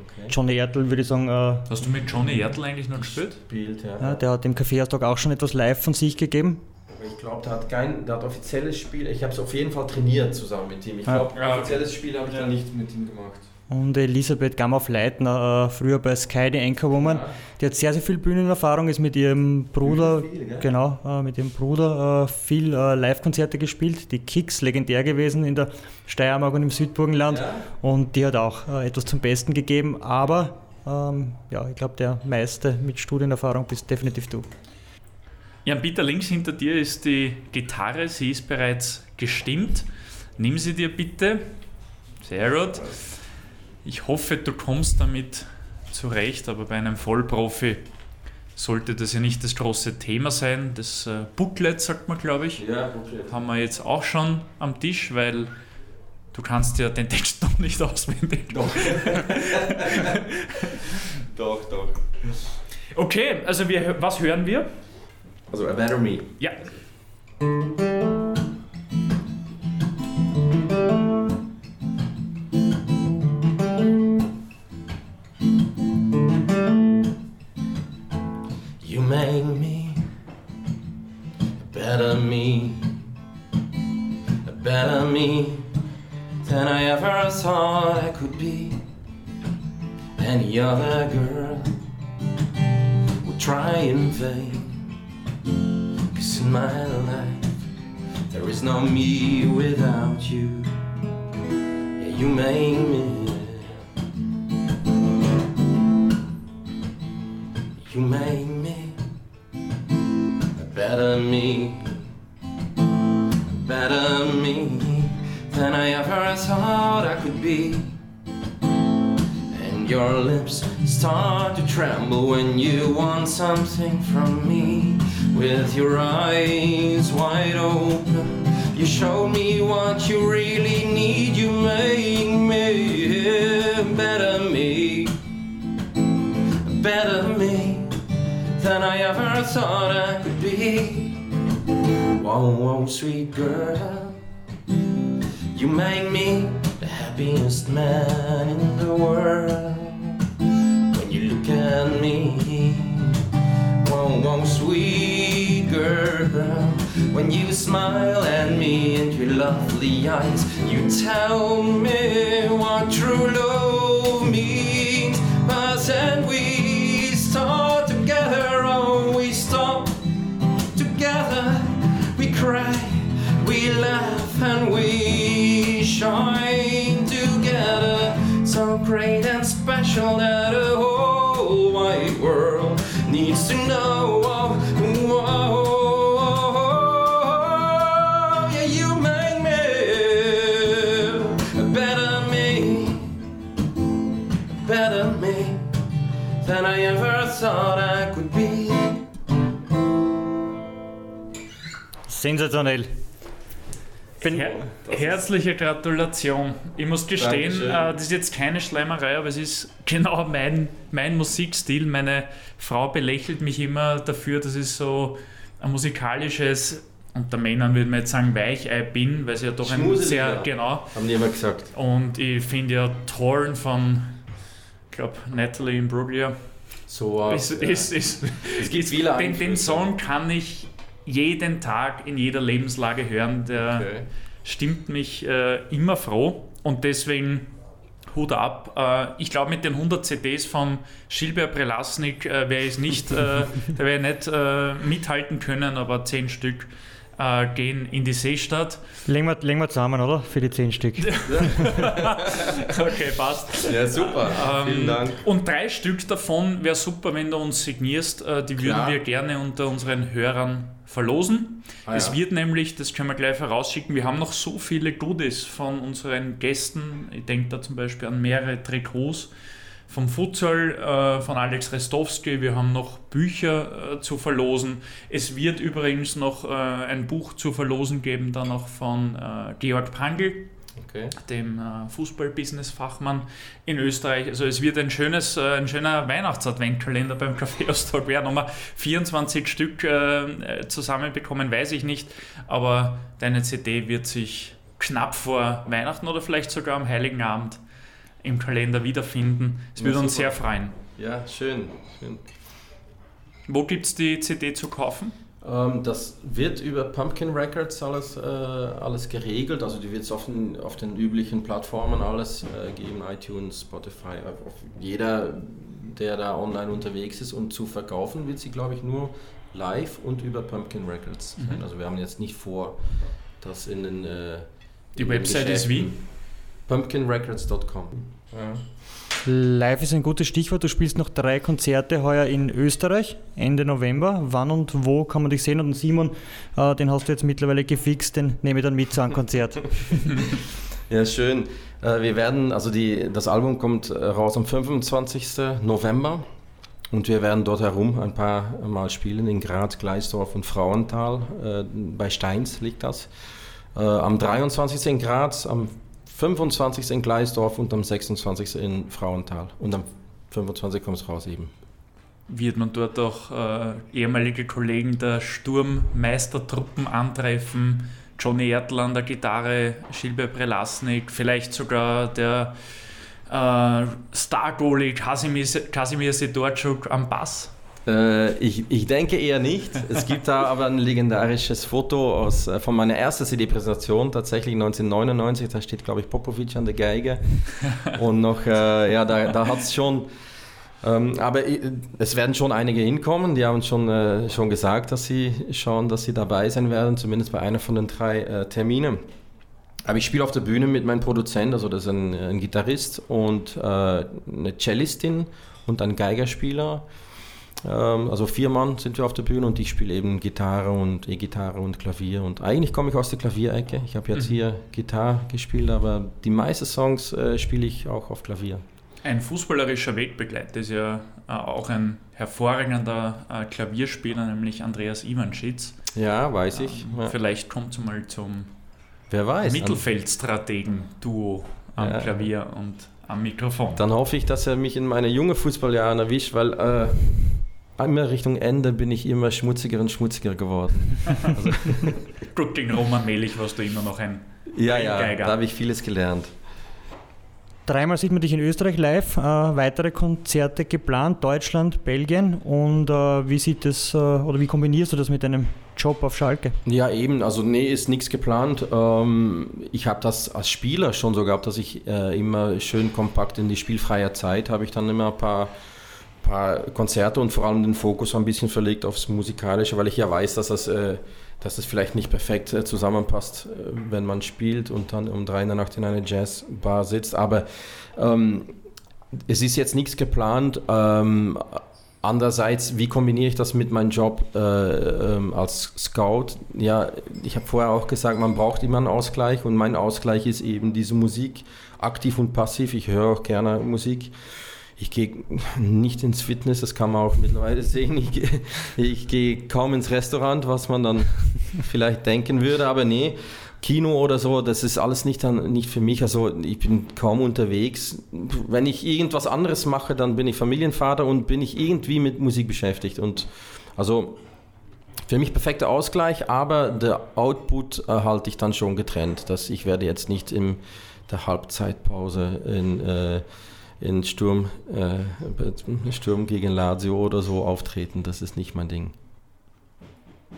Okay. Johnny Ertl würde ich sagen. Äh, Hast du mit Johnny Ertl eigentlich noch gespielt? Spielt, ja. ja. Der hat im Kaffeehaustag auch schon etwas live von sich gegeben. Aber ich glaube, der hat kein, der hat offizielles Spiel. Ich habe es auf jeden Fall trainiert zusammen mit ihm. Ich glaube, ja. offizielles Spiel habe ich ja. dann nicht mit ihm gemacht und Elisabeth Gamhoff-Leitner, äh, früher bei Sky, die Anchorwoman. Die hat sehr, sehr viel Bühnenerfahrung, ist mit ihrem Bruder, viel, genau, äh, mit ihrem Bruder äh, viel Live-Konzerte gespielt. Die Kicks, legendär gewesen in der Steiermark und im Südburgenland. Ja. Und die hat auch etwas zum Besten gegeben. Aber ähm, ja, ich glaube, der meiste mit Studienerfahrung bist definitiv du. Ja, Peter, links hinter dir ist die Gitarre. Sie ist bereits gestimmt. Nimm sie dir bitte Sehr gut. Ich hoffe, du kommst damit zurecht, aber bei einem Vollprofi sollte das ja nicht das große Thema sein. Das äh, Booklet, sagt man, glaube ich, Ja, Booklet. haben wir jetzt auch schon am Tisch, weil du kannst ja den Text [laughs] noch nicht auswendig. Doch. [laughs] doch, doch. Okay, also wir, was hören wir? Also, A Better Me. Ja. Make me a better me, a better me than I ever thought I could be. Any other girl would try in vain. Cause in my life there is no me without you. Yeah, you made me. You made me better me, better me than I ever thought I could be. And your lips start to tremble when you want something from me. With your eyes wide open, you show me what you really need. You make me better me than I ever thought I could be. Whoa, whoa, sweet girl, you make me the happiest man in the world. When you look at me, whoa, whoa, sweet girl, when you smile at me in your lovely eyes, you tell me what true love means. Special that the whole wide world needs to know. Oh, yeah, you make me a better me, a better me than I ever thought I could be. Bin, Her herzliche Gratulation. Ich muss gestehen, äh, das ist jetzt keine Schleimerei, aber es ist genau mein, mein Musikstil. Meine Frau belächelt mich immer dafür, dass ich so ein musikalisches, unter Männern würde man jetzt sagen, Weichei bin, weil sie ja doch ein sehr, genau. Haben die immer gesagt. Und ich finde ja Torn von, ich glaube, Natalie Imbruglia So, ist, ja. ist, ist, es gibt viele den, den. Song kann ich jeden Tag in jeder Lebenslage hören. Der Okay. stimmt mich äh, immer froh und deswegen Hut ab. Äh, ich glaube, mit den 100 CDs von Gilbert Prelasnik äh, wäre ich nicht, äh, [laughs] da wäre ich nicht äh, mithalten können, aber 10 Stück äh, gehen in die Seestadt. legen, wir, legen wir zusammen, oder? Für die 10 Stück. [laughs] Okay, passt. Ja, super. Vielen Ähm, Dank. Und drei Stück davon wäre super, wenn du uns signierst. Äh, die würden Klar. wir gerne unter unseren Hörern verlosen. Ah, es ja. wird nämlich, das können wir gleich vorausschicken, wir haben noch so viele Goodies von unseren Gästen. Ich denke da zum Beispiel an mehrere Trikots vom Futsal, äh, von Alex Restowski. Wir haben noch Bücher äh, zu verlosen. Es wird übrigens noch äh, ein Buch zu verlosen geben, dann noch von äh, Georg Pangl Okay. dem äh, Fußball-Business-Fachmann in Österreich. Also es wird ein, schönes, äh, ein schöner Weihnachts-Adventkalender beim Kaffeeaustausch werden. Ob wir 24 Stück äh, zusammenbekommen, weiß ich nicht. Aber deine CD wird sich knapp vor Weihnachten oder vielleicht sogar am Heiligen Abend im Kalender wiederfinden. Es Ja, würde uns super. sehr freuen. Ja, schön. schön. Wo gibt es die CD zu kaufen? Ähm, das wird über Pumpkin Records alles, äh, alles geregelt. Also die wird es auf den, auf den üblichen Plattformen alles äh, geben, iTunes, Spotify. Jeder, der da online unterwegs ist und zu verkaufen, wird sie, glaube ich, nur live und über Pumpkin Records sein. Mhm. Also wir haben jetzt nicht vor, das in den äh, Die in den Website ist wie? Pumpkinrecords.com. Live ist ein gutes Stichwort. Du spielst noch drei Konzerte heuer in Österreich, Ende November. Wann und wo kann man dich sehen? Und Simon, äh, den hast du jetzt mittlerweile gefixt, den nehme ich dann mit zu einem Konzert. [laughs] Ja, schön. Äh, wir werden, also die, das Album kommt äh, raus am 25. November und wir werden dort herum ein paar Mal spielen, in Graz, Gleisdorf und Frauenthal. Äh, bei Steins liegt das. Am 23. in Graz, am 25. in Gleisdorf und am 26. in Frauenthal. Und am 25. kommt es raus eben. Wird man dort auch äh, ehemalige Kollegen der Sturmmeistertruppen antreffen? Johnny Ertl an der Gitarre, Schilbe Prelasnik, vielleicht sogar der äh, Star-Goalie Kasimir, Sidorczuk am Bass? Äh, ich, ich denke eher nicht. Es gibt da aber ein legendarisches Foto aus, äh, von meiner ersten CD-Präsentation, tatsächlich 1999. Da steht, glaube ich, Popovic an der Geige. Und noch, äh, ja, da, da hat es schon ähm, aber es werden schon einige hinkommen. Die haben schon, äh, schon gesagt, dass sie schauen, dass sie dabei sein werden, zumindest bei einer von den drei äh, Terminen. Aber ich spiele auf der Bühne mit meinem Produzent, also das ist ein, ein Gitarrist und äh, eine Cellistin und ein Geigerspieler. Ähm, also vier Mann sind wir auf der Bühne und ich spiele eben Gitarre und E-Gitarre und Klavier. Und eigentlich komme ich aus der Klavierecke. Ich habe jetzt mhm. hier Gitarre gespielt, aber die meisten Songs äh, spiele ich auch auf Klavier. Ein fußballerischer Wegbegleiter ist ja äh, auch ein hervorragender äh, Klavierspieler, nämlich Andreas Ivanschitz. Ja, weiß ich. Ähm, ja. Vielleicht kommt es mal zum Mittelfeldstrategen-Duo am ja. Klavier und am Mikrofon. Dann hoffe ich, dass er mich in meine jungen Fußballjahren erwischt, weil äh, immer Richtung Ende bin ich immer schmutziger und schmutziger geworden. also. [laughs] Gut, gegen Roman Melich warst du immer noch ein Ja, ja, da habe ich vieles gelernt. Dreimal sieht man dich in Österreich live, äh, weitere Konzerte geplant, Deutschland, Belgien. Und äh, wie sieht das äh, oder wie kombinierst du das mit deinem Job auf Schalke? Ja, eben, also nee, ist nichts geplant. Ähm, ich habe das als Spieler schon so gehabt, dass ich äh, immer schön kompakt in die spielfreie Zeit habe ich dann immer ein paar paar Konzerte und vor allem den Fokus ein bisschen verlegt aufs Musikalische, weil ich ja weiß, dass das äh, dass es vielleicht nicht perfekt äh, zusammenpasst, äh, wenn man spielt und dann um drei in der Nacht in einer Jazzbar sitzt. Aber ähm, es ist jetzt nichts geplant. Ähm, andererseits, wie kombiniere ich das mit meinem Job äh, ähm, als Scout? Ja, ich habe vorher auch gesagt, man braucht immer einen Ausgleich und mein Ausgleich ist eben diese Musik, aktiv und passiv. Ich höre auch gerne Musik. Ich gehe nicht ins Fitness, das kann man auch mittlerweile [laughs] sehen. Ich, gehe, ich gehe kaum ins Restaurant, was man dann [laughs] vielleicht denken würde, aber nee, Kino oder so, das ist alles nicht, dann, nicht für mich. Also ich bin kaum unterwegs. Wenn ich irgendwas anderes mache, dann bin ich Familienvater und bin ich irgendwie mit Musik beschäftigt. Und also für mich perfekter Ausgleich, aber der Output äh, halte ich dann schon getrennt. Dass ich werde jetzt nicht in der Halbzeitpause in äh, in Sturm, äh, Sturm gegen Lazio oder so auftreten. Das ist nicht mein Ding.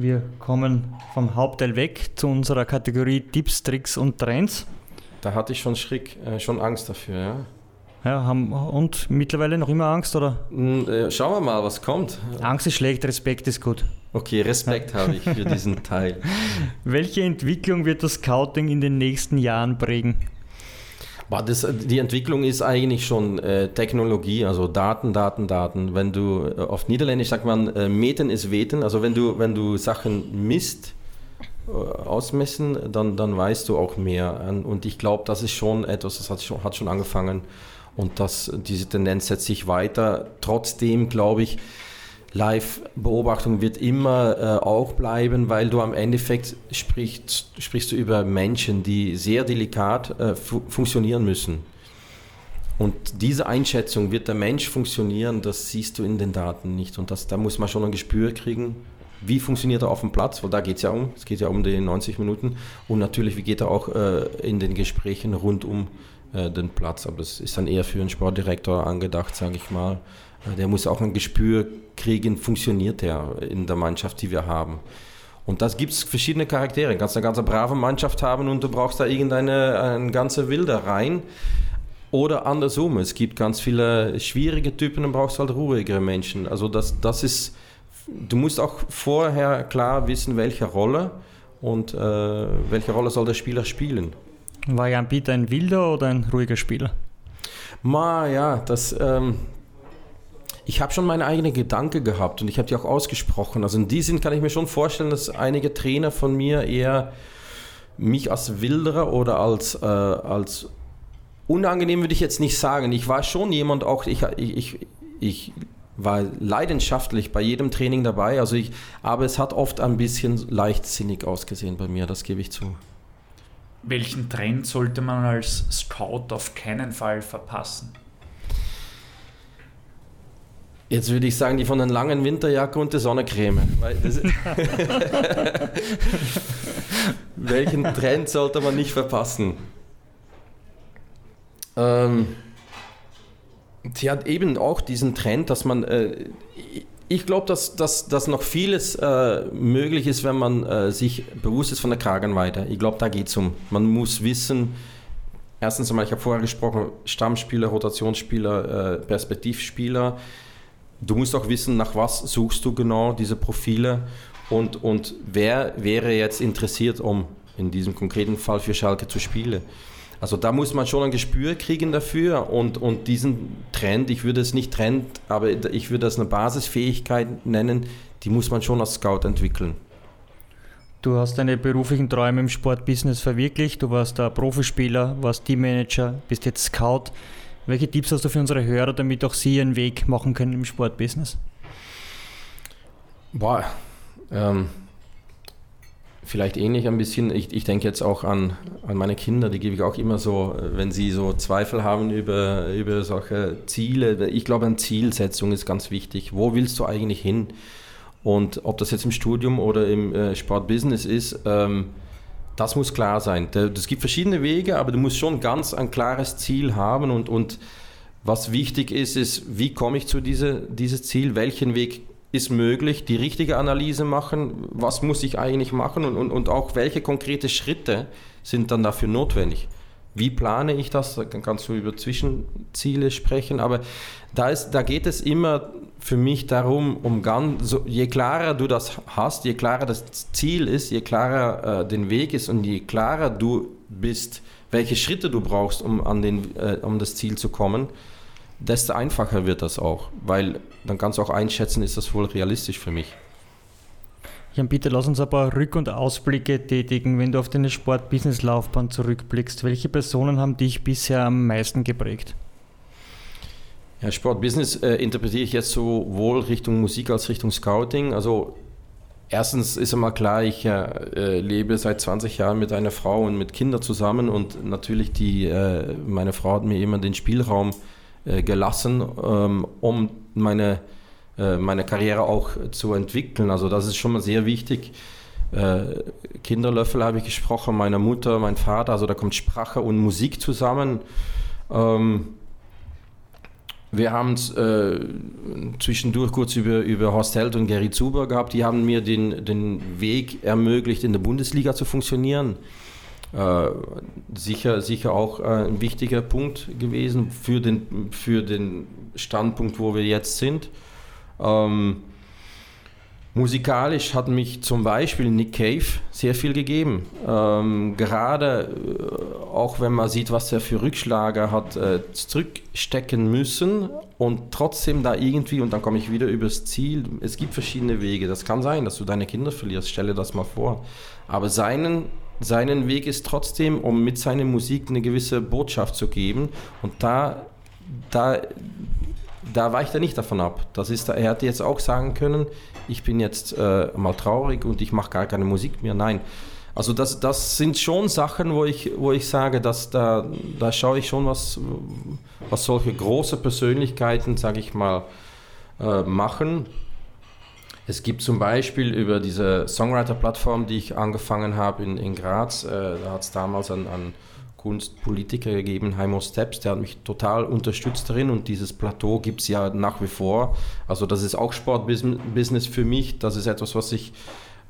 wir kommen vom Hauptteil weg zu unserer Kategorie Tipps, Tricks und Trends. Da hatte ich schon Schrick, äh, schon Angst dafür, ja. Ja, haben, und mittlerweile noch immer Angst, oder? Hm, äh, schauen wir mal, was kommt. Angst ist schlecht, Respekt ist gut. Okay, Respekt habe ich für diesen [laughs] Teil. Welche Entwicklung wird das Scouting in den nächsten Jahren prägen? Das, die Entwicklung ist eigentlich schon äh, Technologie, also Daten, Daten, Daten. Wenn du äh, auf Niederländisch sagt man, äh, meten ist weten, also wenn du, wenn du Sachen misst, äh, ausmessen, dann, dann weißt du auch mehr. Und ich glaube, das ist schon etwas, das hat schon, hat schon angefangen und das, diese Tendenz setzt sich weiter. Trotzdem glaube ich, Live-Beobachtung wird immer äh, auch bleiben, weil du am Endeffekt sprichst, sprichst du über Menschen, die sehr delikat äh, fu funktionieren müssen. Und diese Einschätzung, wird der Mensch funktionieren, das siehst du in den Daten nicht. Und das, da muss man schon ein Gespür kriegen, wie funktioniert er auf dem Platz, weil da geht es ja um, es geht ja um die 90 Minuten. Und natürlich, wie geht er auch äh, in den Gesprächen rund um äh, den Platz. Aber das ist dann eher für einen Sportdirektor angedacht, sage ich mal. Äh, der muss auch ein Gespür kriegen, funktioniert der in der Mannschaft, die wir haben. Und das gibt es verschiedene Charaktere. Du kannst eine ganz brave Mannschaft haben und du brauchst da irgendeine eine ganze Wilder rein. Oder andersrum, es gibt ganz viele schwierige Typen und brauchst halt ruhigere Menschen. Also das, das ist, du musst auch vorher klar wissen, welche Rolle und äh, welche Rolle soll der Spieler spielen. War Jan Peter ein wilder oder ein ruhiger Spieler? Ma, ja, das, ähm, ich habe schon meine eigenen Gedanken gehabt und ich habe die auch ausgesprochen. Also in diesem kann ich mir schon vorstellen, dass einige Trainer von mir eher mich als Wilderer oder als, äh, als unangenehm würde ich jetzt nicht sagen. Ich war schon jemand auch, ich, ich, ich war leidenschaftlich bei jedem Training dabei, also ich, aber es hat oft ein bisschen leichtsinnig ausgesehen bei mir, das gebe ich zu. Welchen Trend sollte man als Scout auf keinen Fall verpassen? Jetzt würde ich sagen, die von der langen Winterjacke und der Sonnencreme. [laughs] Welchen Trend sollte man nicht verpassen? Ähm, sie hat eben auch diesen Trend, dass man, äh, ich glaube, dass, dass, dass noch vieles äh, möglich ist, wenn man äh, sich bewusst ist von der Kragenweite. Ich glaube, da geht es um. Man muss wissen, erstens einmal, ich habe vorher gesprochen, Stammspieler, Rotationsspieler, äh, Perspektivspieler. Du musst auch wissen, nach was suchst du genau diese Profile und, und wer wäre jetzt interessiert, um in diesem konkreten Fall für Schalke zu spielen. Also da muss man schon ein Gespür kriegen dafür und, und diesen Trend, ich würde es nicht Trend, aber ich würde das eine Basisfähigkeit nennen, die muss man schon als Scout entwickeln. Du hast deine beruflichen Träume im Sportbusiness verwirklicht. Du warst da Profispieler, warst Teammanager, bist jetzt Scout. Welche Tipps hast du für unsere Hörer, damit auch sie ihren Weg machen können im Sportbusiness? Boah, ähm, vielleicht ähnlich ein bisschen. Ich, ich denke jetzt auch an, an meine Kinder, die gebe ich auch immer so, wenn sie so Zweifel haben über, über solche Ziele. Ich glaube, eine Zielsetzung ist ganz wichtig. Wo willst du eigentlich hin? Und ob das jetzt im Studium oder im äh, Sportbusiness ist, ähm, das muss klar sein. Es gibt verschiedene Wege, aber du musst schon ganz ein klares Ziel haben und, und was wichtig ist, ist, wie komme ich zu diese, dieses Ziel, welchen Weg ist möglich, die richtige Analyse machen, was muss ich eigentlich machen und, und, und auch welche konkrete Schritte sind dann dafür notwendig. Wie plane ich das? Da kannst du über Zwischenziele sprechen, aber da, ist, da geht es immer für mich darum, um ganz, so, je klarer du das hast, je klarer das Ziel ist, je klarer äh, den Weg ist und je klarer du bist, welche Schritte du brauchst, um, an den, äh, um das Ziel zu kommen, desto einfacher wird das auch, weil dann kannst du auch einschätzen, ist das wohl realistisch für mich. Jan, bitte lass uns ein paar Rück- und Ausblicke tätigen. Wenn du auf deine Sport-Business-Laufbahn zurückblickst, welche Personen haben dich bisher am meisten geprägt? Ja, Sport-Business äh, interpretiere ich jetzt sowohl Richtung Musik als Richtung Scouting. Also erstens ist einmal klar, ich äh, lebe seit 20 Jahren mit einer Frau und mit Kindern zusammen und natürlich die, äh, meine Frau hat mir immer den Spielraum äh, gelassen, ähm, um meine äh, meine Karriere auch zu entwickeln. Also das ist schon mal sehr wichtig. Äh, Kinderlöffel habe ich gesprochen, meine Mutter, mein Vater, also da kommt Sprache und Musik zusammen. Ähm, wir haben äh, zwischendurch kurz über, über Horst Held und Gary Zuber gehabt. Die haben mir den, den Weg ermöglicht, in der Bundesliga zu funktionieren. Äh, sicher, sicher auch äh, ein wichtiger Punkt gewesen für den, für den Standpunkt, wo wir jetzt sind. Ähm, musikalisch hat mich zum Beispiel Nick Cave sehr viel gegeben. Ähm, gerade äh, auch wenn man sieht, was er für Rückschläge hat äh, zurückstecken müssen und trotzdem da irgendwie, und dann komme ich wieder übers Ziel, es gibt verschiedene Wege. Das kann sein, dass du deine Kinder verlierst, stelle das mal vor. Aber seinen seinen Weg ist trotzdem, um mit seiner Musik eine gewisse Botschaft zu geben. Und da, da da weicht er nicht davon ab. Das ist, er hätte jetzt auch sagen können, ich bin jetzt äh, mal traurig und ich mache gar keine Musik mehr. Nein. Also das, das sind schon Sachen, wo ich, wo ich sage, dass da, da schaue ich schon, was, was solche große Persönlichkeiten, sage ich mal, äh, machen. Es gibt zum Beispiel über diese Songwriter-Plattform, die ich angefangen habe in, in Graz, äh, da hat es damals an, an Kunstpolitiker gegeben, Heimo Steps, der hat mich total unterstützt darin und dieses Plateau gibt es ja nach wie vor. Also das ist auch Sportbusiness für mich, das ist etwas, was ich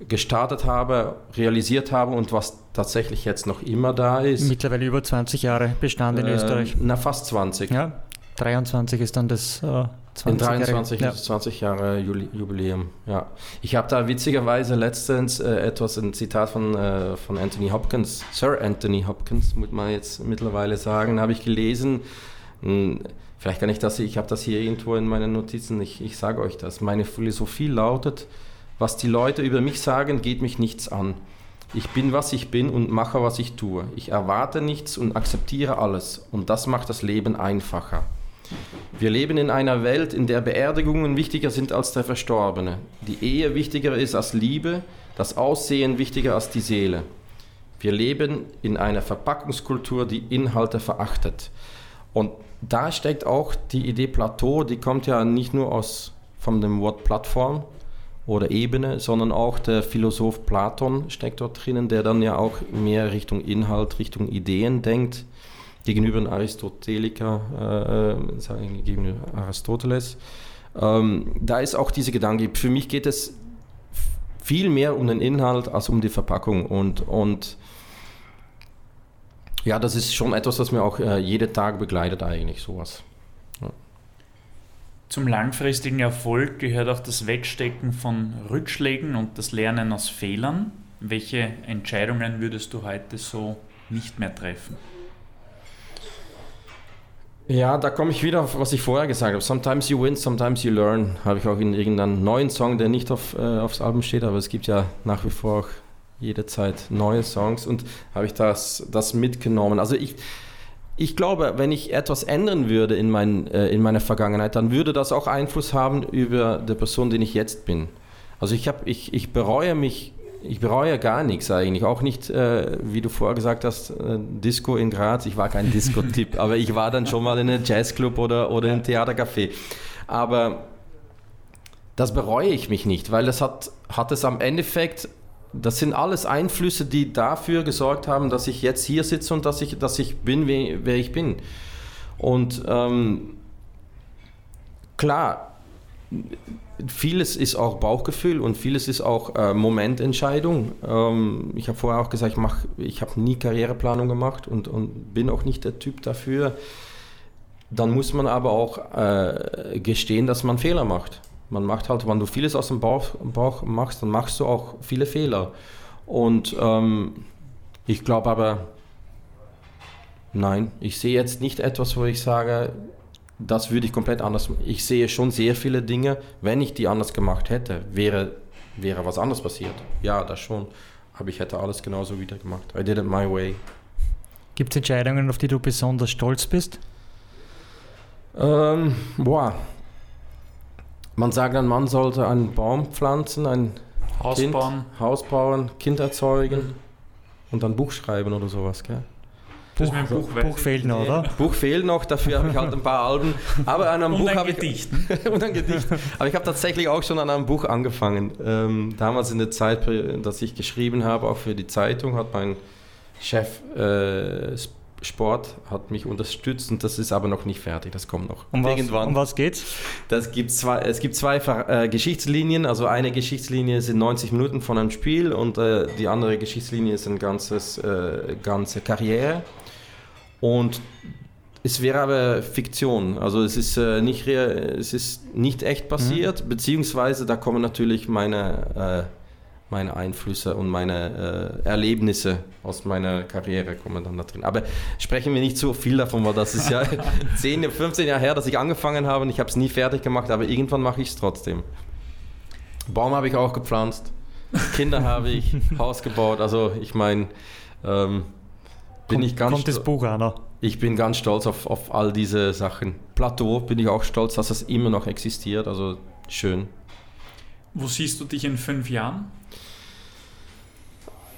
gestartet habe, realisiert habe und was tatsächlich jetzt noch immer da ist. Mittlerweile über 20 Jahre Bestand in äh, Österreich. Na, fast 20. Ja, 23 ist dann das äh, 20 In 23 Jahre. es 20 Jahre Jubiläum, ja. Ich habe da witzigerweise letztens äh, etwas, ein Zitat von, äh, von Anthony Hopkins, Sir Anthony Hopkins, muss man jetzt mittlerweile sagen, habe ich gelesen. Hm, Vielleicht kann ich das, ich habe das hier irgendwo in meinen Notizen, ich, ich sage euch das. Meine Philosophie lautet, was die Leute über mich sagen, geht mich nichts an. Ich bin, was ich bin und mache, was ich tue. Ich erwarte nichts und akzeptiere alles. Und das macht das Leben einfacher. Wir leben in einer Welt, in der Beerdigungen wichtiger sind als der Verstorbene. Die Ehe wichtiger ist als Liebe, das Aussehen wichtiger als die Seele. Wir leben in einer Verpackungskultur, die Inhalte verachtet. Und da steckt auch die Idee Plateau, die kommt ja nicht nur aus von dem Wort Plattform oder Ebene, sondern auch der Philosoph Platon steckt dort drinnen, der dann ja auch mehr Richtung Inhalt, Richtung Ideen denkt, gegenüber Aristoteliker, äh, äh sagen Aristoteles. Ähm, da ist auch dieser Gedanke, für mich geht es viel mehr um den Inhalt als um die Verpackung und, und ja, das ist schon etwas, was mir auch äh, jeden Tag begleitet eigentlich, sowas. Zum langfristigen Erfolg gehört auch das Wegstecken von Rückschlägen und das Lernen aus Fehlern. Welche Entscheidungen würdest du heute so nicht mehr treffen? Ja, da komme ich wieder auf, was ich vorher gesagt habe. Sometimes you win, sometimes you learn. Habe ich auch in irgendeinem neuen Song, der nicht auf, äh, aufs Album steht, aber es gibt ja nach wie vor auch jederzeit neue Songs und habe ich das, das mitgenommen. Also ich, ich glaube, wenn ich etwas ändern würde in, mein, äh, in meiner Vergangenheit, dann würde das auch Einfluss haben über die Person, die ich jetzt bin. Also ich, hab, ich, ich bereue mich, ich bereue gar nichts eigentlich. Auch nicht, äh, wie du vorher gesagt hast, äh, Disco in Graz. Ich war kein [laughs] Disco-Tipp, aber ich war dann schon mal in einem Jazzclub oder, oder in einem Theatercafé. Aber das bereue ich mich nicht, weil das hat, hat es am Endeffekt das sind alles Einflüsse, die dafür gesorgt haben, dass ich jetzt hier sitze und dass ich, dass ich bin, wer ich bin. Und ähm, klar, vieles ist auch Bauchgefühl und vieles ist auch äh, Momententscheidung. Ähm, ich habe vorher auch gesagt, ich, ich habe nie Karriereplanung gemacht und, und bin auch nicht der Typ dafür. Dann muss man aber auch äh, gestehen, dass man Fehler macht. Man macht halt, wenn du vieles aus dem Bauch, Bauch machst, dann machst du auch viele Fehler. Und ähm, ich glaube aber, nein, ich sehe jetzt nicht etwas, wo ich sage, das würde ich komplett anders machen. Ich sehe schon sehr viele Dinge, wenn ich die anders gemacht hätte, wäre, wäre was anderes passiert. Ja, das schon. Aber ich hätte alles genauso wieder gemacht. I did it my way. Gibt es Entscheidungen, auf die du besonders stolz bist? Ähm, boah, man sagt, ein Mann sollte einen Baum pflanzen, ein Haus kind, bauen. Haus bauen, Kind erzeugen und dann Buch schreiben oder sowas, gell? Das Buch, Buch, Buch fehlt noch, oder? [laughs] Buch fehlt noch, dafür habe ich halt ein paar Alben. Aber an einem und Buch habe ich. [laughs] und ein Gedicht. Aber ich habe tatsächlich auch schon an einem Buch angefangen. Ähm, damals in der Zeit, dass ich geschrieben habe, auch für die Zeitung, hat mein Chef äh, Sport hat mich unterstützt und das ist aber noch nicht fertig, das kommt noch. Um was, Irgendwann. Um was geht's? Das gibt zwei, es gibt zwei äh, Geschichtslinien, also eine Geschichtslinie sind 90 Minuten von einem Spiel und äh, die andere Geschichtslinie ist eine ganzes, äh, ganze Karriere. Und es wäre aber Fiktion, also es ist, äh, nicht, es ist nicht echt passiert, mhm. beziehungsweise da kommen natürlich meine äh, meine Einflüsse und meine äh, Erlebnisse aus meiner Karriere kommen dann da drin. Aber sprechen wir nicht so viel davon, weil das ist ja [laughs] 10, 15 Jahre her, dass ich angefangen habe und ich habe es nie fertig gemacht, aber irgendwann mache ich es trotzdem. Baum habe ich auch gepflanzt, Kinder habe ich, [laughs] Haus gebaut, also ich meine, ähm, bin kommt, ich ganz Kommt das Buch, Anna? Ich bin ganz stolz auf, auf all diese Sachen. Plateau bin ich auch stolz, dass es immer noch existiert, also schön. Wo siehst du dich in fünf Jahren?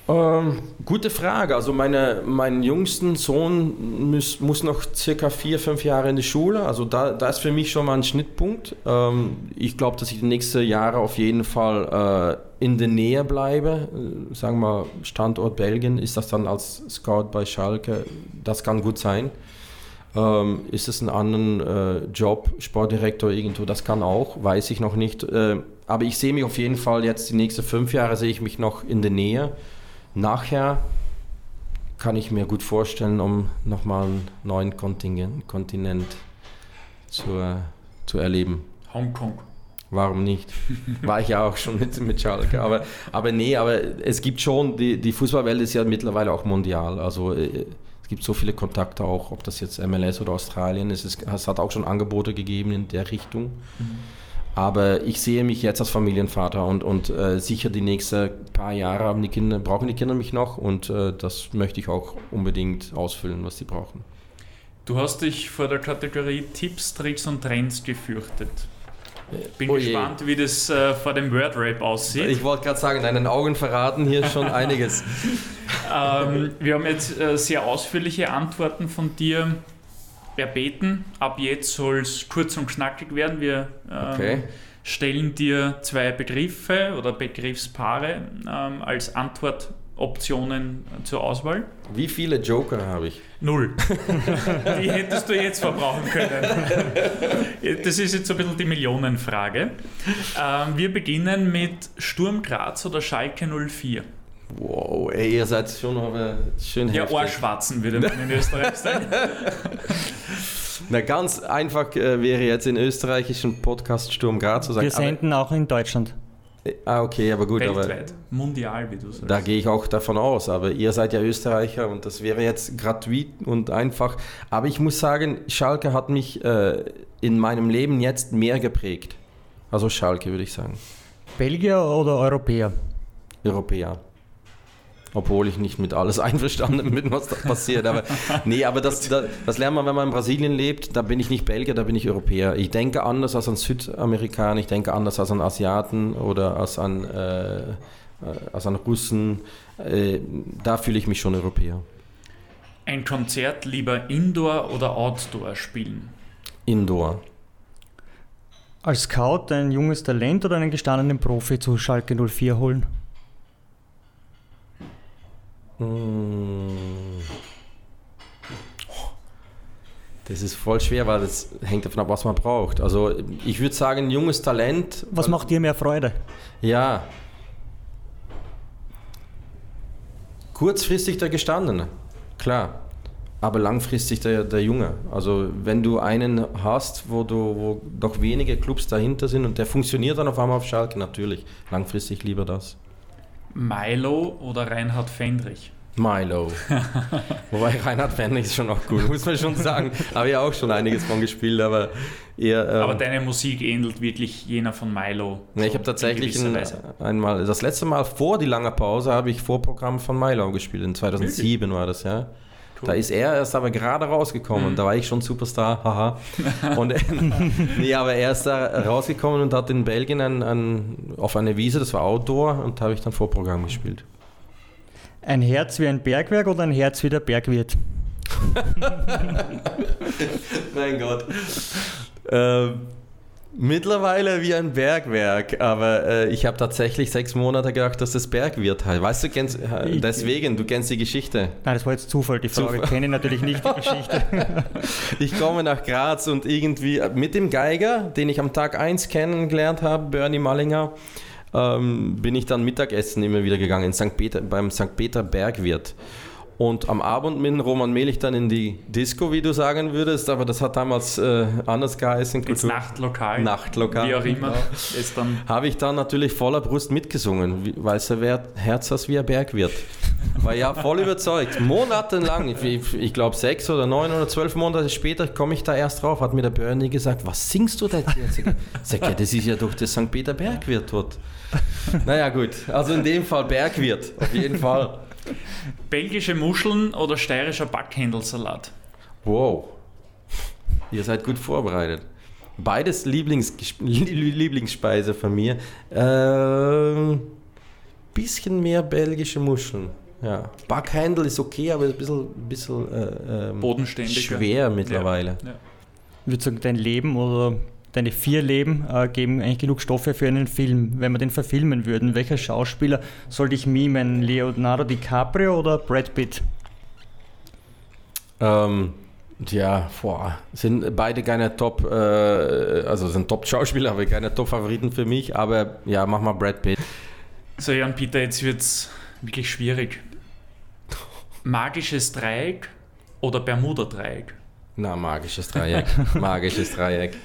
Ähm, gute Frage. Also meine, mein jüngsten Sohn muss, muss noch circa vier, fünf Jahre in die Schule. Also da, da ist für mich schon mal ein Schnittpunkt. Ähm, ich glaube, dass ich die nächsten Jahre auf jeden Fall äh, in der Nähe bleibe. Äh, sagen wir Standort Belgien. Ist das dann als Scout bei Schalke? Das kann gut sein. Ähm, ist es ein anderer äh, Job, Sportdirektor irgendwo? Das kann auch, weiß ich noch nicht. Äh, aber ich sehe mich auf jeden Fall jetzt die nächsten fünf Jahre sehe ich mich noch in der Nähe. Nachher kann ich mir gut vorstellen, um nochmal einen neuen Kontinent, Kontinent zu, zu erleben. Hongkong. Warum nicht? [laughs] War ich ja auch schon mit, mit Schalke. Aber, aber nee, aber es gibt schon, die, die Fußballwelt ist ja mittlerweile auch mondial. Also äh, es gibt so viele Kontakte auch, ob das jetzt MLS oder Australien ist. Es, es hat auch schon Angebote gegeben in der Richtung. Mhm. Aber ich sehe mich jetzt als Familienvater und, und äh, sicher die nächsten paar Jahre haben die Kinder, brauchen die Kinder mich noch und äh, das möchte ich auch unbedingt ausfüllen, was sie brauchen. Du hast dich vor der Kategorie Tipps, Tricks und Trends gefürchtet. Bin oh gespannt, wie das äh, vor dem Wordrap aussieht. Ich wollte gerade sagen, deinen Augen verraten hier schon [laughs] einiges. ähm, wir haben jetzt äh, sehr ausführliche Antworten von dir erbeten. Ab jetzt soll es kurz und knackig werden. Wir ähm, okay. stellen dir zwei Begriffe oder Begriffspaare ähm, als Antwort Optionen zur Auswahl. Wie viele Joker habe ich? Null. [laughs] die hättest du jetzt verbrauchen können. Das ist jetzt so ein bisschen die Millionenfrage. Ähm, wir beginnen mit Sturm Graz oder Schalke 04. Wow, ey, ihr seid schon aber schön Ja, heftig. Ohrschwatzen würde man in Österreich sagen. [laughs] Na, ganz einfach äh, wäre jetzt in österreichischen Podcast Sturm Graz zu sagen. Wir senden auch in Deutschland. Ah, okay, aber gut. Weltweit, aber mundial, wie du sagst. Da gehe ich auch davon aus, aber ihr seid ja Österreicher und das wäre jetzt gratuit und einfach. Aber ich muss sagen, Schalke hat mich äh, in meinem Leben jetzt mehr geprägt. Also Schalke, würde ich sagen. Belgier oder Europäer? Europäer obwohl ich nicht mit alles [laughs] einverstanden bin, was da passiert. Aber [laughs] nee, aber das, das, das, lernt man, wenn man in Brasilien lebt. Da bin ich nicht Belgier, da bin ich Europäer. Ich denke anders als an Südamerikaner, ich denke anders als an Asiaten oder als an, äh, als an Russen. Äh, da fühle ich mich schon Europäer. Ein Konzert lieber Indoor oder Outdoor spielen? Indoor. Als Scout ein junges Talent oder einen gestandenen Profi zu Schalke 04 holen? Hm. Das ist voll schwer, weil das hängt davon ab, was man braucht. Also ich würde sagen, junges Talent. Was macht dir mehr Freude? Ja. Kurzfristig der Gestandene, klar. Aber langfristig der, der Junge. Also wenn du einen hast, wo du wo doch wenige Clubs dahinter sind und der funktioniert dann auf einmal auf Schalke, natürlich. Langfristig lieber das. Milo oder Reinhard Fendrich? Milo. [laughs] Wobei Reinhard Fendrich ist schon auch gut, muss man schon sagen. Habe ich auch schon einiges von gespielt, aber eher. Ähm, aber deine Musik ähnelt wirklich jener von Milo. Ja, ich habe tatsächlich ein, einmal, das letzte Mal vor die lange Pause habe ich Vorprogramm von Milo gespielt. In 2007 wirklich? war das, ja. Cool. Da ist er erst aber gerade rausgekommen. Mhm. Da war ich schon Superstar, haha. [laughs] und, [laughs] nee, aber er ist da rausgekommen und hat in Belgien ein, ein, auf einer Wiese, das war Outdoor, und da habe ich dann Vorprogramm gespielt. Ein Herz wie ein Bergwerk oder ein Herz wie der Bergwirt? [laughs] mein Gott. Ähm, Mittlerweile wie ein Bergwerk, aber äh, ich habe tatsächlich sechs Monate gedacht, dass das Bergwirt heißt. Weißt du, kennst, äh, deswegen, du kennst die Geschichte. Nein, das war jetzt Zufall, die Frage. Zufall. Ich kenne natürlich nicht die Geschichte. [laughs] ich komme nach Graz und irgendwie äh, mit dem Geiger, den ich am Tag 1 kennengelernt habe, Bernie Mallinger, ähm, bin ich dann Mittagessen immer wieder gegangen in St. Peter, beim St. Peter Bergwirt. Und am Abend mit Roman Mehlich dann in die Disco, wie du sagen würdest, aber das hat damals äh, anders geheißen. Ins Nachtlokal. Nachtlokal. Wie auch immer. Genau. Habe ich dann natürlich voller Brust mitgesungen, weil es Herz als wie ein Berg wird. War ja voll überzeugt. Monatelang, ich, ich glaube sechs oder neun oder zwölf Monate später komme ich da erst drauf, hat mir der Bernie gesagt, was singst du da jetzt? Sag ja, das ist ja doch der St. Peter Bergwirt dort. Naja gut, also in dem Fall Bergwirt, auf jeden Fall. Belgische Muscheln oder steirischer Backhändelsalat? Wow. [laughs] Ihr seid gut vorbereitet. Beides Lieblings Lieblingsspeise von mir. Äh, bisschen mehr belgische Muscheln. Ja. Backhändel ist okay, aber ein bisschen, bisschen äh, ähm. Schwer mittlerweile. Ja. Ja. Ich würde sagen, dein Leben oder deine vier Leben äh, geben eigentlich genug Stoffe für einen Film. Wenn wir den verfilmen würden, welcher Schauspieler sollte ich mimen? Leonardo DiCaprio oder Brad Pitt? Ähm, Tja, boah, sind beide keine Top, äh, also sind Top-Schauspieler, aber keine Top-Favoriten für mich. Aber ja, mach mal Brad Pitt. So, Jan Peter, jetzt wird es wirklich schwierig. Magisches Dreieck oder Bermuda-Dreieck? Na, magisches Dreieck. magisches Dreieck.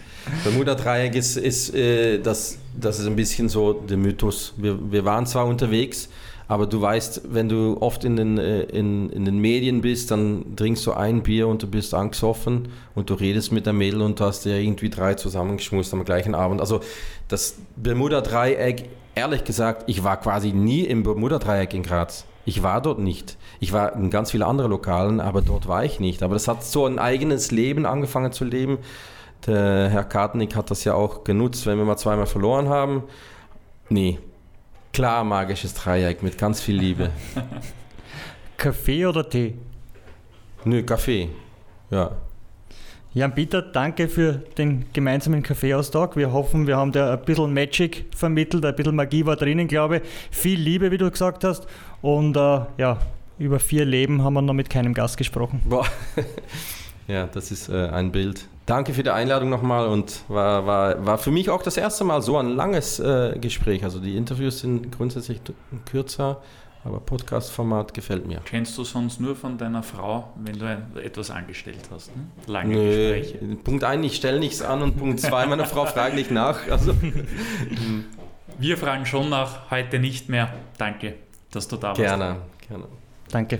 Bermuda-Dreieck ist, ist äh, das, das ist ein bisschen so der Mythos. Wir, wir waren zwar unterwegs, aber du weißt, wenn du oft in den, äh, in, in den Medien bist, dann trinkst du ein Bier und du bist angesoffen und du redest mit der Mädel und du hast dir irgendwie drei zusammengeschmust am gleichen Abend. Also das Bermuda-Dreieck, ehrlich gesagt, ich war quasi nie im Bermuda-Dreieck in Graz. Ich war dort nicht. Ich war in ganz vielen anderen Lokalen, aber dort war ich nicht. Aber das hat so ein eigenes Leben angefangen zu leben. Der Herr Kartnick hat das ja auch genutzt, wenn wir mal zweimal verloren haben. Nee, klar magisches Dreieck mit ganz viel Liebe. [laughs] Kaffee oder Tee? Nö, Kaffee. Ja. Jan Peter, danke für den gemeinsamen Kaffeeaustausch. Wir hoffen, wir haben da ein bisschen Magic vermittelt, ein bisschen Magie war drinnen, glaube ich. Viel Liebe, wie du gesagt hast. Und äh, ja, über vier Leben haben wir noch mit keinem Gast gesprochen. Boah. [laughs] ja, das ist äh, ein Bild. Danke für die Einladung nochmal und war, war, war für mich auch das erste Mal so ein langes äh, Gespräch. Also die Interviews sind grundsätzlich kürzer, aber Podcast-Format gefällt mir. Kennst du sonst nur von deiner Frau, wenn du etwas angestellt hast? Ne? Lange Nö, Gespräche. Punkt 1, ich stelle nichts an und Punkt 2, meine Frau fragt nicht nach. Also. [laughs] Wir fragen schon nach, heute nicht mehr. Danke, dass du da warst. Gerne, gerne. Danke.